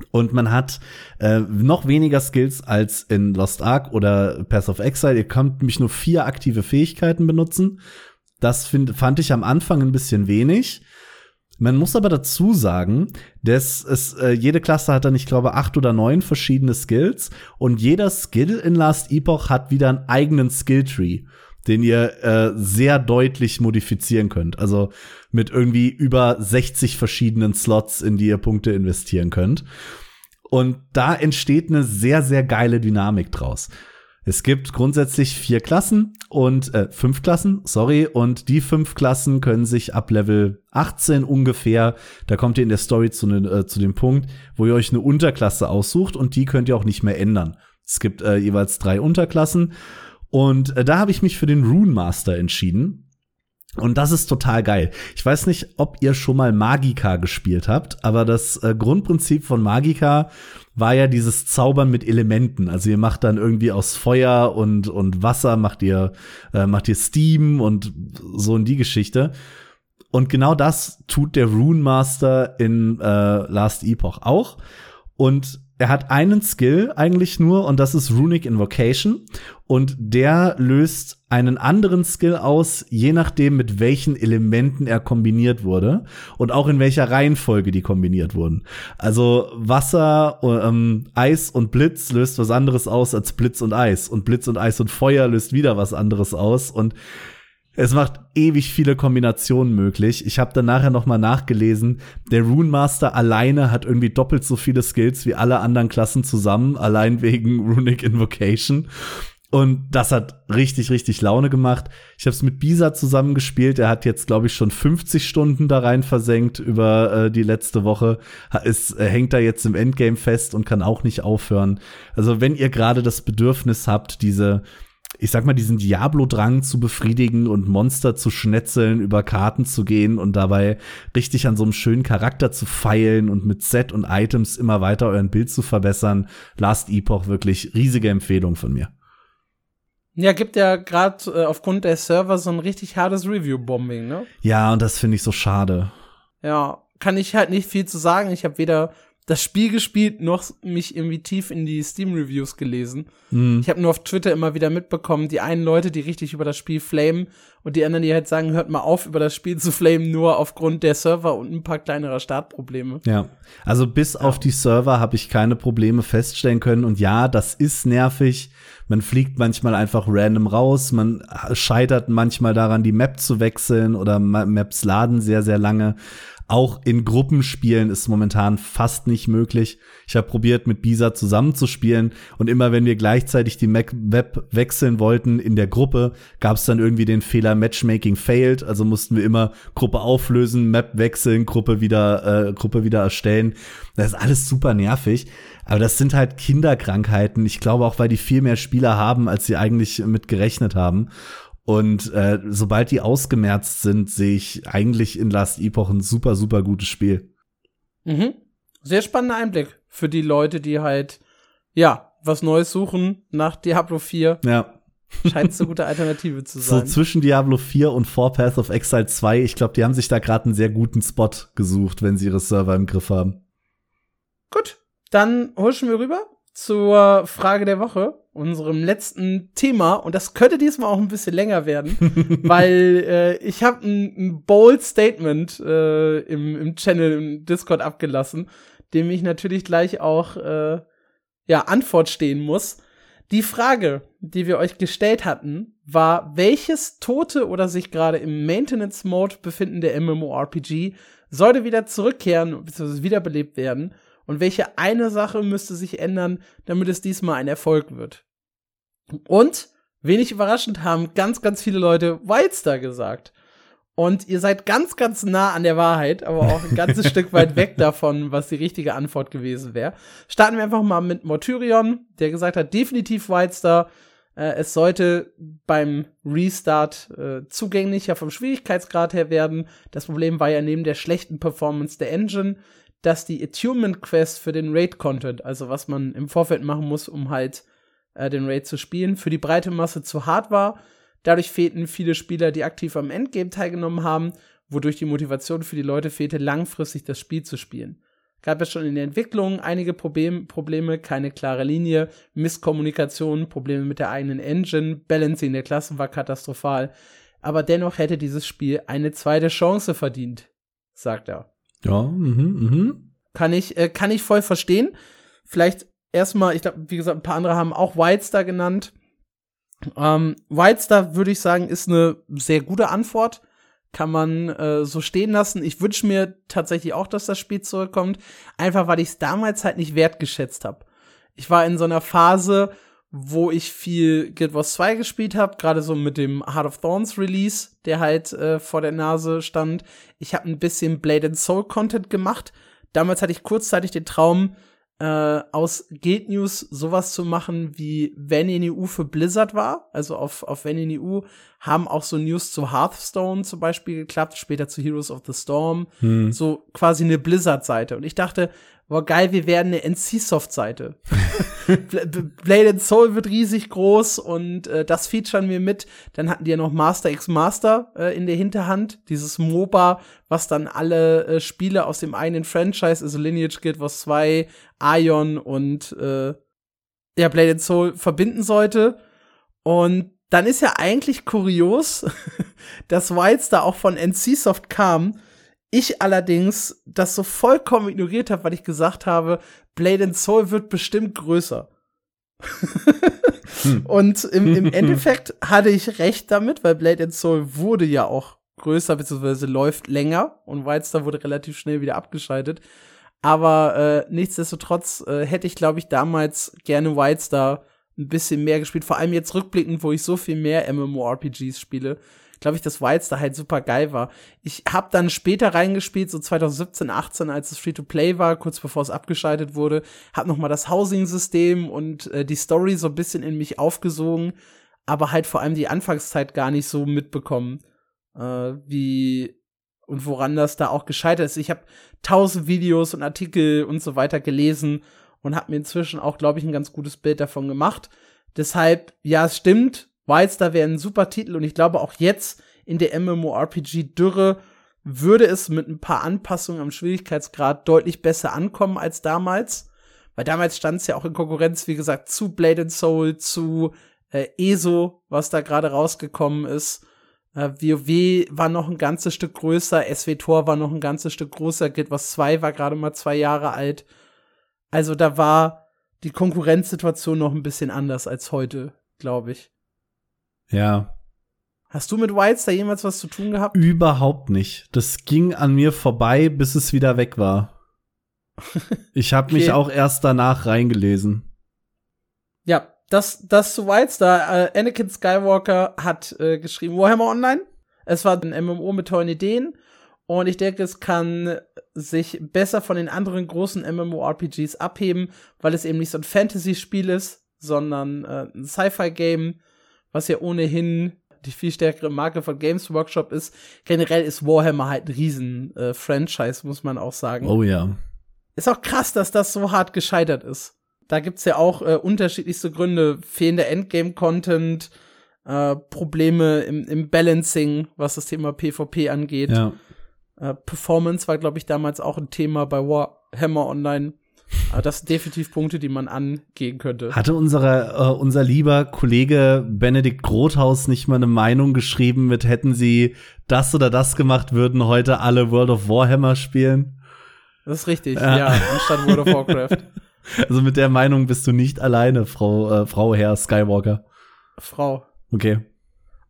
Und man hat äh, noch weniger Skills als in Lost Ark oder Path of Exile. Ihr könnt mich nur vier aktive Fähigkeiten benutzen. Das find, fand ich am Anfang ein bisschen wenig. Man muss aber dazu sagen, dass es äh, jede Klasse hat dann, ich glaube, acht oder neun verschiedene Skills und jeder Skill in Last Epoch hat wieder einen eigenen Skilltree den ihr äh, sehr deutlich modifizieren könnt. Also mit irgendwie über 60 verschiedenen Slots, in die ihr Punkte investieren könnt. Und da entsteht eine sehr, sehr geile Dynamik draus. Es gibt grundsätzlich vier Klassen und äh, fünf Klassen, sorry, und die fünf Klassen können sich ab Level 18 ungefähr, da kommt ihr in der Story zu, ne, äh, zu dem Punkt, wo ihr euch eine Unterklasse aussucht und die könnt ihr auch nicht mehr ändern. Es gibt äh, jeweils drei Unterklassen und äh, da habe ich mich für den Rune Master entschieden. Und das ist total geil. Ich weiß nicht, ob ihr schon mal Magica gespielt habt, aber das äh, Grundprinzip von Magica war ja dieses Zaubern mit Elementen. Also ihr macht dann irgendwie aus Feuer und, und Wasser, macht ihr, äh, macht ihr Steam und so in die Geschichte. Und genau das tut der Rune Master in äh, Last Epoch auch. Und er hat einen Skill eigentlich nur und das ist Runic Invocation. Und der löst einen anderen Skill aus, je nachdem mit welchen Elementen er kombiniert wurde und auch in welcher Reihenfolge die kombiniert wurden. Also Wasser, ähm, Eis und Blitz löst was anderes aus als Blitz und Eis. Und Blitz und Eis und Feuer löst wieder was anderes aus. Und Es macht ewig viele Kombinationen möglich. Ich habe dann nachher noch mal nachgelesen. Der Rune Master alleine hat irgendwie doppelt so viele Skills wie alle anderen Klassen zusammen, allein wegen Runic Invocation. Und das hat richtig, richtig Laune gemacht. Ich habe es mit Bisa zusammengespielt. Er hat jetzt, glaube ich, schon 50 Stunden da rein versenkt über äh, die letzte Woche. Es äh, hängt da jetzt im Endgame fest und kann auch nicht aufhören. Also wenn ihr gerade das Bedürfnis habt, diese, ich sag mal, diesen Diablo-Drang zu befriedigen und Monster zu schnetzeln, über Karten zu gehen und dabei richtig an so einem schönen Charakter zu feilen und mit Set und Items immer weiter euren Bild zu verbessern, Last Epoch wirklich riesige Empfehlung von mir. Ja, gibt ja gerade äh, aufgrund der Server so ein richtig hartes Review-Bombing, ne? Ja, und das finde ich so schade. Ja, kann ich halt nicht viel zu sagen. Ich habe weder das Spiel gespielt noch mich irgendwie tief in die Steam-Reviews gelesen. Mhm. Ich habe nur auf Twitter immer wieder mitbekommen, die einen Leute, die richtig über das Spiel flamen und die anderen, die halt sagen, hört mal auf, über das Spiel zu flamen, nur aufgrund der Server und ein paar kleinerer Startprobleme. Ja, also bis ja. auf die Server habe ich keine Probleme feststellen können und ja, das ist nervig. Man fliegt manchmal einfach random raus, man scheitert manchmal daran, die Map zu wechseln oder Maps laden sehr, sehr lange. Auch in Gruppenspielen ist momentan fast nicht möglich. Ich habe probiert, mit Bisa zusammenzuspielen und immer wenn wir gleichzeitig die Mac Web wechseln wollten in der Gruppe, gab es dann irgendwie den Fehler Matchmaking failed. Also mussten wir immer Gruppe auflösen, Map wechseln, Gruppe wieder, äh, Gruppe wieder erstellen. Das ist alles super nervig. Aber das sind halt Kinderkrankheiten. Ich glaube auch, weil die viel mehr Spieler haben, als sie eigentlich mit gerechnet haben. Und äh, sobald die ausgemerzt sind, sehe ich eigentlich in Last Epoch ein super, super gutes Spiel. Mhm. Sehr spannender Einblick für die Leute, die halt, ja, was Neues suchen nach Diablo 4. Ja. Scheint so gute Alternative zu sein. So zwischen Diablo 4 und Four Path of Exile 2, ich glaube, die haben sich da gerade einen sehr guten Spot gesucht, wenn sie ihre Server im Griff haben. Gut, dann huschen wir rüber zur Frage der Woche, unserem letzten Thema. Und das könnte diesmal auch ein bisschen länger werden, *laughs* weil äh, ich habe ein, ein, bold Statement äh, im, im Channel im Discord abgelassen, dem ich natürlich gleich auch äh, ja Antwort stehen muss. Die Frage, die wir euch gestellt hatten, war, welches tote oder sich gerade im Maintenance Mode befindende MMORPG sollte wieder zurückkehren bzw. wiederbelebt werden und welche eine Sache müsste sich ändern, damit es diesmal ein Erfolg wird. Und, wenig überraschend, haben ganz, ganz viele Leute Wildstar gesagt. Und ihr seid ganz, ganz nah an der Wahrheit, aber auch ein ganzes *laughs* Stück weit weg davon, was die richtige Antwort gewesen wäre. Starten wir einfach mal mit Mortyrion, der gesagt hat, definitiv Wildstar. Äh, es sollte beim Restart äh, zugänglicher vom Schwierigkeitsgrad her werden. Das Problem war ja neben der schlechten Performance der Engine, dass die Attunement Quest für den Raid-Content, also was man im Vorfeld machen muss, um halt äh, den Raid zu spielen, für die breite Masse zu hart war. Dadurch fehlten viele Spieler, die aktiv am Endgame teilgenommen haben, wodurch die Motivation für die Leute fehlte, langfristig das Spiel zu spielen. Gab es schon in der Entwicklung einige Problem, Probleme, keine klare Linie, Misskommunikation, Probleme mit der eigenen Engine, Balancing der Klassen war katastrophal. Aber dennoch hätte dieses Spiel eine zweite Chance verdient, sagt er. Ja, mhm, mhm. Kann ich, äh, kann ich voll verstehen. Vielleicht erstmal, ich glaube, wie gesagt, ein paar andere haben auch Wildstar genannt. Ähm, Wildstar, würde ich sagen, ist eine sehr gute Antwort. Kann man äh, so stehen lassen. Ich wünsche mir tatsächlich auch, dass das Spiel zurückkommt. Einfach, weil ich es damals halt nicht wertgeschätzt habe. Ich war in so einer Phase, wo ich viel Guild Wars 2 gespielt habe, gerade so mit dem Heart of Thorns Release, der halt äh, vor der Nase stand. Ich habe ein bisschen Blade and Soul Content gemacht. Damals hatte ich kurzzeitig den Traum, äh, aus Guild News sowas zu machen, wie wenn in EU für Blizzard war. Also auf, auf wenn in EU haben auch so News zu Hearthstone zum Beispiel geklappt, später zu Heroes of the Storm. Hm. So quasi eine Blizzard-Seite. Und ich dachte, boah, geil, wir werden eine NC-Soft-Seite. *laughs* Blade and Soul wird riesig groß und äh, das featuren wir mit. Dann hatten die ja noch Master X Master äh, in der Hinterhand, dieses MOBA, was dann alle äh, Spiele aus dem eigenen Franchise, also Lineage Guild Wars 2, Ion und äh, ja, Blade and Soul verbinden sollte. Und dann ist ja eigentlich kurios, *laughs* dass Wilds auch von NCSoft kam, ich allerdings das so vollkommen ignoriert habe, weil ich gesagt habe, Blade and Soul wird bestimmt größer. Hm. *laughs* Und im, im *laughs* Endeffekt hatte ich recht damit, weil Blade and Soul wurde ja auch größer, beziehungsweise läuft länger und Wildstar wurde relativ schnell wieder abgeschaltet. Aber äh, nichtsdestotrotz äh, hätte ich, glaube ich, damals gerne Wildstar ein bisschen mehr gespielt. Vor allem jetzt rückblickend, wo ich so viel mehr MMORPGs spiele, glaube ich, dass Wildstar halt super geil war. Ich habe dann später reingespielt, so 2017, 18, als es Free-to-Play war, kurz bevor es abgeschaltet wurde, habe noch mal das Housing-System und äh, die Story so ein bisschen in mich aufgesogen, aber halt vor allem die Anfangszeit gar nicht so mitbekommen, äh, wie und woran das da auch gescheitert ist. Ich habe tausend Videos und Artikel und so weiter gelesen und habe mir inzwischen auch, glaube ich, ein ganz gutes Bild davon gemacht. Deshalb, ja, es stimmt, Wildstar wäre ein super Titel und ich glaube auch jetzt in der MMORPG-Dürre würde es mit ein paar Anpassungen am Schwierigkeitsgrad deutlich besser ankommen als damals. Weil damals stand es ja auch in Konkurrenz, wie gesagt, zu Blade and Soul, zu äh, ESO, was da gerade rausgekommen ist. Äh, WoW war noch ein ganzes Stück größer, SW-Tor war noch ein ganzes Stück größer, Guild Wars 2 war gerade mal zwei Jahre alt. Also da war die Konkurrenzsituation noch ein bisschen anders als heute, glaube ich. Ja. Hast du mit Wilds da jemals was zu tun gehabt? Überhaupt nicht. Das ging an mir vorbei, bis es wieder weg war. *laughs* Ich habe okay. mich auch erst danach reingelesen. Ja, das, das zu Wilds da. Äh, Anakin Skywalker hat äh, geschrieben Warhammer Online. Es war ein MMO mit tollen Ideen. Und ich denke, es kann sich besser von den anderen großen MMORPGs abheben, weil es eben nicht so ein Fantasy-Spiel ist, sondern äh, ein Sci-Fi-Game, was ja ohnehin die viel stärkere Marke von Games Workshop ist. Generell ist Warhammer halt ein riesen äh, muss man auch sagen. Oh ja. Ist auch krass, dass das so hart gescheitert ist. Da gibt's ja auch äh, unterschiedlichste Gründe. Fehlender Endgame-Content, äh, Probleme im, im Balancing, was das Thema PvP angeht. Ja. Äh, Performance war, glaube ich, damals auch ein Thema bei Warhammer Online. Aber das sind definitiv Punkte, die man angehen könnte. Hatte unsere, äh, unser lieber Kollege Benedikt Grothaus nicht mal eine Meinung geschrieben mit, hätten sie das oder das gemacht, würden heute alle World of Warhammer spielen? Das ist richtig, ja, ja anstatt World of Warcraft. *laughs* Also mit der Meinung bist du nicht alleine, Frau, äh, Frau Herr Skywalker. Frau. Okay.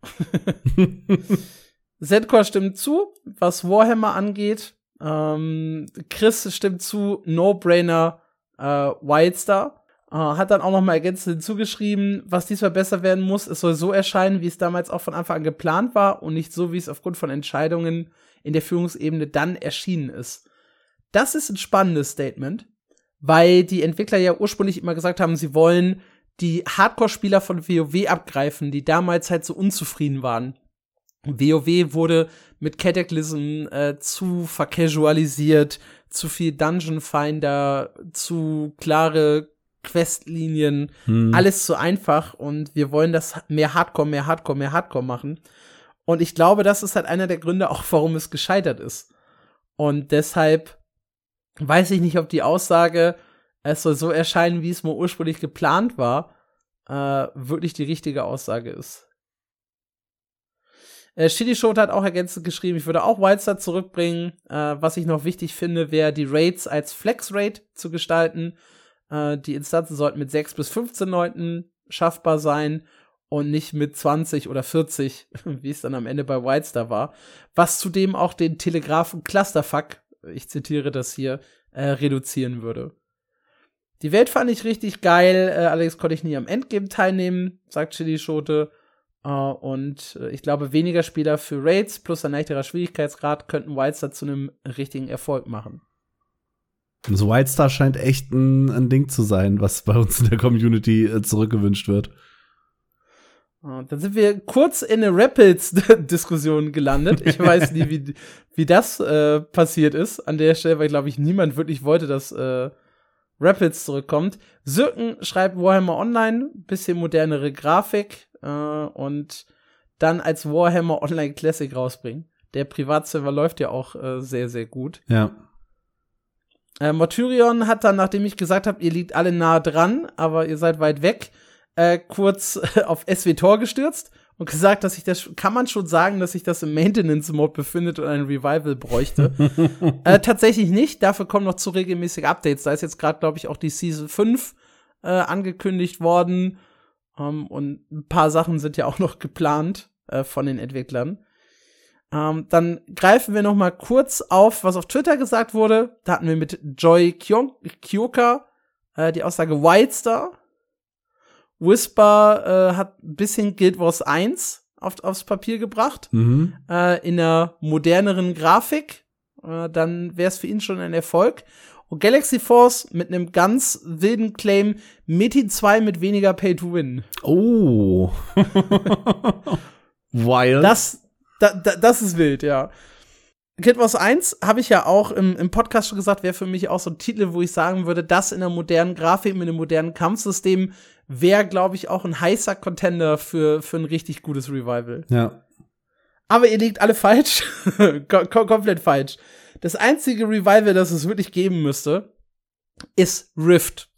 *laughs* Zedcore stimmt zu, was Warhammer angeht. Ähm, Chris stimmt zu, No-Brainer äh, Wildstar. Äh, hat dann auch noch mal ergänzend hinzugeschrieben, was diesmal besser werden muss. Es soll so erscheinen, wie es damals auch von Anfang an geplant war und nicht so, wie es aufgrund von Entscheidungen in der Führungsebene dann erschienen ist. Das ist ein spannendes Statement, weil die Entwickler ja ursprünglich immer gesagt haben, sie wollen die Hardcore-Spieler von WoW abgreifen, die damals halt so unzufrieden waren WoW wurde mit Cataclysm äh, zu vercasualisiert, zu viel Dungeon Finder, zu klare Questlinien, hm. alles zu einfach und wir wollen das mehr Hardcore, mehr Hardcore, mehr Hardcore machen. Und ich glaube, das ist halt einer der Gründe auch, warum es gescheitert ist. Und deshalb weiß ich nicht, ob die Aussage, es soll so erscheinen, wie es mal ursprünglich geplant war, äh, wirklich die richtige Aussage ist. Äh, Shitty Shot hat auch ergänzend geschrieben, ich würde auch Wildstar zurückbringen. Äh, was ich noch wichtig finde, wäre die Raids als Flex-Raid zu gestalten. Äh, die Instanzen sollten mit 6 bis 15 Leuten schaffbar sein und nicht mit 20 oder 40, *laughs* wie es dann am Ende bei Wildstar war. Was zudem auch den Telegrafen Clusterfuck, ich zitiere das hier, äh, reduzieren würde. Die Welt fand ich richtig geil, äh, allerdings konnte ich nie am Endgame teilnehmen, sagt Chili Schote. Uh, und äh, ich glaube, weniger Spieler für Raids plus ein leichterer Schwierigkeitsgrad könnten Wildstar zu einem richtigen Erfolg machen. Also Wildstar scheint echt ein, ein, Ding zu sein, was bei uns in der Community äh, zurückgewünscht wird. Uh, dann sind wir kurz in eine Rapids-Diskussion gelandet. Ich *laughs* weiß nie, wie, wie das äh, passiert ist an der Stelle, weil, glaube ich, niemand wirklich wollte, dass äh, Rapids zurückkommt. Sirken schreibt Warhammer Online, bisschen modernere Grafik, äh, und dann als Warhammer Online Classic rausbringen. Der Privatserver läuft ja auch äh, sehr, sehr gut. Ja. Äh, Martyrion hat dann, nachdem ich gesagt habe, ihr liegt alle nah dran, aber ihr seid weit weg, äh, kurz *laughs* auf SW-Tor gestürzt und gesagt, dass ich das, kann man schon sagen, dass sich das im Maintenance-Mode befindet und ein Revival bräuchte. *laughs* äh, tatsächlich nicht, dafür kommen noch zu regelmäßige Updates. Da ist jetzt gerade, glaube ich, auch die Season 5 äh, angekündigt worden. Ähm, und ein paar Sachen sind ja auch noch geplant äh, von den Entwicklern. Ähm, dann greifen wir noch mal kurz auf, was auf Twitter gesagt wurde. Da hatten wir mit Joy Kyoka äh, die Aussage Wildstar. Whisper äh, hat ein bisschen Guild Wars 1 auf, aufs Papier gebracht. Mhm. Äh, in einer moderneren Grafik. Äh, dann wäre es für ihn schon ein Erfolg. Und Galaxy Force mit einem ganz wilden Claim Metin 2 mit weniger Pay to Win. Oh. *laughs* Wild. Das, da, da, das ist wild, ja. Kid Wars 1 habe ich ja auch im, im Podcast schon gesagt, wäre für mich auch so ein Titel, wo ich sagen würde, das in einer modernen Grafik, mit einem modernen Kampfsystem wäre, glaube ich, auch ein heißer Contender für, für ein richtig gutes Revival. ja. Aber ihr liegt alle falsch. *laughs* Kom komplett falsch. Das einzige Revival, das es wirklich geben müsste, ist Rift.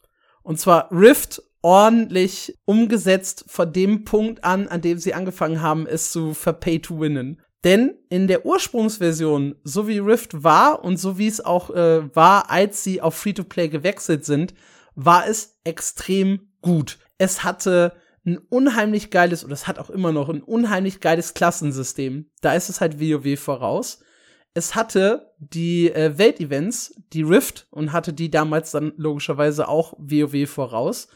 Und zwar Rift ordentlich umgesetzt von dem Punkt an, an dem sie angefangen haben, es zu verpay to winnen. Denn in der Ursprungsversion, so wie Rift war und so wie es auch äh, war, als sie auf Free-to-Play gewechselt sind, war es extrem gut. Es hatte ein unheimlich geiles, oder es hat auch immer noch ein unheimlich geiles Klassensystem. Da ist es halt WoW voraus. Es hatte die äh, Weltevents, die Rift, und hatte die damals dann logischerweise auch WoW voraus.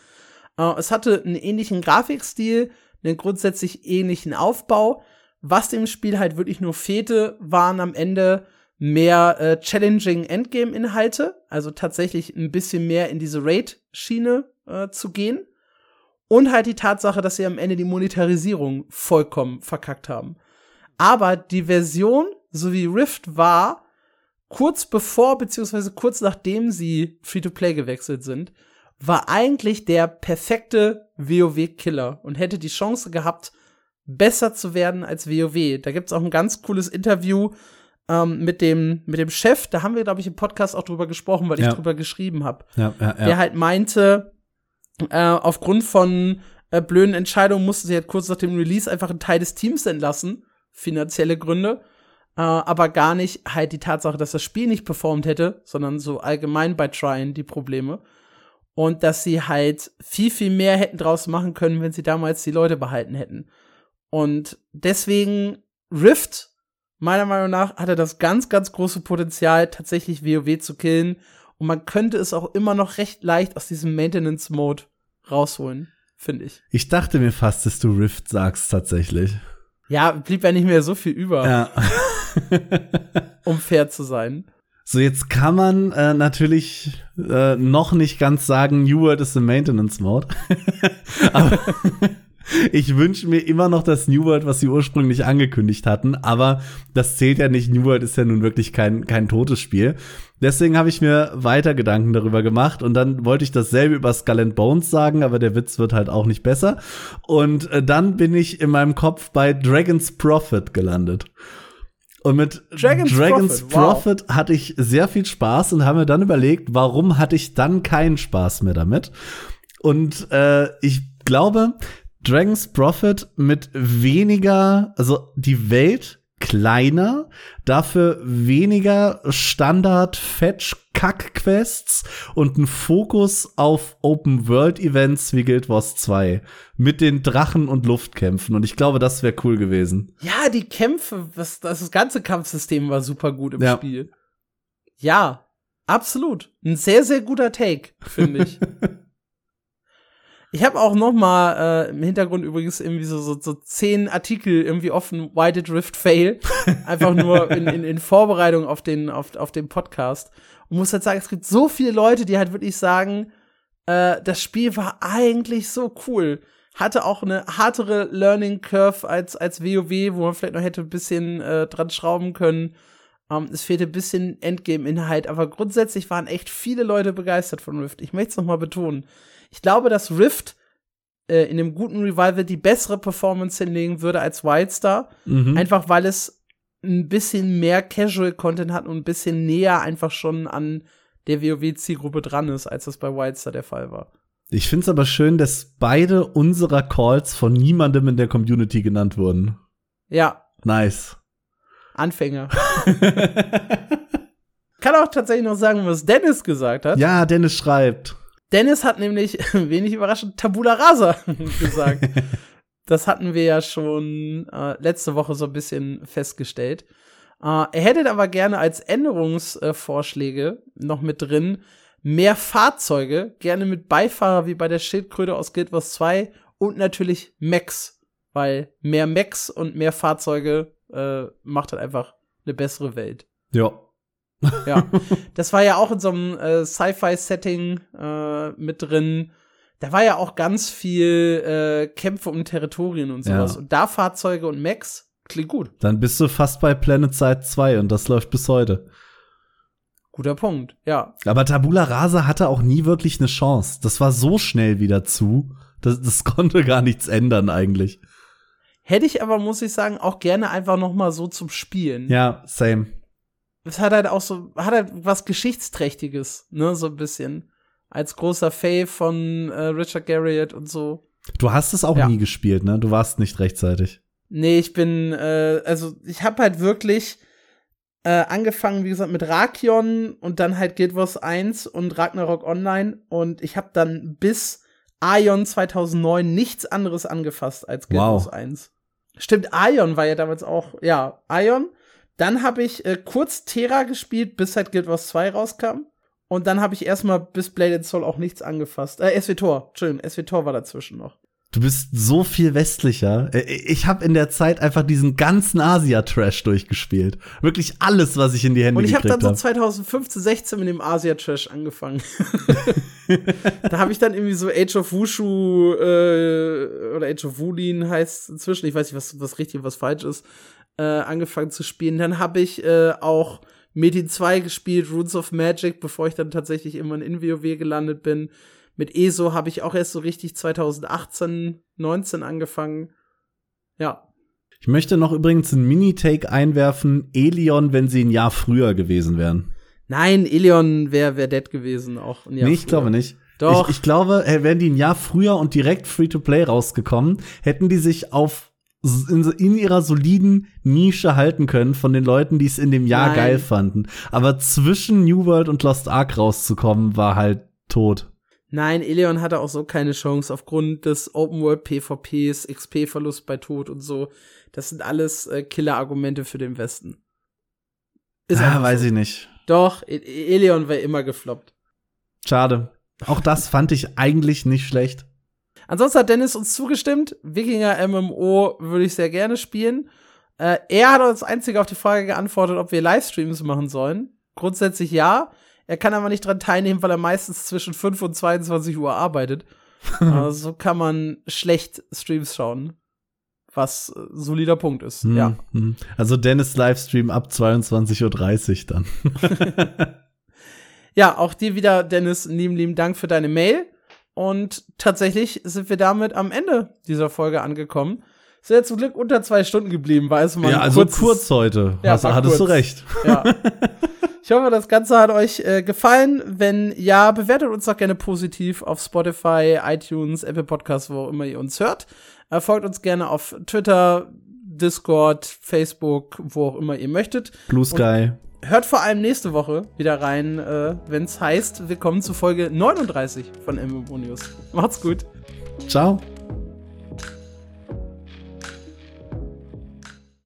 Äh, es hatte einen ähnlichen Grafikstil, einen grundsätzlich ähnlichen Aufbau. Was dem Spiel halt wirklich nur fehlte, waren am Ende mehr äh, challenging Endgame-Inhalte, also tatsächlich ein bisschen mehr in diese Raid-Schiene äh, zu gehen. Und halt die Tatsache, dass sie am Ende die Monetarisierung vollkommen verkackt haben. Aber die Version, so wie Rift war, kurz bevor beziehungsweise kurz nachdem sie Free-to-Play gewechselt sind, war eigentlich der perfekte WoW-Killer und hätte die Chance gehabt, besser zu werden als WoW. Da gibt's auch ein ganz cooles Interview ähm, mit, dem, mit dem Chef. Da haben wir, glaube ich, im Podcast auch drüber gesprochen, weil Ja. ich drüber geschrieben habe Ja, ja, der halt meinte, äh, aufgrund von äh, blöden Entscheidungen musste sie halt kurz nach dem Release einfach einen Teil des Teams entlassen, finanzielle Gründe, äh, aber gar nicht halt die Tatsache, dass das Spiel nicht performt hätte, sondern so allgemein bei Trine die Probleme. Und dass sie halt viel, viel mehr hätten draus machen können, wenn sie damals die Leute behalten hätten. Und deswegen Rift, meiner Meinung nach, hatte das ganz, ganz große Potenzial, tatsächlich WoW zu killen. Und man könnte es auch immer noch recht leicht aus diesem Maintenance-Mode rausholen, finde ich. Ich dachte mir fast, dass du Rift sagst tatsächlich. Ja, blieb ja nicht mehr so viel über, Ja. *laughs* *laughs* um fair zu sein. So, jetzt kann man äh, natürlich äh, noch nicht ganz sagen, New World ist im Maintenance Mode. *laughs* aber *laughs* ich wünsche mir immer noch das New World, was sie ursprünglich angekündigt hatten. Aber das zählt ja nicht. New World ist ja nun wirklich kein, kein totes Spiel. Deswegen habe ich mir weiter Gedanken darüber gemacht und dann wollte ich dasselbe über Skull and Bones sagen, aber der Witz wird halt auch nicht besser. Und äh, dann bin ich in meinem Kopf bei Dragon's Prophet gelandet. Und mit Dragon's Dragon's, Prophet, wow. Prophet hatte ich sehr viel Spaß und habe mir dann überlegt, warum hatte ich dann keinen Spaß mehr damit? Und äh, ich glaube, Dragon's Prophet mit weniger, also die Welt kleiner, dafür weniger Standard-Fetch-Kack-Quests und ein Fokus auf Open-World-Events wie Guild Wars 2 mit den Drachen und Luftkämpfen. Und ich glaube, das wäre cool gewesen. Ja, die Kämpfe, das, das ganze Kampfsystem war super gut im Ja. Spiel. Ja, absolut. Ein sehr, sehr guter Take, finde ich. *laughs* ich habe auch noch mal äh, im Hintergrund übrigens irgendwie so, so, so zehn Artikel irgendwie offen, Why did Rift fail? *laughs* Einfach nur in, in, in Vorbereitung auf den, auf, auf den Podcast. Und muss halt sagen, es gibt so viele Leute, die halt wirklich sagen, äh, das Spiel war eigentlich so cool. Hatte auch eine hartere Learning Curve als, als WoW, wo man vielleicht noch hätte ein bisschen äh, dran schrauben können. Ähm, es fehlte ein bisschen Endgame-Inhalt, aber grundsätzlich waren echt viele Leute begeistert von Rift. Ich möchte es noch mal betonen. Ich glaube, dass Rift äh, in einem guten Revival die bessere Performance hinlegen würde als Wildstar. Mhm. Einfach weil es ein bisschen mehr Casual-Content hat und ein bisschen näher einfach schon an der WoW-Zielgruppe dran ist, als das bei Wildstar der Fall war. Ich finde es aber schön, dass beide unserer Calls von niemandem in der Community genannt wurden. Ja, Nice. Anfänger. *laughs* Kann auch tatsächlich noch sagen, was Dennis gesagt hat. ja, Dennis schreibt. Dennis hat nämlich, *laughs* wenig überraschend, Tabula Rasa *laughs* gesagt. *laughs* das hatten wir ja schon äh, letzte Woche so ein bisschen festgestellt. Äh, er hätte aber gerne als Änderungsvorschläge noch mit drin mehr Fahrzeuge, gerne mit Beifahrer wie bei der Schildkröte aus Guild Wars 2 und natürlich Max, weil mehr Max und mehr Fahrzeuge äh, macht halt einfach eine bessere Welt. Ja. Ja, das war ja auch in so einem äh, Sci-Fi-Setting äh, mit drin. Da war ja auch ganz viel äh, Kämpfe um Territorien und sowas. Ja. Und da Fahrzeuge und Max klingt gut. Dann bist du fast bei Planet Side 2 und das läuft bis heute. Guter Punkt, ja. Aber Tabula Rasa hatte auch nie wirklich eine Chance. Das war so schnell wieder zu. Das, das *laughs* konnte gar nichts ändern eigentlich. Hätte ich aber, muss ich sagen, auch gerne einfach noch mal so zum Spielen. Ja, same es hat halt auch so, hat halt was Geschichtsträchtiges, ne, so ein bisschen. Als großer Fae von äh, Richard Garriott und so. Du hast es auch ja. nie gespielt, ne? Du warst nicht rechtzeitig. Nee, ich bin, äh, also ich habe halt wirklich äh, angefangen, wie gesagt, mit Rakion und dann halt Guild Wars 1 und Ragnarok Online und ich habe dann bis Aion 2009 nichts anderes angefasst als Guild wow. Wars 1. Stimmt, Aion war ja damals auch, ja, Aion dann habe ich äh, kurz Terra gespielt, bis halt Guild Wars 2 rauskam. Und dann habe ich erstmal bis Blade and Soul auch nichts angefasst. Äh, SWTOR, Entschuldigung, SWTOR war dazwischen noch. Du bist so viel westlicher. Äh, ich habe in der Zeit einfach diesen ganzen Asia-Trash durchgespielt. Wirklich alles, was ich in die Hände gekriegt habe. Und ich habe dann so 2015, 16 mit dem Asia-Trash angefangen. *laughs* da habe ich dann irgendwie so Age of Wushu äh, oder Age of Wulin heißt inzwischen. Ich weiß nicht, was, was richtig und was falsch ist äh, angefangen zu spielen. Dann habe ich äh, auch Metin 2 gespielt, Runes of Magic, bevor ich dann tatsächlich immer in WoW gelandet bin. Mit ESO habe ich auch erst so richtig 2018, 19 angefangen. Ja. Ich möchte noch übrigens einen Mini-Take einwerfen. Elion, wenn sie ein Jahr früher gewesen wären. Nein, Elion wäre wär dead gewesen, auch ein Jahr Nee, ich früher. glaube nicht. Doch. Ich, ich glaube, wären die ein Jahr früher und direkt Free-to-Play rausgekommen, hätten die sich auf in, in, ihrer soliden Nische halten können von den Leuten, die es in dem Jahr Nein. geil fanden. Aber zwischen New World und Lost Ark rauszukommen, war halt tot. Nein, Eleon hatte auch so keine Chance aufgrund des Open World PvPs, XP-Verlust bei Tod und so. Das sind alles äh, Killer-Argumente für den Westen. Ist ah, weiß so. ich nicht. Doch, e Eleon war immer gefloppt. Schade. Auch das fand ich eigentlich nicht schlecht. Ansonsten hat Dennis uns zugestimmt. Wikinger MMO würde ich sehr gerne spielen. Äh, er hat uns einzige auf die Frage geantwortet, ob wir Livestreams machen sollen. Grundsätzlich ja. Er kann aber nicht dran teilnehmen, weil er meistens zwischen 5 und 22 Uhr arbeitet. *laughs* also so kann man schlecht Streams schauen. Was äh, solider Punkt ist, hm, ja. Hm. Also Dennis Livestream ab 22.30 Uhr dann. *laughs* *laughs* ja, auch dir wieder, Dennis, lieben, lieben Dank für deine Mail. Und tatsächlich sind wir damit am Ende dieser Folge angekommen. Sind ja zum Glück unter zwei Stunden geblieben, weiß man. Ja, also kurzes, kurz heute. Ja, Hast, hattest kurz. du recht. Ja. *laughs* Ich hoffe, das Ganze hat euch äh, gefallen. Wenn ja, bewertet uns doch gerne positiv auf Spotify, iTunes, Apple Podcasts, wo auch immer ihr uns hört. Äh, folgt uns gerne auf Twitter, Discord, Facebook, wo auch immer ihr möchtet. Blue Sky. Und hört vor allem nächste Woche wieder rein, äh, wenn es heißt, wir kommen zu Folge 39 von MMO News. Macht's gut. Ciao.